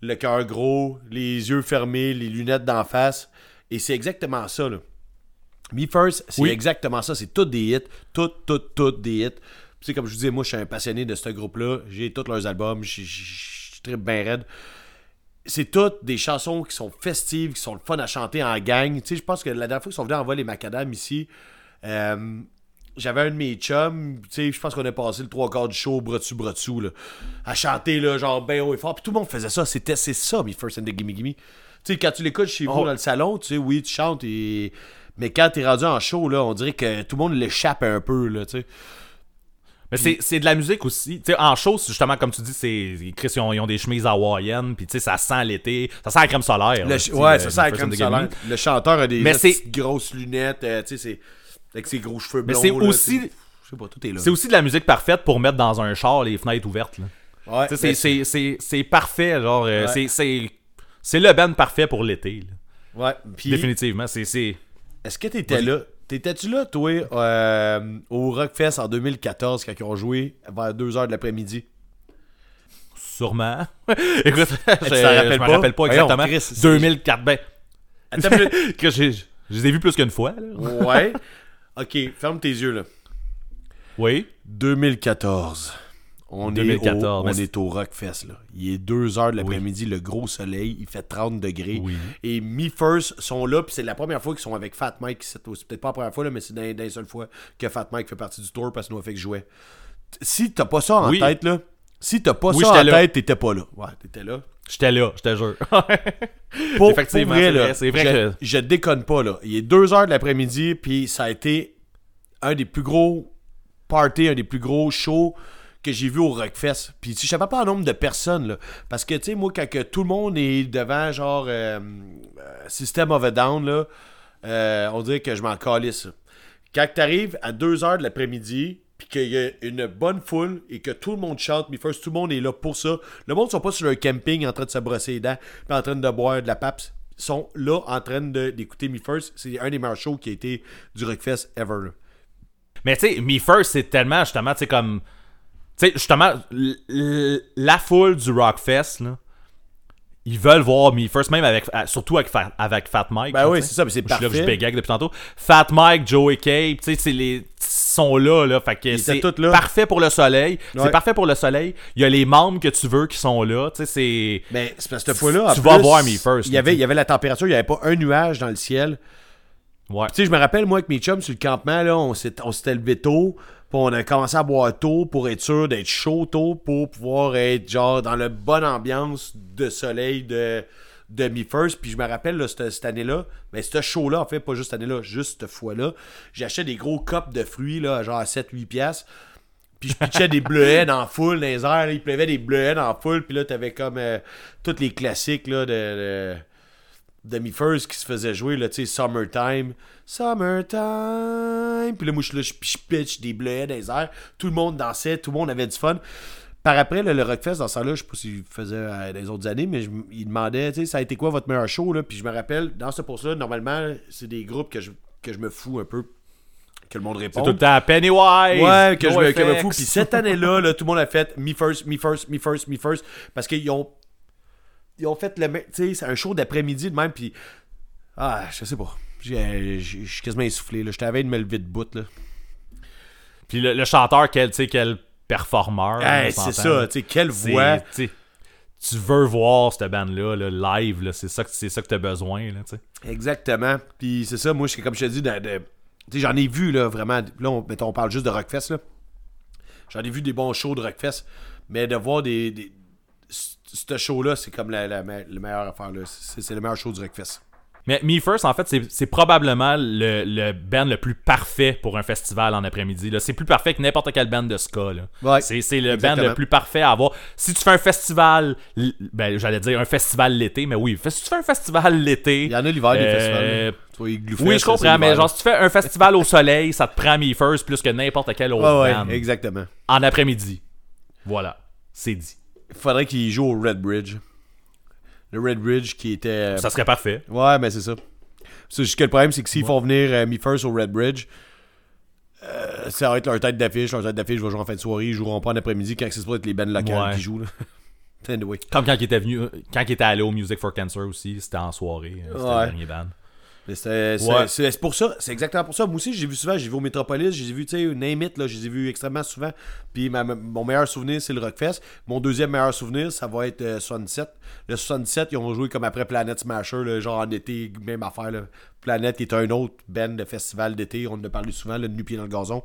le cœur gros, les yeux fermés, les lunettes d'en face. Et c'est exactement ça, là. Me First, c'est Oui. exactement ça. C'est toutes des hits. Toutes, toutes, toutes des hits. Puis, tu sais, comme je vous disais, moi, je suis un passionné de ce groupe-là. J'ai tous leurs albums. Tripe bien raide. C'est toutes des chansons qui sont festives, qui sont le fun à chanter en gang. Tu sais, je pense que la dernière fois qu'ils sont venus en vol les macadam ici, euh, j'avais un de mes chums, tu sais, je pense qu'on a passé le trois quarts du show bras dessus, bras dessous, là, à chanter, là, genre, ben haut et fort. Puis tout le monde faisait ça. C'était, c'est ça, mes First and the Gimme Gimme. Tu sais, quand tu l'écoutes chez vous Oh. dans le salon, tu sais, oui, tu chantes, et... mais quand t'es rendu en show, là, on dirait que tout le monde l'échappe un peu, là, tu sais. Mais c'est, c'est de la musique aussi. En c'est justement, comme tu dis, c'est. Chris, ils ont, ils ont des chemises hawaïennes, puis tu sais, ça sent l'été. Ça sent la crème solaire. Le là, ouais, ça sent la crème solaire. Le chanteur a des Mais c'est- grosses lunettes, euh, tu sais, c'est avec ses gros cheveux Mais blonds. c'est là, aussi- c'est- Je sais pas, tout est là. C'est aussi de la musique parfaite pour mettre dans un char les fenêtres ouvertes. Là. Ouais, mais c'est, c'est, c'est, c'est parfait, genre. euh, Ouais. c'est, c'est, c'est le band parfait pour l'été. là. Ouais, Définitivement. C'est, c'est... est-ce que t'étais là T'étais-tu là, toi, euh, au Rockfest en 2014 quand ils ont joué vers 2h de l'après-midi? Sûrement. [LAUGHS] Écoute, je, je me rappelle pas? Voyons, exactement. Chris, c'est- 2004, ben, Attends [LAUGHS] que je les ai vus plus qu'une fois. là. Ouais. Ok, ferme tes yeux là. Oui. 2014. On, 2014, est, au, on mais c'est- est au Rockfest, là. Il est 2 heures de l'après-midi, le gros soleil, il fait 30 degrés. Oui. Et Me First sont là, puis c'est la première fois qu'ils sont avec Fat Mike. C'est peut-être pas la première fois, là, mais c'est dans, dans les seules fois que Fat Mike fait partie du tour parce que nous, fait que jouait. Si t'as pas ça en Oui. tête, là, si t'as pas ça en là. tête, t'étais pas là. Ouais, t'étais là. J'étais là, je te jure. Pour, Effectivement, pour vrai, c'est vrai, que- je déconne pas, là. Il est 2 heures de l'après-midi, puis ça a été un des plus gros parties, un des plus gros shows que j'ai vu au Rockfest. Puis tu sais, je sais pas le nombre de personnes, là. Parce que, tu sais, moi, quand que tout le monde est devant, genre, euh, euh, System of a Down, là, euh, on dirait que je m'en calisse. Quand t'arrives à 2 heures de l'après-midi, puis qu'il y a une bonne foule et que tout le monde chante Me First, tout le monde est là pour ça. Le monde ne sont pas sur leur camping en train de se brosser les dents, puis en train de boire de la paps. Ils sont là en train d'écouter Me First. C'est un des meilleurs shows qui a été du Rockfest ever. Mais tu sais, Me First, c'est tellement, justement, tu sais, comme. Tu sais, justement, la foule du Rockfest, là, ils veulent voir Me First, même avec. Surtout avec, Fat- avec Fat Mike. Ben là, oui, c'est ça, mais c'est Je suis là, parfait. je depuis tantôt. Fat Mike, Joey Cape, tu sais, c'est les. sont là, là. Fait que c'est là. parfait pour le soleil. Ouais. C'est parfait pour le soleil. Il y a les membres que tu veux qui sont là. Tu sais, c'est. Mais c'est parce que cette fois-là, en Tu vas voir Me First, Il y, avait, il y avait la température, il n'y avait pas un nuage dans le ciel. Ouais. Tu sais, je me rappelle, moi, avec mes chums sur le campement, là, on s'était levé tôt, puis on a commencé à boire tôt pour être sûr d'être chaud tôt, pour pouvoir être, genre, dans la bonne ambiance de soleil de, de Me First. Puis je me rappelle, cette, cette année-là, mais ce show-là, en fait, pas juste cette année-là, juste cette fois-là, j'achetais des gros copes de fruits, là, genre à 7-8 piastres. Puis je pitchais des bleuets dans la foule, dans les airs. là, il pleuvait des bleuets dans la foule. Puis là, t'avais comme euh, tous les classiques là, de, de Me First qui se faisaient jouer. Là, tu sais, Summertime. Summertime. Puis là, moi, je suis là, je je pitch des bleuets dans les airs. Tout le monde dansait, tout le monde avait du fun. Par après, là, le Rockfest, dans ce temps-là, je sais pas s'il faisait euh, dans les autres années, mais je- il demandait, tu sais, ça a été quoi votre meilleur show, là? Puis je me rappelle, dans ce post-là, normalement, c'est des groupes que je, que je me fous un peu, que le monde répond. C'est tout le temps Pennywise. Ouais, que je me, que je me NoFX. fous. Puis cette année-là, là, tout le monde a fait Me First, Me First, Me First, Me First. Parce qu'ils ont. Ils ont fait le. même- Tu sais, c'est un show d'après-midi de même. Puis. Ah, je sais pas. Je suis quasiment essoufflé. là. J'étais à de me lever de bout. Là. Puis le, le chanteur, quel, tu sais, quel performeur. Hey, c'est ça. Tu sais, quelle voix. tu sais, Tu veux voir cette bande-là, là, live, là, c'est ça que c'est ça que t'as besoin, là, tu sais. Exactement. Puis c'est ça, moi, je- comme je te dis, j'en ai vu, là, vraiment. Là, on, mettons, on parle juste de Rockfest, là. J'en ai vu des bons shows de Rockfest. Mais de voir des. Ce show-là, c'est comme la, la, me- la meilleure affaire, là. C'est c'est le meilleur show du Rockfest. Mais Me First, en fait, c'est- c'est probablement le, le band le plus parfait pour un festival en après-midi. là. C'est plus parfait que n'importe quel band de ska. là. Ouais, c'est c'est le band le plus parfait à avoir. Si tu fais un festival, ben j'allais dire un festival l'été, mais oui, si tu fais un festival l'été. Il y en a l'hiver, des euh, festivals. vois, Igloo Oui, je comprends, mais genre, si tu fais un festival au soleil, ça te prend Me First plus que n'importe quel autre. Ouais, band. ouais, exactement. En après-midi. Voilà, c'est dit. Il faudrait qu'il joue au Red Bridge. Le Red Bridge qui était. Ça serait parfait. Ouais, mais c'est ça. C'est juste que le problème, c'est que s'ils font venir euh, Me First au Red Bridge, euh, ça va être leur tête d'affiche. Leur tête d'affiche va jouer en fin de soirée. Ils joueront pas en après-midi quand c'est pas être les bands locales Ouais. qui jouent. Là. [LAUGHS] anyway. Comme quand il était venu, quand il était allé au Music for Cancer aussi, c'était en soirée. euh, C'était Ouais. le dernier band. C'est Ouais. pour ça, c'est exactement pour ça. Moi aussi, j'ai vu souvent, j'ai vu au Métropolis, j'ai vu, tu sais, Name It, là, je les ai vus extrêmement souvent. Puis ma- mon meilleur souvenir, c'est le Rockfest. Mon deuxième meilleur souvenir, ça va être euh, 77. Le 77, ils ont joué comme après Planet Smasher, là, genre en été, même affaire. Là. Planet qui est un autre band de festival d'été, on en a parlé souvent, le nu-pied dans le gazon.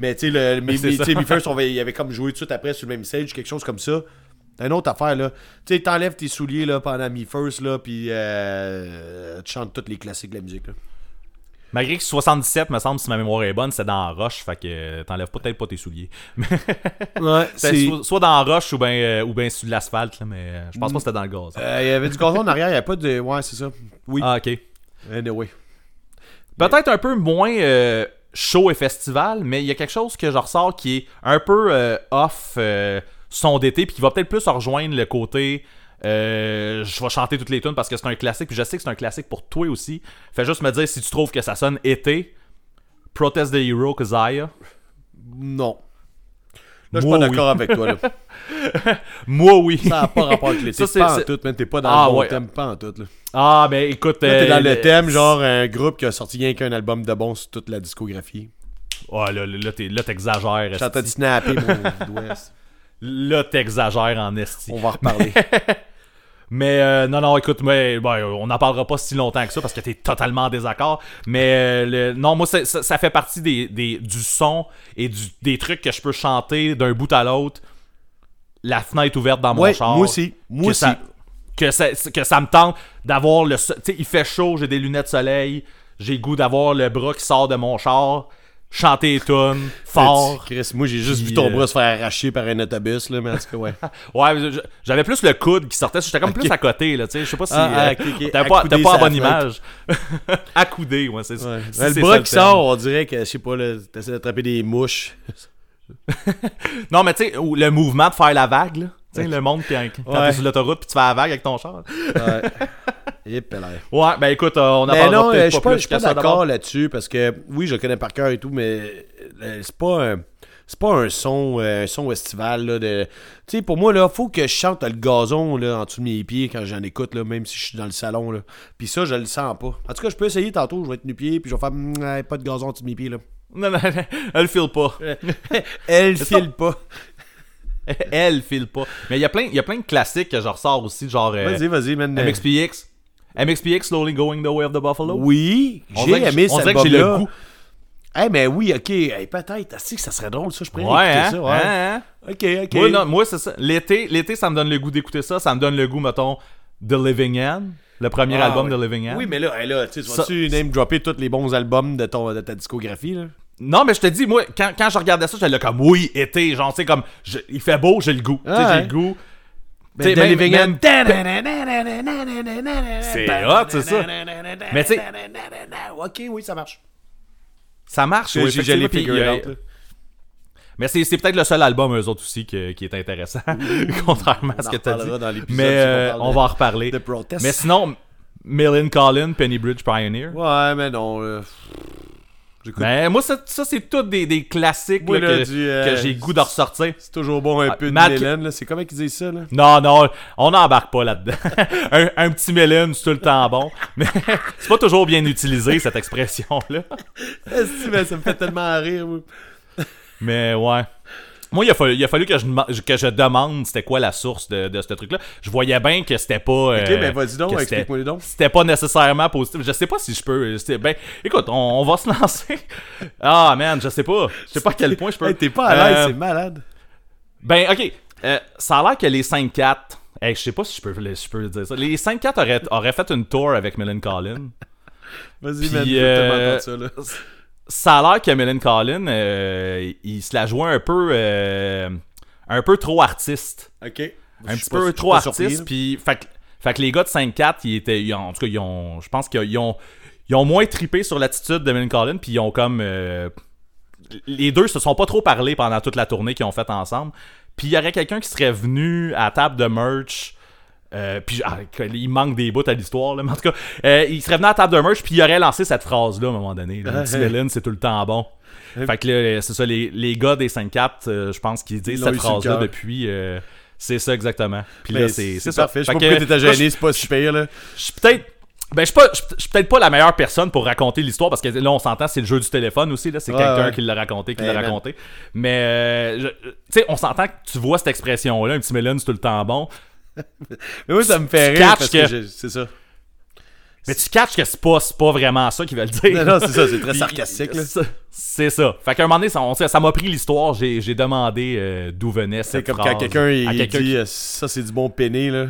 Mais tu sais, [LAUGHS] mes- mes- First, on va- il avait comme joué tout de suite après sur le même stage, quelque chose comme ça. C'est une autre affaire, là. Tu sais, t'enlèves tes souliers, là, pendant Me First, là, puis euh, tu chantes tous les classiques de la musique, là. Malgré que 77, me semble, si ma mémoire est bonne, c'est dans roche, fait que t'enlèves peut-être pas tes souliers. [LAUGHS] Ouais, c'est soit, soit dans roche ou bien euh, ou ben sur l'asphalte, là, mais euh, je pense pas que c'était dans le gaz. Euh, il y avait du gazon en arrière, il n'y avait pas de. Ouais, c'est ça. Oui. Ah, ok. Anyway. Peut-être un peu moins euh, show et festival, mais il y a quelque chose que je ressors qui est un peu off son d'été, puis qui va peut-être plus rejoindre le côté. euh, je vais chanter toutes les tunes parce que c'est un classique, puis je sais que c'est un classique pour toi aussi. Fais juste me dire si tu trouves que ça sonne été. Protest the Hero Kazaya. Non. Là, je suis pas oui. d'accord avec toi. Là. [LAUGHS] Moi, oui. Ça n'a pas rapport avec l'été. Ça, Pas en tout, man. T'es pas dans Ah, le bon ouais. thème. Pas en tout. Là. Ah, ben écoute. Là, t'es euh, dans le thème, genre un groupe qui a sorti rien qu'un album de bon sur toute la discographie. Ouais, là, là, là, t'exagères. Je suis en train de esti. snapper mon doigt. Là, t'exagères en esti. On va en reparler. [LAUGHS] Mais euh, non, non, écoute, mais, ben, on n'en parlera pas si longtemps que ça parce que t'es totalement en désaccord. Mais euh, le- non, moi, ça, ça fait partie des, des- du son et du- des trucs que je peux chanter d'un bout à l'autre. La fenêtre ouverte dans mon ouais, char. moi aussi. Moi que aussi. Ça, que, ça, que ça me tente d'avoir le. Tu sais, il fait chaud, j'ai des lunettes soleil. J'ai le goût d'avoir le bras qui sort de mon char. Chanter les tunes fort. Chris, moi, j'ai juste Puis, vu ton euh, bras se faire arracher par un autobus, là, mais en tout cas, ouais. [LAUGHS] Ouais, j'avais plus le coude qui sortait. J'étais comme plus à côté, là, tu sais. Je sais pas si. Ah, ah, euh, ok, ok. T'as pas, pas la bonne image. [LAUGHS] Accoudé, ouais, c'est. Ouais. Si le bras qui sort, on dirait que, je sais pas, t'essaies d'attraper des mouches. [LAUGHS] Non, mais tu sais, le mouvement de faire la vague, là. Tu sais, le monde qui, quand Ouais. sur l'autoroute puis tu fais la vague avec ton char. Ouais. Et. Ouais, ben écoute, euh, on parlera non, euh, je suis pas pas, d'accord là-dessus parce que oui, je connais par cœur et tout, mais euh, c'est pas un. C'est pas un son, euh, un son estival. Là, de... Tu sais, pour moi, là, faut que je chante le gazon là, en dessous de mes pieds quand j'en écoute, là, même si je suis dans le salon. Là. Puis ça, je le sens pas. En tout cas, je peux essayer tantôt, je vais être nu-pied, puis je vais faire Mm, pas de gazon en dessous de mes pieds. Là. Non, non, non, elle file pas. [LAUGHS] Elle file pas. elle file pas. Mais il y a plein, il y a plein de classiques que je ressors aussi, genre euh, Vas-y, vas-y, man. MXPX. MXPX Slowly Going the Way of the Buffalo? Oui, On j'ai que- aimé on cet dirait que j'ai le goût. Eh, mais oui, ok. Hey, peut-être. Ah, si, ça serait drôle, ça. Je pourrais Ouais, écouter hein, ça. Ouais. hein, hein? Ok, ok. Moi, non, moi c'est ça. L'été, l'été, ça me donne le goût d'écouter ça. Ça me donne le goût, mettons, The Living End. Le premier Ah, album ouais. de Living End. Oui, mais là, hey, là tu Ça- vas-tu name dropper tous les bons albums de, ton, de ta discographie, là? Non, mais je te dis, moi, quand, quand je regardais ça, j'étais là comme, oui, été, genre, tu sais, comme, je- il fait beau, j'ai le goût. Tu sais, Ah, j'ai le goût. Ben, même- même- End. C'est hot, c'est ça. Mais tu sais- Ok, oui, ça marche. Ça marche, oui, j'ai- je l'ai effectivement, figure puis, out, euh, là. Mais c'est, peut-être le seul album, eux autres aussi, que- qui est intéressant, [LAUGHS] contrairement à ce que tu as dit. dans Mais on euh, parle on de- va en reparler. de. Mais sinon, Millen Collin, Penny Bridge Pioneer. Ouais, mais non. là. Mais moi, ça, ça c'est tous des, des classiques Moi, là, là, que, euh, que j'ai goût de ressortir. C'est toujours bon un Ah, peu de Matt- Mélène, là. C'est comment qu'ils disent ça, là? Non, non, on n'embarque pas là-dedans. [LAUGHS] un, un petit Millen, c'est tout le temps bon. Mais [LAUGHS] c'est pas toujours bien utilisé, cette expression-là. [LAUGHS] Ça me fait tellement rire, moi. Mais ouais. Moi, il a fallu, il a fallu que, je, dem- que je demande c'était quoi la source de, de ce truc-là. Je voyais bien que c'était pas. Ok, euh, ben vas-y donc, explique-moi donc. C'était pas nécessairement positif. Je sais pas si je peux. Ben, écoute, on, on va se [LAUGHS] lancer. Ah, man, je sais pas. Je sais pas à quel point je peux. Hey, t'es pas à l'aise, Euh, c'est malade. Ben, ok. Euh, ça a l'air que les 5-4. Hey, je sais pas si je peux, je peux dire ça. Les 5-4 auraient, auraient fait une tour avec Millen Collin. Vas-y, man, je ça, là. Ça a l'air que Millen Collin, euh, il se la jouait un peu. euh, un peu trop artiste. Ok. un petit peu trop artiste. Puis, fait, que- fait que les gars de 5-4, ils étaient. ils ont- en tout cas, ils ont. Je pense qu'ils ont. Ils ont moins trippé sur l'attitude de Millen Collin, puis ils ont comme. euh, les deux se sont pas trop parlé pendant toute la tournée qu'ils ont faite ensemble. Puis il y aurait quelqu'un qui serait venu à la table de merch. Euh, puis ah, il manque des bouts à l'histoire, mais en tout cas, euh, il serait venu à la table de merch, puis il aurait lancé cette phrase-là à un moment donné. là, petit Millen, c'est tout le temps bon. Fait que là, c'est ça, les, les gars des 5-4, euh, je pense qu'ils disent cette phrase-là depuis. euh, c'est ça exactement. Puis là, Mais c'est ça. parfait. Je sais Fait pas que, pourquoi t'étais gêné, c'est pas si pire, là. je suis peut-être. Ben, je suis peut-être pas la meilleure personne pour raconter l'histoire parce que là, on s'entend, c'est le jeu du téléphone aussi. là C'est Ouais, quelqu'un ouais. qui l'a raconté, qui l'a man. raconté. Mais, euh, tu sais, on s'entend que tu vois cette expression-là, un petit melon, c'est tout le temps bon. Mais moi, ça me fait rire parce que- que c'est ça. Mais tu catches que c'est pas, c'est pas vraiment ça qu'ils veulent dire. Non, non, c'est ça, c'est très sarcastique, C'est ça. Fait qu'à un moment donné, ça m'a pris l'histoire. J'ai demandé euh, d'où venait C'est cette comme phrase quand quelqu'un il à quelqu'un dit qui- euh, ça c'est du bon penné là.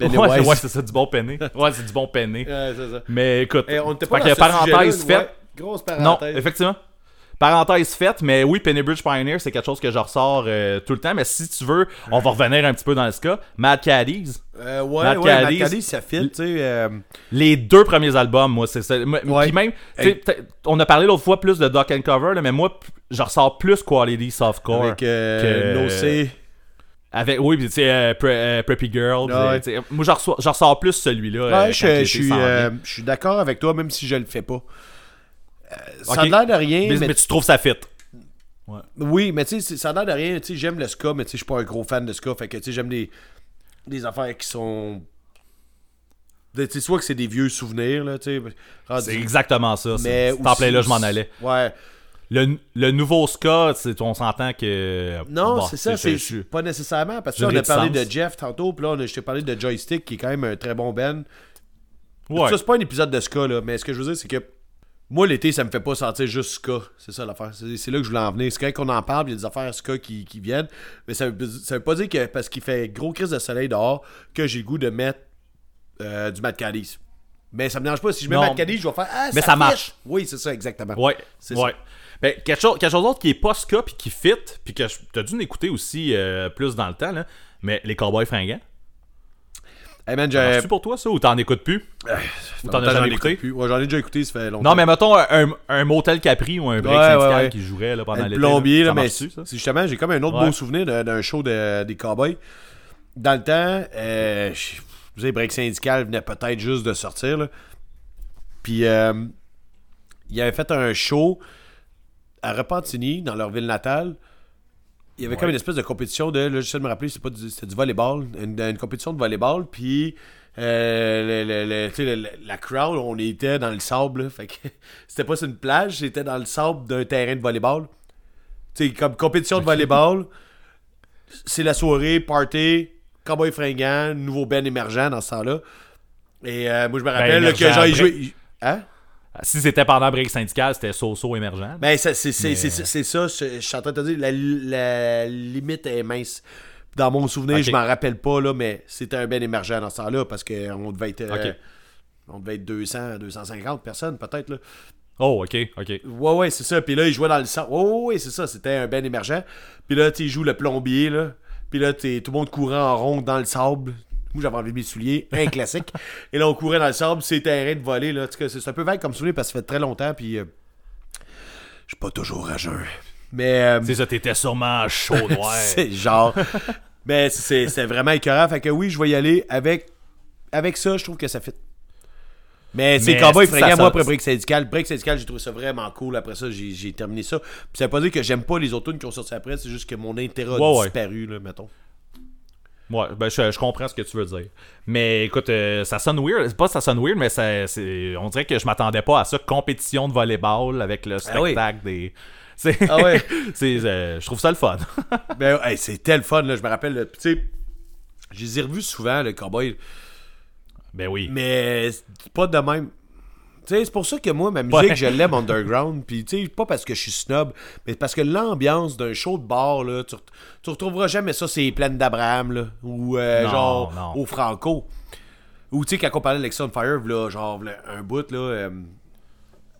Ouais, Pennywise. c'est- ouais, c'est ça, du bon penné. Ouais, c'est du bon penné. Ouais, c'est ça. Mais écoute, Eh, on était fait pas que dans ce parenthèse faite. ouais. Grosse Non, parenthèse. effectivement. Parenthèse faite, mais oui, Pennybridge Pioneer, c'est quelque chose que je ressors euh, tout le temps. Mais si tu veux, on va revenir un petit peu dans ce cas. Mad Caddies, Euh, ouais, ouais. Matt Cadiz, ça fit, tu sais. euh, les deux premiers albums, moi, c'est ça. Ouais. Puis même, on a parlé l'autre fois plus de Dock and Cover, là, mais moi, je ressors plus Quality Softcore. avec que- No Say. Avec, oui, puis tu sais, euh, Pre- euh, Preppy Girl. Ouais. Moi, je ressors, plus celui-là. Ouais, euh, je suis d'accord avec toi, même si je le fais pas. Euh, Ça Ok. a l'air de rien, mais, mais, mais tu trouves ça fit. Ouais. Oui, mais tu sais, ça a l'air de rien. Tu sais, j'aime le ska, mais tu sais, je suis pas un gros fan de ska. Fait que, tu sais, j'aime des, des affaires qui sont. Tu sais, soit que c'est des vieux souvenirs, là, tu sais. C'est exactement ça. Mais C'est c'est en plein là, je m'en allais. Ouais. Le, le nouveau ska, c'est- on s'entend que. Non, bon, c'est ça, je- c'est pas nécessairement. Parce que là, on a parlé de. Jeff tantôt, puis là, on a- je t'ai parlé de Joystick, qui est quand même un très bon band. Ouais. Ça, c'est pas un épisode de ska, là, mais ce que je veux dire, c'est que moi, l'été, ça me fait pas sentir juste ska. C'est ça l'affaire. C'est là que je voulais en venir. C'est quand qu'on en parle, il y a des affaires ska qui, qui viennent, mais ça veut, ça veut pas dire que parce qu'il fait gros crise de soleil dehors, que j'ai le goût de mettre euh, du Mad Cadiz. Mais ça me dérange pas. Si je mets. Mad Cadiz, je vais faire Ah, Mais ça marche. Oui, c'est ça, exactement. Ouais, C'est ouais. Ben, quelque chose, quelque chose d'autre qui est pas ska puis qui fit, puis que t'as dû l'écouter aussi euh, plus dans le temps, là. Mais les cowboys fringants. Hey man, C'est pour toi ça ou t'en écoutes plus? Ou t'en as jamais écouté? plus. Ouais, j'en ai déjà écouté, ça fait longtemps. Non, mais mettons un, un motel Capri ou un break Ouais, syndical ouais, qui jouerait là, pendant l'été. plombier, là. là, mais c'est justement, j'ai comme un autre beau souvenir d'un d'un show de- des Cowboys. Dans le temps, euh, je vous savez, Break Syndical venait peut-être juste de sortir. Là. Puis, euh, il avait fait un show à Repentigny, dans leur ville natale. Il y avait comme une espèce de compétition de, là, j'essaie de me rappeler, c'est pas du, c'était du volleyball, une, une compétition de volleyball, puis euh, le- le- le- la crowd, on était dans le sable, là, fait que [LAUGHS] c'était pas sur une plage, c'était dans le sable d'un terrain de volleyball. Tu sais, comme compétition de volleyball, c'est la soirée, party, cowboy fringant, nouveau Ben émergent dans ce temps-là. Et euh, moi, je me rappelle là, que genre, il jouait... Hein? Si c'était pendant break syndical, c'était so-so émergent. Ben, c'est c'est- Mais- ça, je, je suis en train de te dire, la, la limite est mince. Dans mon souvenir, Ok. je m'en rappelle pas, là, mais c'était un ben émergent dans ce temps-là, parce qu'on devait être... euh, on devait être 200, 250 personnes, peut-être, là. Oh, ok, ok. Ouais, ouais, c'est ça. Puis là, il jouait dans le sang. Ouais, ouais, c'est ça. C'était un ben émergent. Puis là, tu sais, il joue le plombier, là. Puis là, t'es- tout le monde courant en rond dans le sable. Moi, j'avais enlevé mes souliers. [LAUGHS] Un classique. Et là, on courait dans le sable. C'est terrain de voler, là. C'est un peu vague comme soulier parce que ça fait très longtemps. Puis. euh, je suis pas toujours jeun. Mais. euh, C'est ça, t'étais sûrement chaud [LAUGHS] noir. c'est genre. Mais c'est c'est vraiment écœurant. Fait que oui, je vais y aller avec. Avec ça, je trouve que ça fit. Mais c'est Mais Cowboy est-ce que fringant, moi, après Break Syndical. Break Syndical, j'ai trouvé ça vraiment cool. Après ça, j'ai j'ai terminé ça. Puis ça veut pas dire que j'aime pas les autres tunes qui ont sorti après, c'est juste que mon intérêt a ouais. disparu, là, mettons. Ouais, ben je, je comprends ce que tu veux dire. Mais écoute, euh, ça sonne weird. C'est pas ça sonne weird, mais ça, c'est, on dirait que je m'attendais pas à ça. Compétition de volleyball avec le Ah oui. spectacle des. [LAUGHS] C'est, Ah ouais. [LAUGHS] c'est, euh, je trouve ça le fun. [LAUGHS] Ben, hey, c'était le fun, là, je me rappelle. Tu sais, je les ai revus souvent, le Cowboy. ben oui. Mais c'est pas de même. C'est pour ça que moi, ma musique, Ouais. je l'aime underground. Puis, tu sais, pas parce que je suis snob, mais parce que l'ambiance d'un show de bar, là, tu, ret- tu retrouveras jamais ça, c'est Plaine d'Abraham, là. Ou euh, Non, genre non. au Franco. Ou, tu sais, quand on parlait d'Alexa Fire, là, genre, là, un bout, là. euh,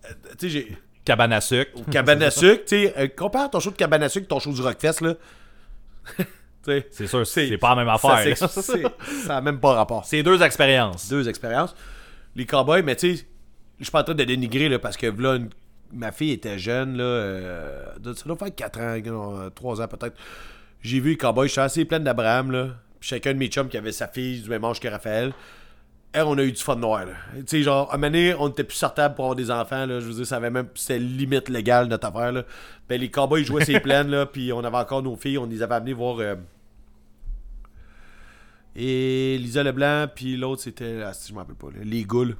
euh, tu sais, j'ai. Cabane à sucre. Cabane à [LAUGHS] sucre, tu sais, euh, compare ton show de cabane à sucre et ton show du Rockfest, là. [LAUGHS] C'est sûr, C'est- pas la même affaire. ça a même pas rapport C'est deux expériences. deux expériences. Les cowboys, mais tu sais, je suis pas en train de dénigrer là, parce que là, une- ma fille était jeune, là, euh, ça doit faire 4 ans, non, 3 ans peut-être. J'ai vu les cowboys, je suis assez plein d'Abraham, là. Puis chacun de mes chums qui avait sa fille du même âge que Raphaël. Et on a eu du fun noir, là. Tu sais, genre, à un moment donné, on était plus sortable pour avoir des enfants, là. Je veux dire, ça avait même. C'était limite légal, notre affaire, là. Ben, les cowboys jouaient ses [LAUGHS] plaines, là. Puis on avait encore nos filles, on les avait amenées voir. euh, et Lisa Leblanc, puis l'autre, c'était. Ah, si je m'en rappelle pas, là, les Goules.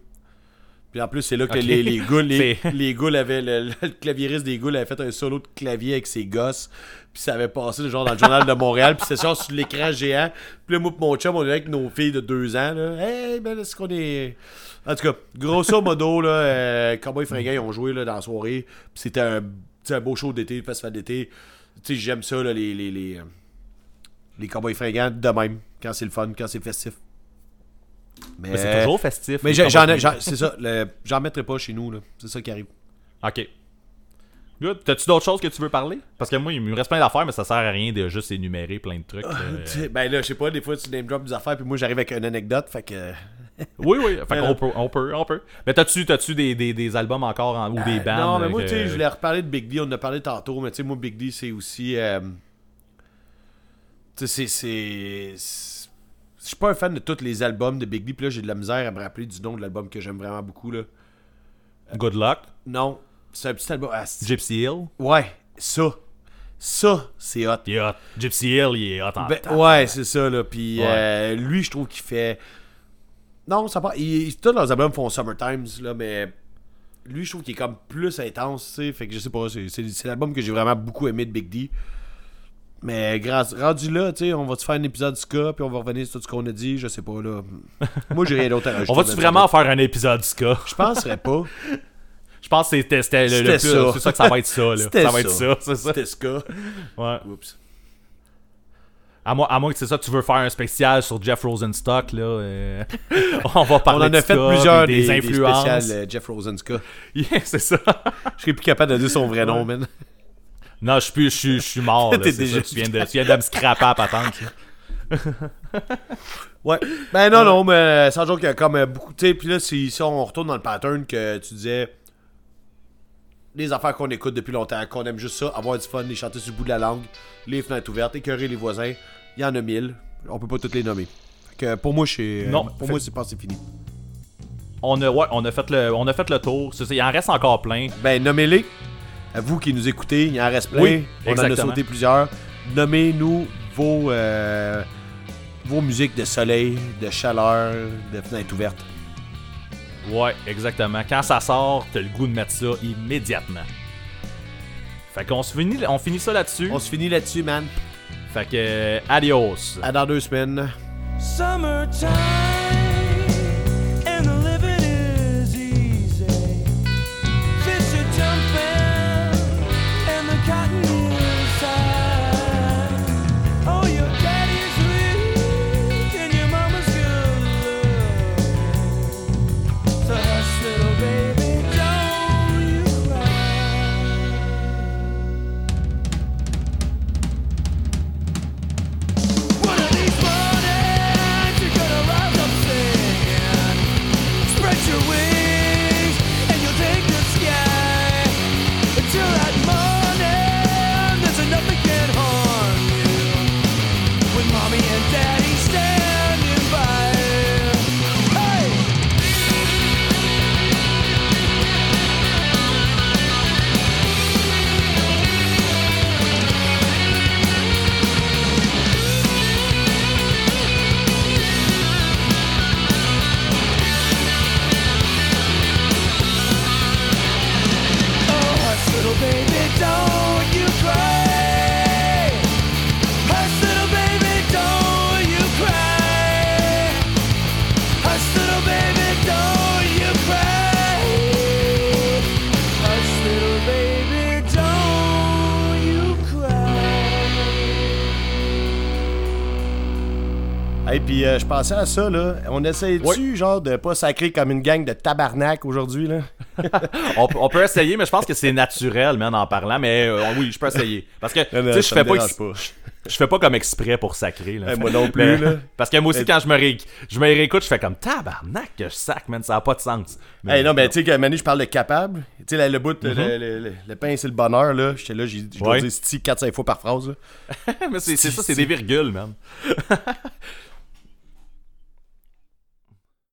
Puis en plus, c'est là que les, les Goules, les, Goules avaient. Le, le claviériste des Goules avait fait un solo de clavier avec ses gosses. Puis ça avait passé genre dans le journal de Montréal. Puis c'est genre sur l'écran géant. Puis là, moi, mon chum, on est avec nos filles de deux ans. Là. Hey, ben, est-ce qu'on est. En tout cas, grosso modo, là, euh, Cowboy Fringant, ils ont joué là, dans la soirée. Puis c'était un, un beau show d'été, festival d'été. Tu sais, j'aime ça, là, les. les, les euh, les cowboys fringants de même, quand c'est le fun, quand c'est festif. Mais c'est toujours festif. Mais j'en, c'est ça, j'en mettrai pas chez nous, là. C'est ça qui arrive. Ok. Good. T'as-tu d'autres choses que tu veux parler? Parce que moi, il me reste plein d'affaires, mais ça sert à rien de juste énumérer plein de trucs. euh. Tu sais, Ben là, je sais pas, des fois tu name drop des affaires, puis moi j'arrive avec une anecdote, fait que. [LAUGHS] Oui, oui. Fait [LAUGHS] peut, on peut, on peut. Mais t'as-tu, t'as-tu des, des, des albums encore en- ou des bands? non, mais euh, moi, que- tu sais, je voulais reparler de Big D, on en a parlé tantôt, mais tu sais, moi, Big D, c'est aussi. euh, Tu sais, c'est- Je suis pas un fan de tous les albums de Big D, puis là, j'ai de la misère à me rappeler du nom de l'album que j'aime vraiment beaucoup, là. Good Luck, Non, c'est un petit album. ah, Gypsy Hill? Ouais, ça. Ça, c'est hot. Il est hot. Gypsy Hill, il est hot en Ben, temps. ouais, c'est ça, là. Puis Ouais. euh, lui, je trouve qu'il fait. Non, ça part. Il, tous leurs albums font Summertimes, là, mais lui, je trouve qu'il est comme plus intense, tu sais. Fait que je sais pas, c'est l'album que j'ai vraiment beaucoup aimé de Big D. Mais grâce, rendu là, tu sais, on va te faire un épisode ska, puis on va revenir sur tout ce qu'on a dit, je sais pas, là. [LAUGHS] Moi, j'ai rien d'autre à rajouter. On va-tu vraiment faire un épisode ska? Je penserais pas. Je pense que c'était le, le plus. C'est ça que ça va être ça, là. Ça va être ça. c'est ça. C'était ska. Ouais. Oups. À moins, à moins que c'est ça, tu veux faire un spécial sur Jeff Rosenstock, là. euh, [LAUGHS] on va On parler en de a fait ska, plusieurs des, des, spéciales euh, Jeff Rosenska. [LAUGHS] Yeah, c'est ça. Je serais plus capable de dire son vrai nom, man. Non, je suis plus, je suis, je suis mort, là. [LAUGHS] T'es c'est déjà ça. Tu viens, de, tu viens de me scraper à patente, là. Ouais. Ben non, non, mais euh, sans joke, il y a comme euh, beaucoup. Tu sais, puis là, si, si on retourne dans le pattern que tu disais. Les affaires qu'on écoute depuis longtemps, qu'on aime juste ça, avoir du fun, les chanter sur le bout de la langue, les fenêtres ouvertes, écœurer les voisins. Il y en a mille. On peut pas toutes les nommer. Fait que pour moi, c'est. Non. Pour moi, c'est pas c'est fini. On a, ouais, on a fait le, on a fait le tour. Il en reste encore plein. Ben, nommez-les. À vous qui nous écoutez, il en reste plein. Oui, on en a exactement. sauté plusieurs. Nommez-nous vos, euh, vos musiques de soleil, de chaleur, de fenêtres ouvertes. Ouais, exactement. Quand ça sort, t'as le goût de mettre ça immédiatement. Fait qu'on se finit, on finit ça là-dessus. On se finit là-dessus, man. Fait que, euh, adios. À dans deux semaines. Summertime euh, je pensais à ça là. On essaie-tu genre de pas sacrer comme une gang de tabarnak aujourd'hui là? [LAUGHS] on, peut- on peut essayer, mais je pense que c'est naturel, man, en parlant. Mais euh, oui, je peux essayer. Parce que, tu sais, je fais pas, je fais pas comme exprès pour sacrer. Là. Moi non plus, Mais- là. [LAUGHS] Parce que moi aussi, quand je me, ré- je me réécoute, je fais comme tabarnak que je sac, man, ça a pas de sens. Mais- Hey, non, ben tu sais, Manu, je parle de capable. Tu sais, le bout, le, le, le- le pain, c'est le bonheur là. J'étais là, j'ai je dois dire sti 4-5 fois par phrase. là. [LAUGHS] mais c'est ça, c'est des virgules, man.